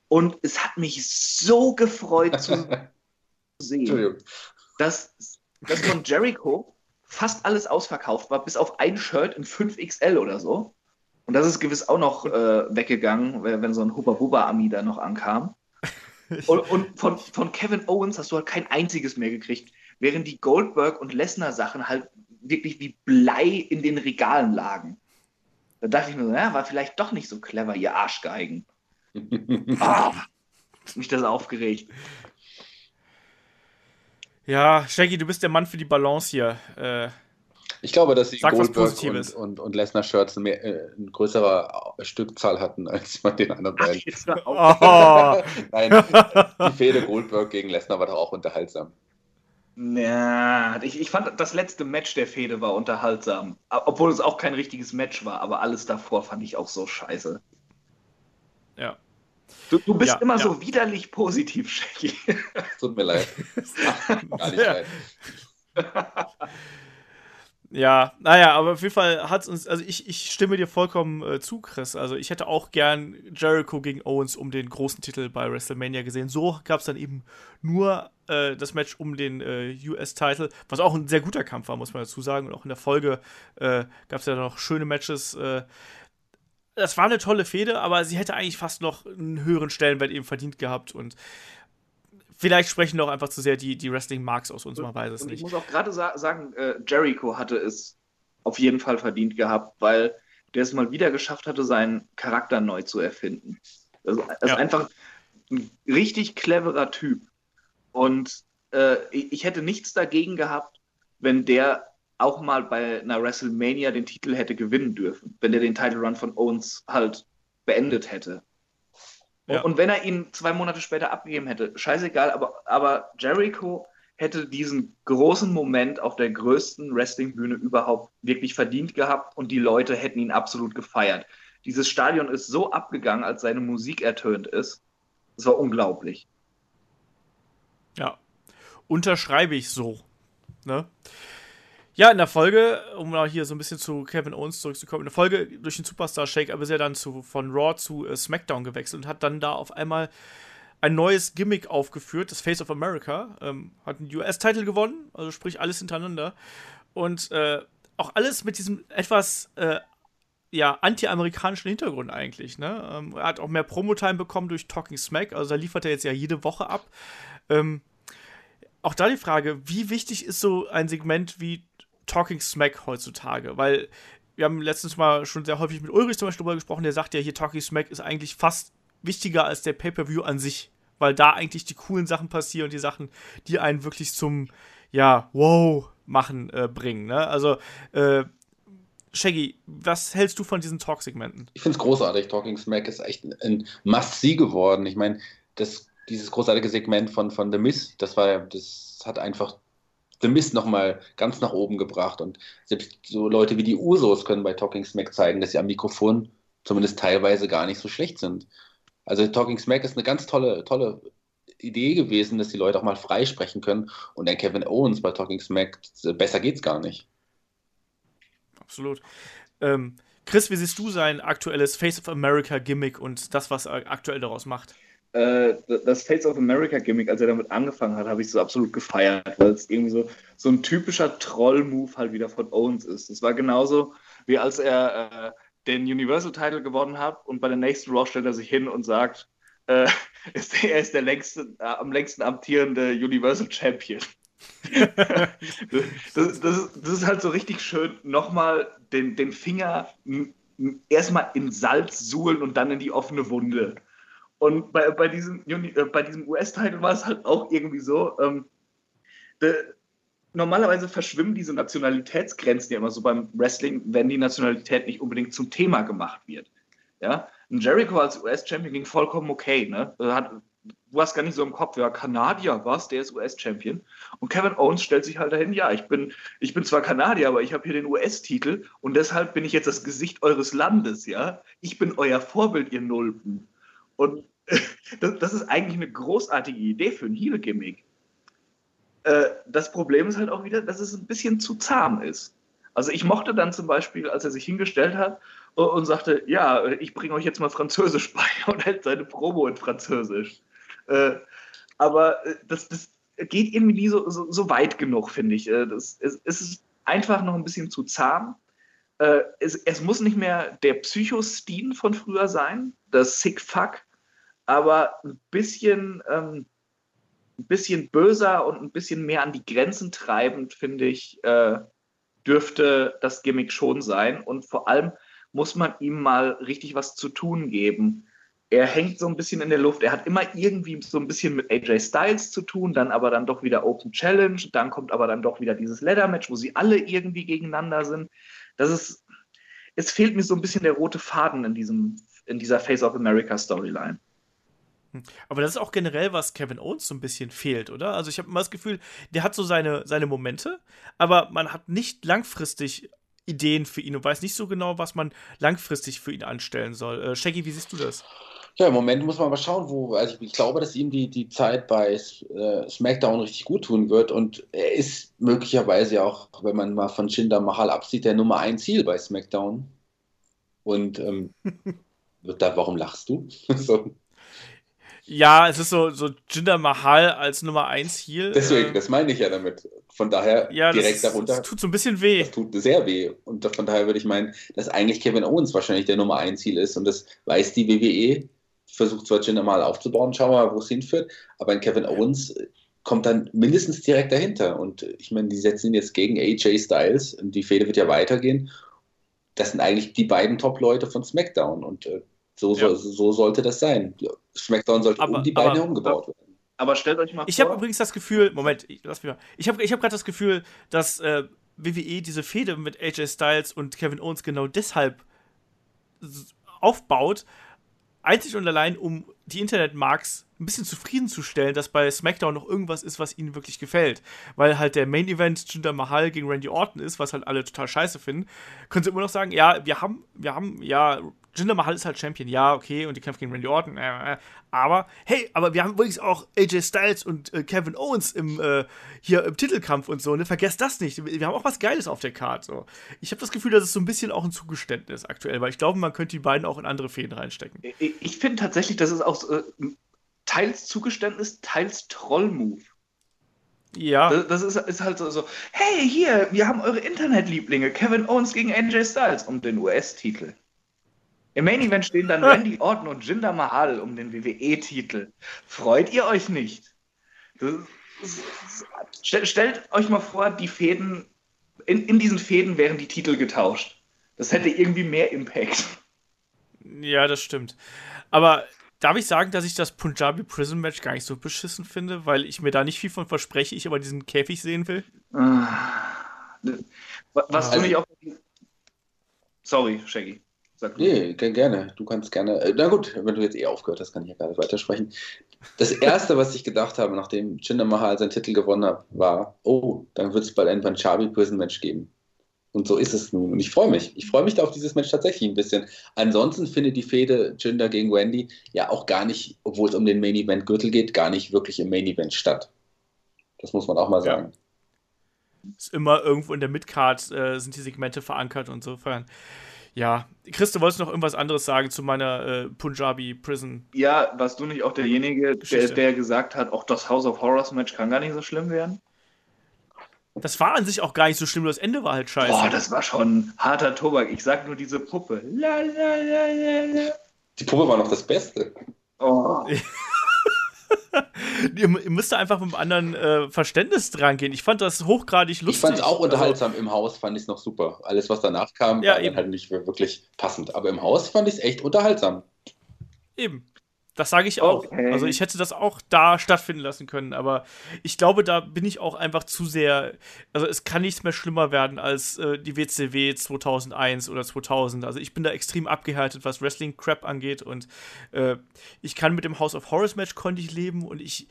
Speaker 3: Und es hat mich so gefreut zu sehen, dass, dass von Jericho fast alles ausverkauft war, bis auf ein Shirt in 5XL oder so. Und das ist gewiss auch noch äh, weggegangen, wenn so ein Hubba Bubba Ami da noch ankam. Und, und von, von, Kevin Owens hast du halt kein einziges mehr gekriegt, während die Goldberg und Lesnar Sachen halt wirklich wie Blei in den Regalen lagen. Da dachte ich mir so, ja, war vielleicht doch nicht so clever, ihr Arschgeigen. ah, mich das aufgeregt.
Speaker 2: Ja, Shaggy, du bist der Mann für die Balance hier. Äh,
Speaker 4: Ich glaube, dass die
Speaker 2: Sag was
Speaker 4: Goldberg und, und, und Lesnar-Shirts eine, mehr- äh, eine größere Stückzahl hatten als bei den anderen
Speaker 3: Ach,
Speaker 4: beiden.
Speaker 3: auf.
Speaker 2: Oh,
Speaker 4: Nein, die Fehde Goldberg gegen Lesnar war doch auch unterhaltsam.
Speaker 3: Na, ich, ich fand, das letzte Match der Fehde war unterhaltsam. Obwohl es auch kein richtiges Match war, aber alles davor fand ich auch so scheiße.
Speaker 2: ja.
Speaker 3: Du, du bist
Speaker 2: Ja,
Speaker 3: immer
Speaker 2: ja.
Speaker 3: so widerlich positiv, Shaggy.
Speaker 4: Tut mir leid. Ach, gar nicht
Speaker 2: Ja.
Speaker 4: leid.
Speaker 2: Ja, naja, aber auf jeden Fall hat es uns, also ich, ich stimme dir vollkommen äh, zu, Chris. Also ich hätte auch gern Jericho gegen Owens um den großen Titel bei WrestleMania gesehen. So gab es dann eben nur äh, das Match um den äh, US-Title, was auch ein sehr guter Kampf war, muss man dazu sagen. Und auch in der Folge äh, gab es ja noch schöne Matches. Äh, das war eine tolle Fehde, aber sie hätte eigentlich fast noch einen höheren Stellenwert eben verdient gehabt. Und vielleicht sprechen doch einfach zu sehr die, die Wrestling-Marks aus uns, man weiß es
Speaker 3: Und ich
Speaker 2: nicht.
Speaker 3: muss auch gerade sa sagen, äh, Jericho hatte es auf jeden Fall verdient gehabt, weil der es mal wieder geschafft hatte, seinen Charakter neu zu erfinden. Also, er ist
Speaker 2: Ja.
Speaker 3: einfach ein richtig cleverer Typ. Und äh, ich, ich hätte nichts dagegen gehabt, wenn der auch mal bei einer WrestleMania den Titel hätte gewinnen dürfen, wenn der den Title Run von Owens halt beendet hätte.
Speaker 2: Ja.
Speaker 3: Und wenn er ihn zwei Monate später abgegeben hätte, scheißegal, aber, aber Jericho hätte diesen großen Moment auf der größten Wrestlingbühne überhaupt wirklich verdient gehabt und die Leute hätten ihn absolut gefeiert. Dieses Stadion ist so abgegangen, als seine Musik ertönt ist. Das war unglaublich.
Speaker 2: Ja, unterschreibe ich so. Ne? Ja, in der Folge, um mal hier so ein bisschen zu Kevin Owens zurückzukommen, in der Folge durch den Superstar Shake ist er dann zu, von Raw zu äh, SmackDown gewechselt und hat dann da auf einmal ein neues Gimmick aufgeführt, das Face of America. Ähm, hat einen US-Title gewonnen, also sprich alles hintereinander. Und äh, auch alles mit diesem etwas äh, ja, anti-amerikanischen Hintergrund eigentlich. Ne? Ähm, er hat auch mehr Promo-Time bekommen durch Talking Smack, also da liefert er jetzt ja jede Woche ab. Ähm, auch da die Frage, wie wichtig ist so ein Segment wie Talking Smack heutzutage? Weil wir haben letztens mal schon sehr häufig mit Ulrich zum Beispiel drüber gesprochen, der sagt ja hier, Talking Smack ist eigentlich fast wichtiger als der Pay-Per-View an sich, weil da eigentlich die coolen Sachen passieren und die Sachen, die einen wirklich zum, ja, wow machen, äh, bringen. Ne? Also, äh, Shaggy, was hältst du von diesen Talk-Segmenten?
Speaker 4: Ich finde es großartig. Talking Smack ist echt ein, ein Must-See geworden. Ich meine, das, dieses großartige Segment von, von The Miz, das war, das hat einfach The Miz nochmal ganz nach oben gebracht. Und selbst so Leute wie die Usos können bei Talking Smack zeigen, dass sie am Mikrofon zumindest teilweise gar nicht so schlecht sind. Also Talking Smack ist eine ganz tolle, tolle Idee gewesen, dass die Leute auch mal frei sprechen können. Und ein Kevin Owens bei Talking Smack, besser geht's gar nicht.
Speaker 2: Absolut. Ähm, Chris, wie siehst du sein aktuelles Face of America Gimmick und das, was er aktuell daraus macht?
Speaker 3: Äh, das Fates of America Gimmick, als er damit angefangen hat, habe ich so absolut gefeiert, weil es irgendwie so, so ein typischer Troll-Move halt wieder von Owens ist. Es war genauso, wie als er äh, den Universal Title gewonnen hat und bei der nächsten Raw stellt er sich hin und sagt, äh, ist, er ist der längste, äh, am längsten amtierende Universal Champion. das, das, das ist halt so richtig schön, nochmal den, den Finger erstmal in Salz suhlen und dann in die offene Wunde. Und bei, bei diesem, äh, bei diesem US-Titel war es halt auch irgendwie so, ähm, de, normalerweise verschwimmen diese Nationalitätsgrenzen ja immer so beim Wrestling, wenn die Nationalität nicht unbedingt zum Thema gemacht wird. Ja, ein Jericho als US-Champion ging vollkommen okay, ne? Er Hat, du hast gar nicht so im Kopf, ja, Kanadier, was? Der ist US-Champion. Und Kevin Owens stellt sich halt dahin, ja, ich bin, ich bin zwar Kanadier, aber ich habe hier den US-Titel und deshalb bin ich jetzt das Gesicht eures Landes, ja? Ich bin euer Vorbild, ihr Nulpen. Und das, das ist eigentlich eine großartige Idee für ein Heel-Gimmick. Äh, das Problem ist halt auch wieder, dass es ein bisschen zu zahm ist. Also ich mochte dann zum Beispiel, als er sich hingestellt hat und, und sagte, ja, ich bringe euch jetzt mal Französisch bei und hält seine Promo in Französisch. Äh, aber äh, das, das geht irgendwie nie so, so, so weit genug, finde ich. Äh, das, es, es ist einfach noch ein bisschen zu zahm. Äh, es, es muss nicht mehr der Psycho-Steen von früher sein, das Sick Fuck, aber ein bisschen, ähm, ein bisschen böser und ein bisschen mehr an die Grenzen treibend, finde ich, äh, dürfte das Gimmick schon sein. Und vor allem muss man ihm mal richtig was zu tun geben. er hängt so ein bisschen in der Luft. Er hat immer irgendwie so ein bisschen mit AJ Styles zu tun, dann aber dann doch wieder Open Challenge, dann kommt aber dann doch wieder dieses Leather Match, wo sie alle irgendwie gegeneinander sind. Das ist, es fehlt mir so ein bisschen der rote Faden in diesem, in dieser Face of America Storyline.
Speaker 2: Aber das ist auch generell, was Kevin Owens so ein bisschen fehlt, oder? Also ich habe immer das Gefühl, der hat so seine, seine Momente, aber man hat nicht langfristig Ideen für ihn und weiß nicht so genau, was man langfristig für ihn anstellen soll. Äh, Shaggy, wie siehst du das?
Speaker 4: Ja, im Moment muss man aber schauen, wo, also ich, glaube, dass ihm die, die Zeit bei äh, SmackDown richtig gut tun wird und er ist möglicherweise auch, wenn man mal von Jinder Mahal absieht, der Nummer 1 Ziel bei SmackDown. Und ähm, da, warum lachst du? so.
Speaker 2: Ja, es ist so, so Jinder Mahal als Nummer 1 hier.
Speaker 4: Deswegen, äh, das meine ich ja damit. Von daher
Speaker 2: ja,
Speaker 4: direkt
Speaker 2: das,
Speaker 4: darunter.
Speaker 2: Das tut so ein bisschen weh.
Speaker 4: Das tut sehr weh. Und von daher würde ich meinen, dass eigentlich Kevin Owens wahrscheinlich der Nummer 1 Ziel ist. Und das weiß die WWE. Versucht zwar Jinder Mahal aufzubauen, schauen wir mal, wo es hinführt. Aber ein Kevin Owens kommt dann mindestens direkt dahinter. Und ich meine, die setzen ihn jetzt gegen AJ Styles. Und die Fehde wird ja weitergehen. Das sind eigentlich die beiden Top-Leute von SmackDown. Und äh, so, ja. so, so, sollte das sein. SmackDown sollte
Speaker 2: aber,
Speaker 4: um die beiden herumgebaut werden.
Speaker 3: Aber stellt euch mal
Speaker 2: ich vor. Ich habe übrigens das Gefühl, Moment, lass mich mal. Ich habe ich hab gerade das Gefühl, dass äh, WWE diese Fehde mit AJ Styles und Kevin Owens genau deshalb aufbaut, einzig und allein, um die Internetmarks ein bisschen zufriedenzustellen, dass bei SmackDown noch irgendwas ist, was ihnen wirklich gefällt. Weil halt der Main Event Jinder Mahal gegen Randy Orton ist, was halt alle total scheiße finden, können sie immer noch sagen, ja, wir haben, wir haben, ja, Jinder Mahal ist halt Champion, ja, okay, und die kämpft gegen Randy Orton, äh, äh, aber, hey, aber wir haben übrigens auch AJ Styles und äh, Kevin Owens im, äh, hier im Titelkampf und so, ne, vergesst das nicht, wir haben auch was Geiles auf der Karte, so. Ich habe das Gefühl, dass es so ein bisschen auch ein Zugeständnis aktuell, weil ich glaube, man könnte die beiden auch in andere Fäden reinstecken.
Speaker 3: Ich, ich finde tatsächlich, dass es auch so, äh, teils Zugeständnis, teils Trollmove.
Speaker 2: Ja.
Speaker 3: Das, das ist, ist, halt so, so, hey, hier, wir haben eure Internetlieblinge, Kevin Owens gegen AJ Styles um den US-Titel. Im Main Event stehen dann Randy Orton und Jinder Mahal um den WWE-Titel. Freut ihr euch nicht? Stellt euch mal vor, die Fäden, in, in diesen Fäden wären die Titel getauscht. Das hätte irgendwie mehr Impact.
Speaker 2: Ja, das stimmt. Aber darf ich sagen, dass ich das Punjabi Prison Match gar nicht so beschissen finde, weil ich mir da nicht viel von verspreche, ich aber diesen Käfig sehen will?
Speaker 3: Ah. Was also, du nicht auch. Sorry, Shaggy.
Speaker 4: Sag nee, gerne. Du kannst gerne. Äh, na gut, wenn du jetzt eh aufgehört hast, kann ich ja gar nicht weitersprechen. Das erste, was ich gedacht habe, nachdem Jinder Mahal seinen Titel gewonnen hat, war: Oh, dann wird es bald ein Punjabi Prison Match geben. Und so ist es nun. Und ich freue mich. Ich freue mich da auf dieses Match tatsächlich ein bisschen. Ansonsten findet die Fehde Jinder gegen Wendy ja auch gar nicht, obwohl es um den Main Event Gürtel geht, gar nicht wirklich im Main Event statt. Das muss man auch mal sagen.
Speaker 2: Ja. Ist immer irgendwo in der Midcard äh, sind die Segmente verankert und insofern ja, Chris, du wolltest noch irgendwas anderes sagen zu meiner äh, Punjabi Prison.
Speaker 3: Ja, warst du nicht auch derjenige, der, der, gesagt hat, auch das House of Horrors Match kann gar nicht so schlimm werden?
Speaker 2: Das war an sich auch gar nicht so schlimm, das Ende war halt scheiße.
Speaker 3: Boah, das war schon harter Tobak. Ich sag nur diese Puppe. La, la, la,
Speaker 4: Die Puppe war noch das Beste.
Speaker 3: Oh.
Speaker 2: ihr, müsst da einfach mit einem anderen äh, Verständnis dran gehen. Ich fand das hochgradig lustig.
Speaker 4: Ich fand es auch unterhaltsam. Also, Im Haus fand ich es noch super. Alles, was danach kam, ja, war dann halt nicht wirklich passend. Aber im Haus fand ich es echt unterhaltsam.
Speaker 2: Eben. Das sage ich auch. Okay. Also ich hätte das auch da stattfinden lassen können, aber ich glaube, da bin ich auch einfach zu sehr. Also es kann nichts mehr schlimmer werden als äh, die WCW 2001 oder 2000. Also ich bin da extrem abgehärtet, was Wrestling Crap angeht und äh, ich kann mit dem House of Horrors Match konnte ich leben und ich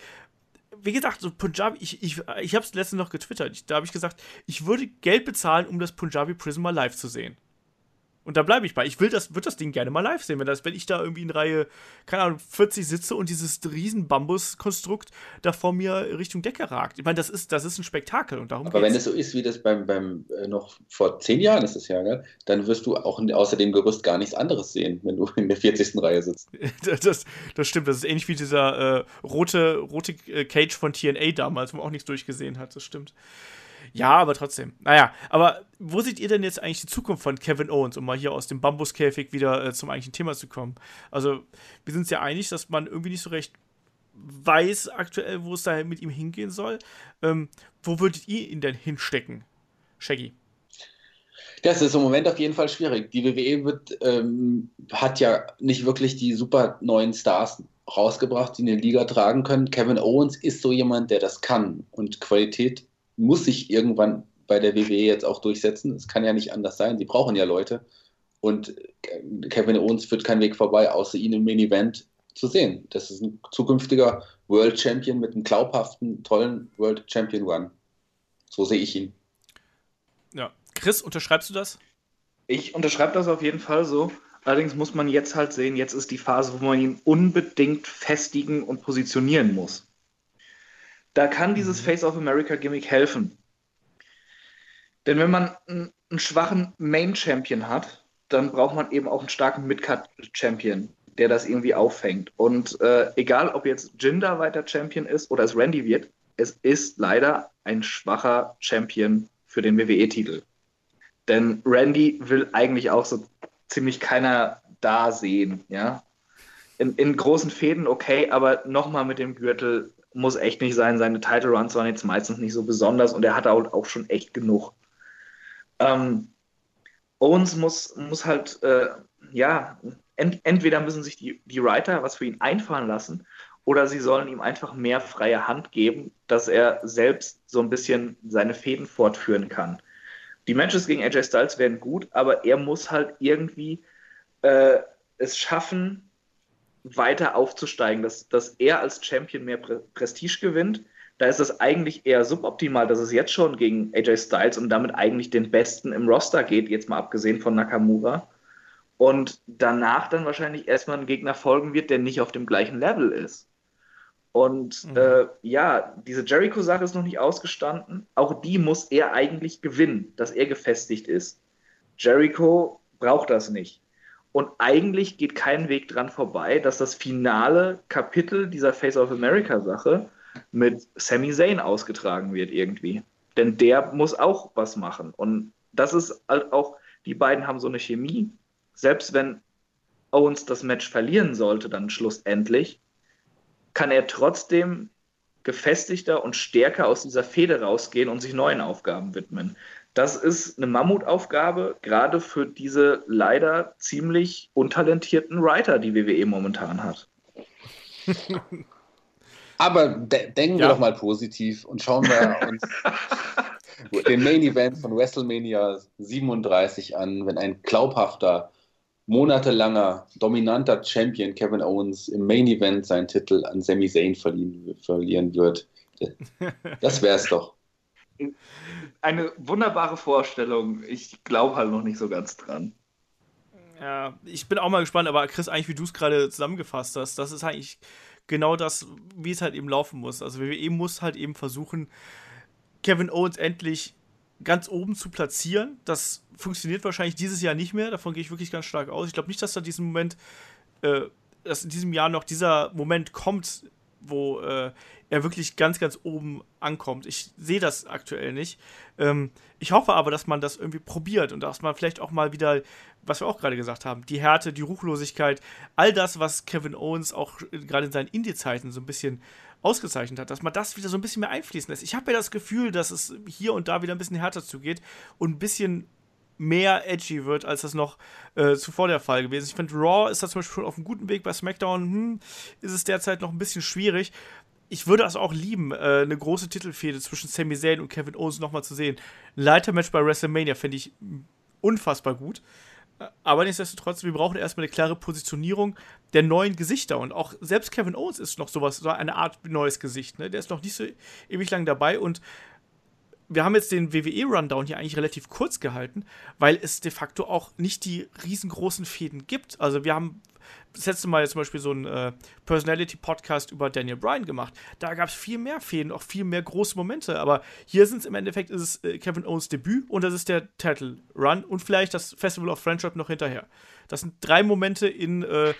Speaker 2: wie gesagt, so Punjabi, ich, ich, ich habe es letztens noch getwittert. Ich, da habe ich gesagt, ich würde Geld bezahlen, um das Punjabi Prism mal live zu sehen. Und da bleibe ich bei. Ich will das, würde das Ding gerne mal live sehen, wenn, das, wenn ich da irgendwie in Reihe, keine Ahnung, 40 sitze und dieses riesen Bambuskonstrukt da vor mir Richtung Decke ragt. Ich meine, das ist, das ist ein Spektakel und darum
Speaker 4: Aber geht's. wenn es so ist, wie das beim, beim äh, noch vor zehn Jahren ist es ja, gell? dann wirst du auch außer dem Gerüst gar nichts anderes sehen, wenn du in der 40. Reihe sitzt.
Speaker 2: das, das stimmt, das ist ähnlich wie dieser äh, rote, rote äh, Cage von TNA damals, wo man auch nichts durchgesehen hat, das stimmt. Ja, aber trotzdem. Naja, aber wo seht ihr denn jetzt eigentlich die Zukunft von Kevin Owens, um mal hier aus dem Bambuskäfig wieder äh, zum eigentlichen Thema zu kommen? Also, wir sind uns ja einig, dass man irgendwie nicht so recht weiß aktuell, wo es da mit ihm hingehen soll. Ähm, wo würdet ihr ihn denn hinstecken, Shaggy?
Speaker 4: Das ist im Moment auf jeden Fall schwierig. Die WWE wird, ähm, hat ja nicht wirklich die super neuen Stars rausgebracht, die in die Liga tragen können. Kevin Owens ist so jemand, der das kann. Und Qualität muss sich irgendwann bei der WWE jetzt auch durchsetzen. Es kann ja nicht anders sein. Sie brauchen ja Leute. Und Kevin Owens führt keinen Weg vorbei, außer ihn im Main Event zu sehen. Das ist ein zukünftiger World Champion mit einem glaubhaften, tollen World Champion Run. So sehe ich ihn.
Speaker 2: Ja. Chris, unterschreibst du das?
Speaker 3: Ich unterschreibe das auf jeden Fall so. Allerdings muss man jetzt halt sehen, jetzt ist die Phase, wo man ihn unbedingt festigen und positionieren muss. Da kann dieses mhm. Face of America Gimmick helfen. Denn wenn man einen, schwachen Main Champion hat, dann braucht man eben auch einen starken Midcard Champion, der das irgendwie auffängt. Und äh, egal, ob jetzt Jinder weiter Champion ist oder es Randy wird, es ist leider ein schwacher Champion für den WWE-Titel. Denn Randy will eigentlich auch so ziemlich keiner da sehen, ja. In, in großen Fäden okay, aber nochmal mit dem Gürtel muss echt nicht sein. Seine Title Runs waren jetzt meistens nicht so besonders und er hat auch, auch schon echt genug. Ähm, Owens muss, muss halt, äh, ja, ent, entweder müssen sich die, die Writer was für ihn einfallen lassen oder sie sollen ihm einfach mehr freie Hand geben, dass er selbst so ein bisschen seine Fäden fortführen kann. Die Matches gegen AJ Styles werden gut, aber er muss halt irgendwie äh, es schaffen, weiter aufzusteigen, dass, dass er als Champion mehr Pre Prestige gewinnt. Da ist es eigentlich eher suboptimal, dass es jetzt schon gegen AJ Styles und damit eigentlich den Besten im Roster geht, jetzt mal abgesehen von Nakamura. Und danach dann wahrscheinlich erstmal ein Gegner folgen wird, der nicht auf dem gleichen Level ist. Und mhm. äh, ja, diese Jericho-Sache ist noch nicht ausgestanden. Auch die muss er eigentlich gewinnen, dass er gefestigt ist. Jericho braucht das nicht. Und eigentlich geht kein Weg dran vorbei, dass das finale Kapitel dieser Face of America-Sache mit Sami Zayn ausgetragen wird irgendwie. Denn der muss auch was machen. Und das ist halt auch, die beiden haben so eine Chemie. Selbst wenn Owens das Match verlieren sollte, dann schlussendlich, kann er trotzdem gefestigter und stärker aus dieser Fehde rausgehen und sich neuen Aufgaben widmen. Das ist eine Mammutaufgabe, gerade für diese leider ziemlich untalentierten Writer, die WWE momentan hat.
Speaker 4: Aber de denken ja. wir doch mal positiv und schauen wir uns den Main Event von WrestleMania 37 an, wenn ein glaubhafter monatelanger, dominanter Champion Kevin Owens im Main Event seinen Titel an Sami Zayn verlieren wird. Das wäre es doch.
Speaker 3: Eine wunderbare Vorstellung. Ich glaube halt noch nicht so ganz dran.
Speaker 2: Ja, ich bin auch mal gespannt, aber Chris, eigentlich, wie du es gerade zusammengefasst hast, das ist eigentlich genau das, wie es halt eben laufen muss. Also WWE muss halt eben versuchen, Kevin Owens endlich ganz oben zu platzieren. Das funktioniert wahrscheinlich dieses Jahr nicht mehr. Davon gehe ich wirklich ganz stark aus. Ich glaube nicht, dass da diesen Moment, äh, dass in diesem Jahr noch dieser Moment kommt, wo äh, er wirklich ganz, ganz oben ankommt. Ich sehe das aktuell nicht. Ähm, ich hoffe aber, dass man das irgendwie probiert und dass man vielleicht auch mal wieder, was wir auch gerade gesagt haben, die Härte, die Ruchlosigkeit, all das, was Kevin Owens auch gerade in seinen Indie-Zeiten so ein bisschen ausgezeichnet hat, dass man das wieder so ein bisschen mehr einfließen lässt. Ich habe ja das Gefühl, dass es hier und da wieder ein bisschen härter zugeht und ein bisschen mehr edgy wird, als das noch äh, zuvor der Fall gewesen ist. Ich finde, Raw ist da zum Beispiel schon auf einem guten Weg. Bei SmackDown hm, ist es derzeit noch ein bisschen schwierig. Ich würde es auch lieben, äh, eine große Titelfehde zwischen Sami Zayn und Kevin Owens nochmal zu sehen. Leitermatch bei WrestleMania fände ich unfassbar gut. Aber nichtsdestotrotz, wir brauchen erstmal eine klare Positionierung der neuen Gesichter. Und auch selbst Kevin Owens ist noch sowas, so eine Art neues Gesicht. Ne? Der ist noch nicht so ewig lang dabei. Und wir haben jetzt den WWE-Rundown hier eigentlich relativ kurz gehalten, weil es de facto auch nicht die riesengroßen Fäden gibt. Also wir haben das letzte Mal zum Beispiel so einen äh, Personality-Podcast über Daniel Bryan gemacht. Da gab es viel mehr Fäden, auch viel mehr große Momente. Aber hier sind es im Endeffekt ist es, äh, Kevin Owens Debüt und das ist der Title Run und vielleicht das Festival of Friendship noch hinterher. Das sind drei Momente in äh,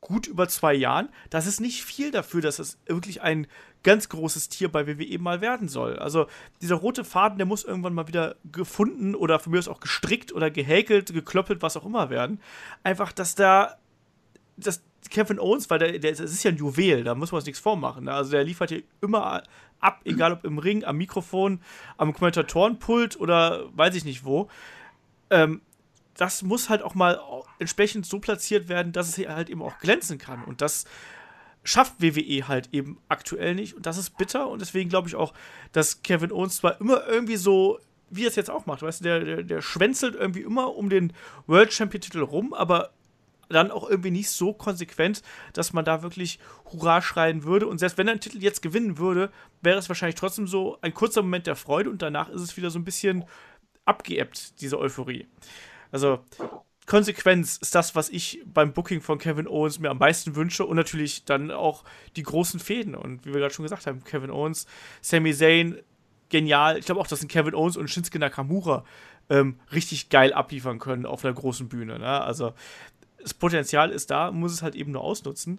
Speaker 2: gut über zwei Jahren. Das ist nicht viel dafür, dass es wirklich ein ganz großes Tier bei WWE mal werden soll. Also dieser rote Faden, der muss irgendwann mal wieder gefunden oder von mir aus auch gestrickt oder gehäkelt, geklöppelt, was auch immer werden. Einfach, dass da dass Kevin Owens, weil der, der, das ist ja ein Juwel, da muss man uns nichts vormachen. Ne? Also der liefert hier immer ab, egal ob im Ring, am Mikrofon, am Kommentatorenpult oder weiß ich nicht wo. ähm, das muss halt auch mal entsprechend so platziert werden, dass es halt eben auch glänzen kann. Und das schafft WWE halt eben aktuell nicht. Und das ist bitter. Und deswegen glaube ich auch, dass Kevin Owens zwar immer irgendwie so, wie er es jetzt auch macht, weißt du, der, der, der schwänzelt irgendwie immer um den World Champion-Titel rum, aber dann auch irgendwie nicht so konsequent, dass man da wirklich Hurra schreien würde. Und selbst wenn er einen Titel jetzt gewinnen würde, wäre es wahrscheinlich trotzdem so ein kurzer Moment der Freude und danach ist es wieder so ein bisschen abgeebbt, diese Euphorie. Also, Konsequenz ist das, was ich beim Booking von Kevin Owens mir am meisten wünsche und natürlich dann auch die großen Fäden. Und wie wir gerade schon gesagt haben, Kevin Owens, Sami Zayn, genial. Ich glaube auch, dass ein Kevin Owens und Shinsuke Nakamura ähm, richtig geil abliefern können auf einer großen Bühne. Ne? Also das Potenzial ist da, muss es halt eben nur ausnutzen.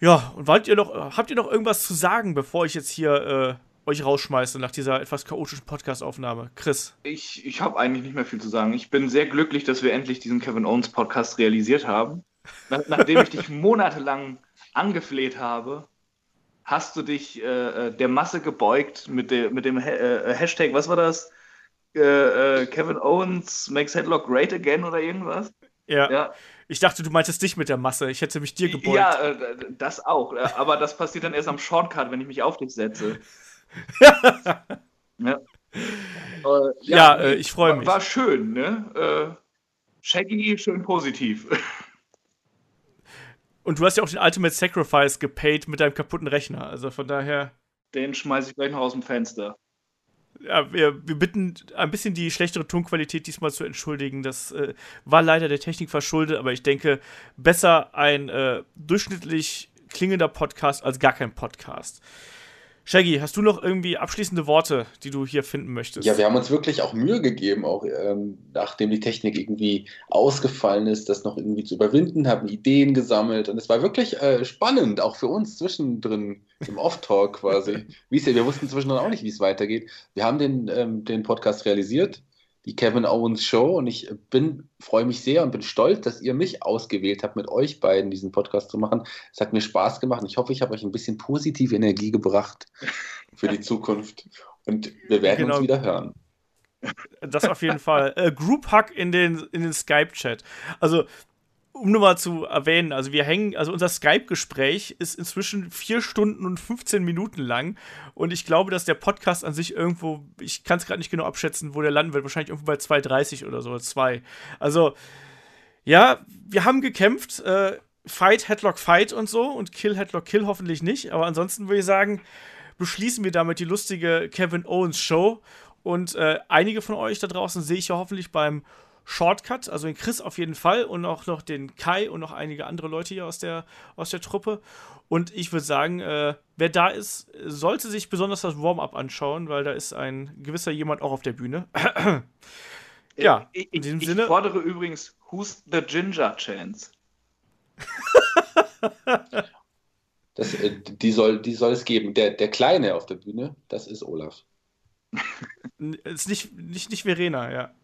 Speaker 2: Ja, und wollt ihr noch, habt ihr noch irgendwas zu sagen, bevor ich jetzt hier äh, euch rausschmeiße nach dieser etwas chaotischen Podcast-Aufnahme? Chris?
Speaker 5: Ich, ich habe eigentlich nicht mehr viel zu sagen. Ich bin sehr glücklich, dass wir endlich diesen Kevin Owens Podcast realisiert haben. Nach, nachdem ich dich monatelang angefleht habe, hast du dich äh, äh der Masse gebeugt mit, de, mit dem ha äh, Hashtag, was war das? Äh, äh, Kevin Owens makes Headlock great again oder irgendwas?
Speaker 2: Ja. ja. Ich dachte, du meintest dich mit der Masse. Ich hätte mich dir gebeugt.
Speaker 5: Ja, äh, das auch. Äh, aber das passiert dann erst am Shortcut, wenn ich mich auf dich setze.
Speaker 2: ja. Äh, ja, ja ich freue mich.
Speaker 5: War schön, ne? Shaggy, schön positiv.
Speaker 2: Und du hast ja auch den Ultimate Sacrifice gepaid mit deinem kaputten Rechner. Also von daher.
Speaker 5: Den schmeiße ich gleich noch aus dem Fenster
Speaker 2: ja, wir, wir, bitten ein bisschen die schlechtere Tonqualität diesmal zu entschuldigen. Das äh, war leider der Technik verschuldet, aber ich denke, besser ein äh, durchschnittlich klingender Podcast als gar kein Podcast. Shaggy, hast du noch irgendwie abschließende Worte, die du hier finden möchtest?
Speaker 4: Ja, wir haben uns wirklich auch Mühe gegeben, auch ähm, nachdem die Technik irgendwie ausgefallen ist, das noch irgendwie zu überwinden, haben Ideen gesammelt und es war wirklich äh, spannend, auch für uns zwischendrin im Off-Talk quasi. Wie's, wir wussten zwischendrin auch nicht, wie es weitergeht. Wir haben den, ähm, den Podcast realisiert die Kevin Owens Show und ich bin, freue mich sehr und bin stolz, dass ihr mich ausgewählt habt, mit euch beiden diesen Podcast zu machen. Es hat mir Spaß gemacht und ich hoffe, ich habe euch ein bisschen positive Energie gebracht für die Zukunft und wir werden genau. uns wieder hören.
Speaker 2: Das auf jeden Fall. Äh, Group Hug in den, in den Skype-Chat. Also, um nur mal zu erwähnen, also wir hängen, also unser Skype-Gespräch ist inzwischen vier Stunden und 15 Minuten lang. Und ich glaube, dass der Podcast an sich irgendwo, ich kann es gerade nicht genau abschätzen, wo der landen wird, wahrscheinlich irgendwo bei 2,30 oder so, 2. Also, ja, wir haben gekämpft, äh, Fight, Headlock, Fight und so und Kill, Headlock, Kill hoffentlich nicht, aber ansonsten würde ich sagen, beschließen wir damit die lustige Kevin Owens Show. Und äh, einige von euch da draußen sehe ich ja hoffentlich beim Shortcut, also den Chris auf jeden Fall und auch noch den Kai und noch einige andere Leute hier aus der, aus der Truppe. Und ich würde sagen, äh, wer da ist, sollte sich besonders das Warm-up anschauen, weil da ist ein gewisser jemand auch auf der Bühne.
Speaker 5: ja, in ich, diesem ich Sinne. Ich fordere übrigens Who's the Ginger Chance?
Speaker 4: das, äh, die, soll, die soll es geben. Der, der Kleine auf der Bühne, das ist Olaf.
Speaker 2: ist nicht, nicht, nicht Verena, ja.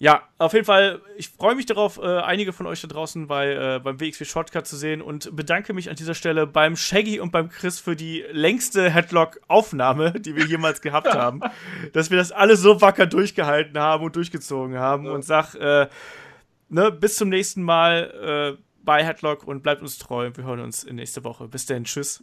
Speaker 2: Ja, auf jeden Fall, ich freue mich darauf, äh, einige von euch da draußen bei, äh, beim WXW Shortcut zu sehen und bedanke mich an dieser Stelle beim Shaggy und beim Chris für die längste Headlock-Aufnahme, die wir jemals gehabt haben. Dass wir das alle so wacker durchgehalten haben und durchgezogen haben ja. und sag, äh, ne, bis zum nächsten Mal äh, bei Headlock und bleibt uns treu. Wir hören uns in nächste Woche. Bis dann, tschüss.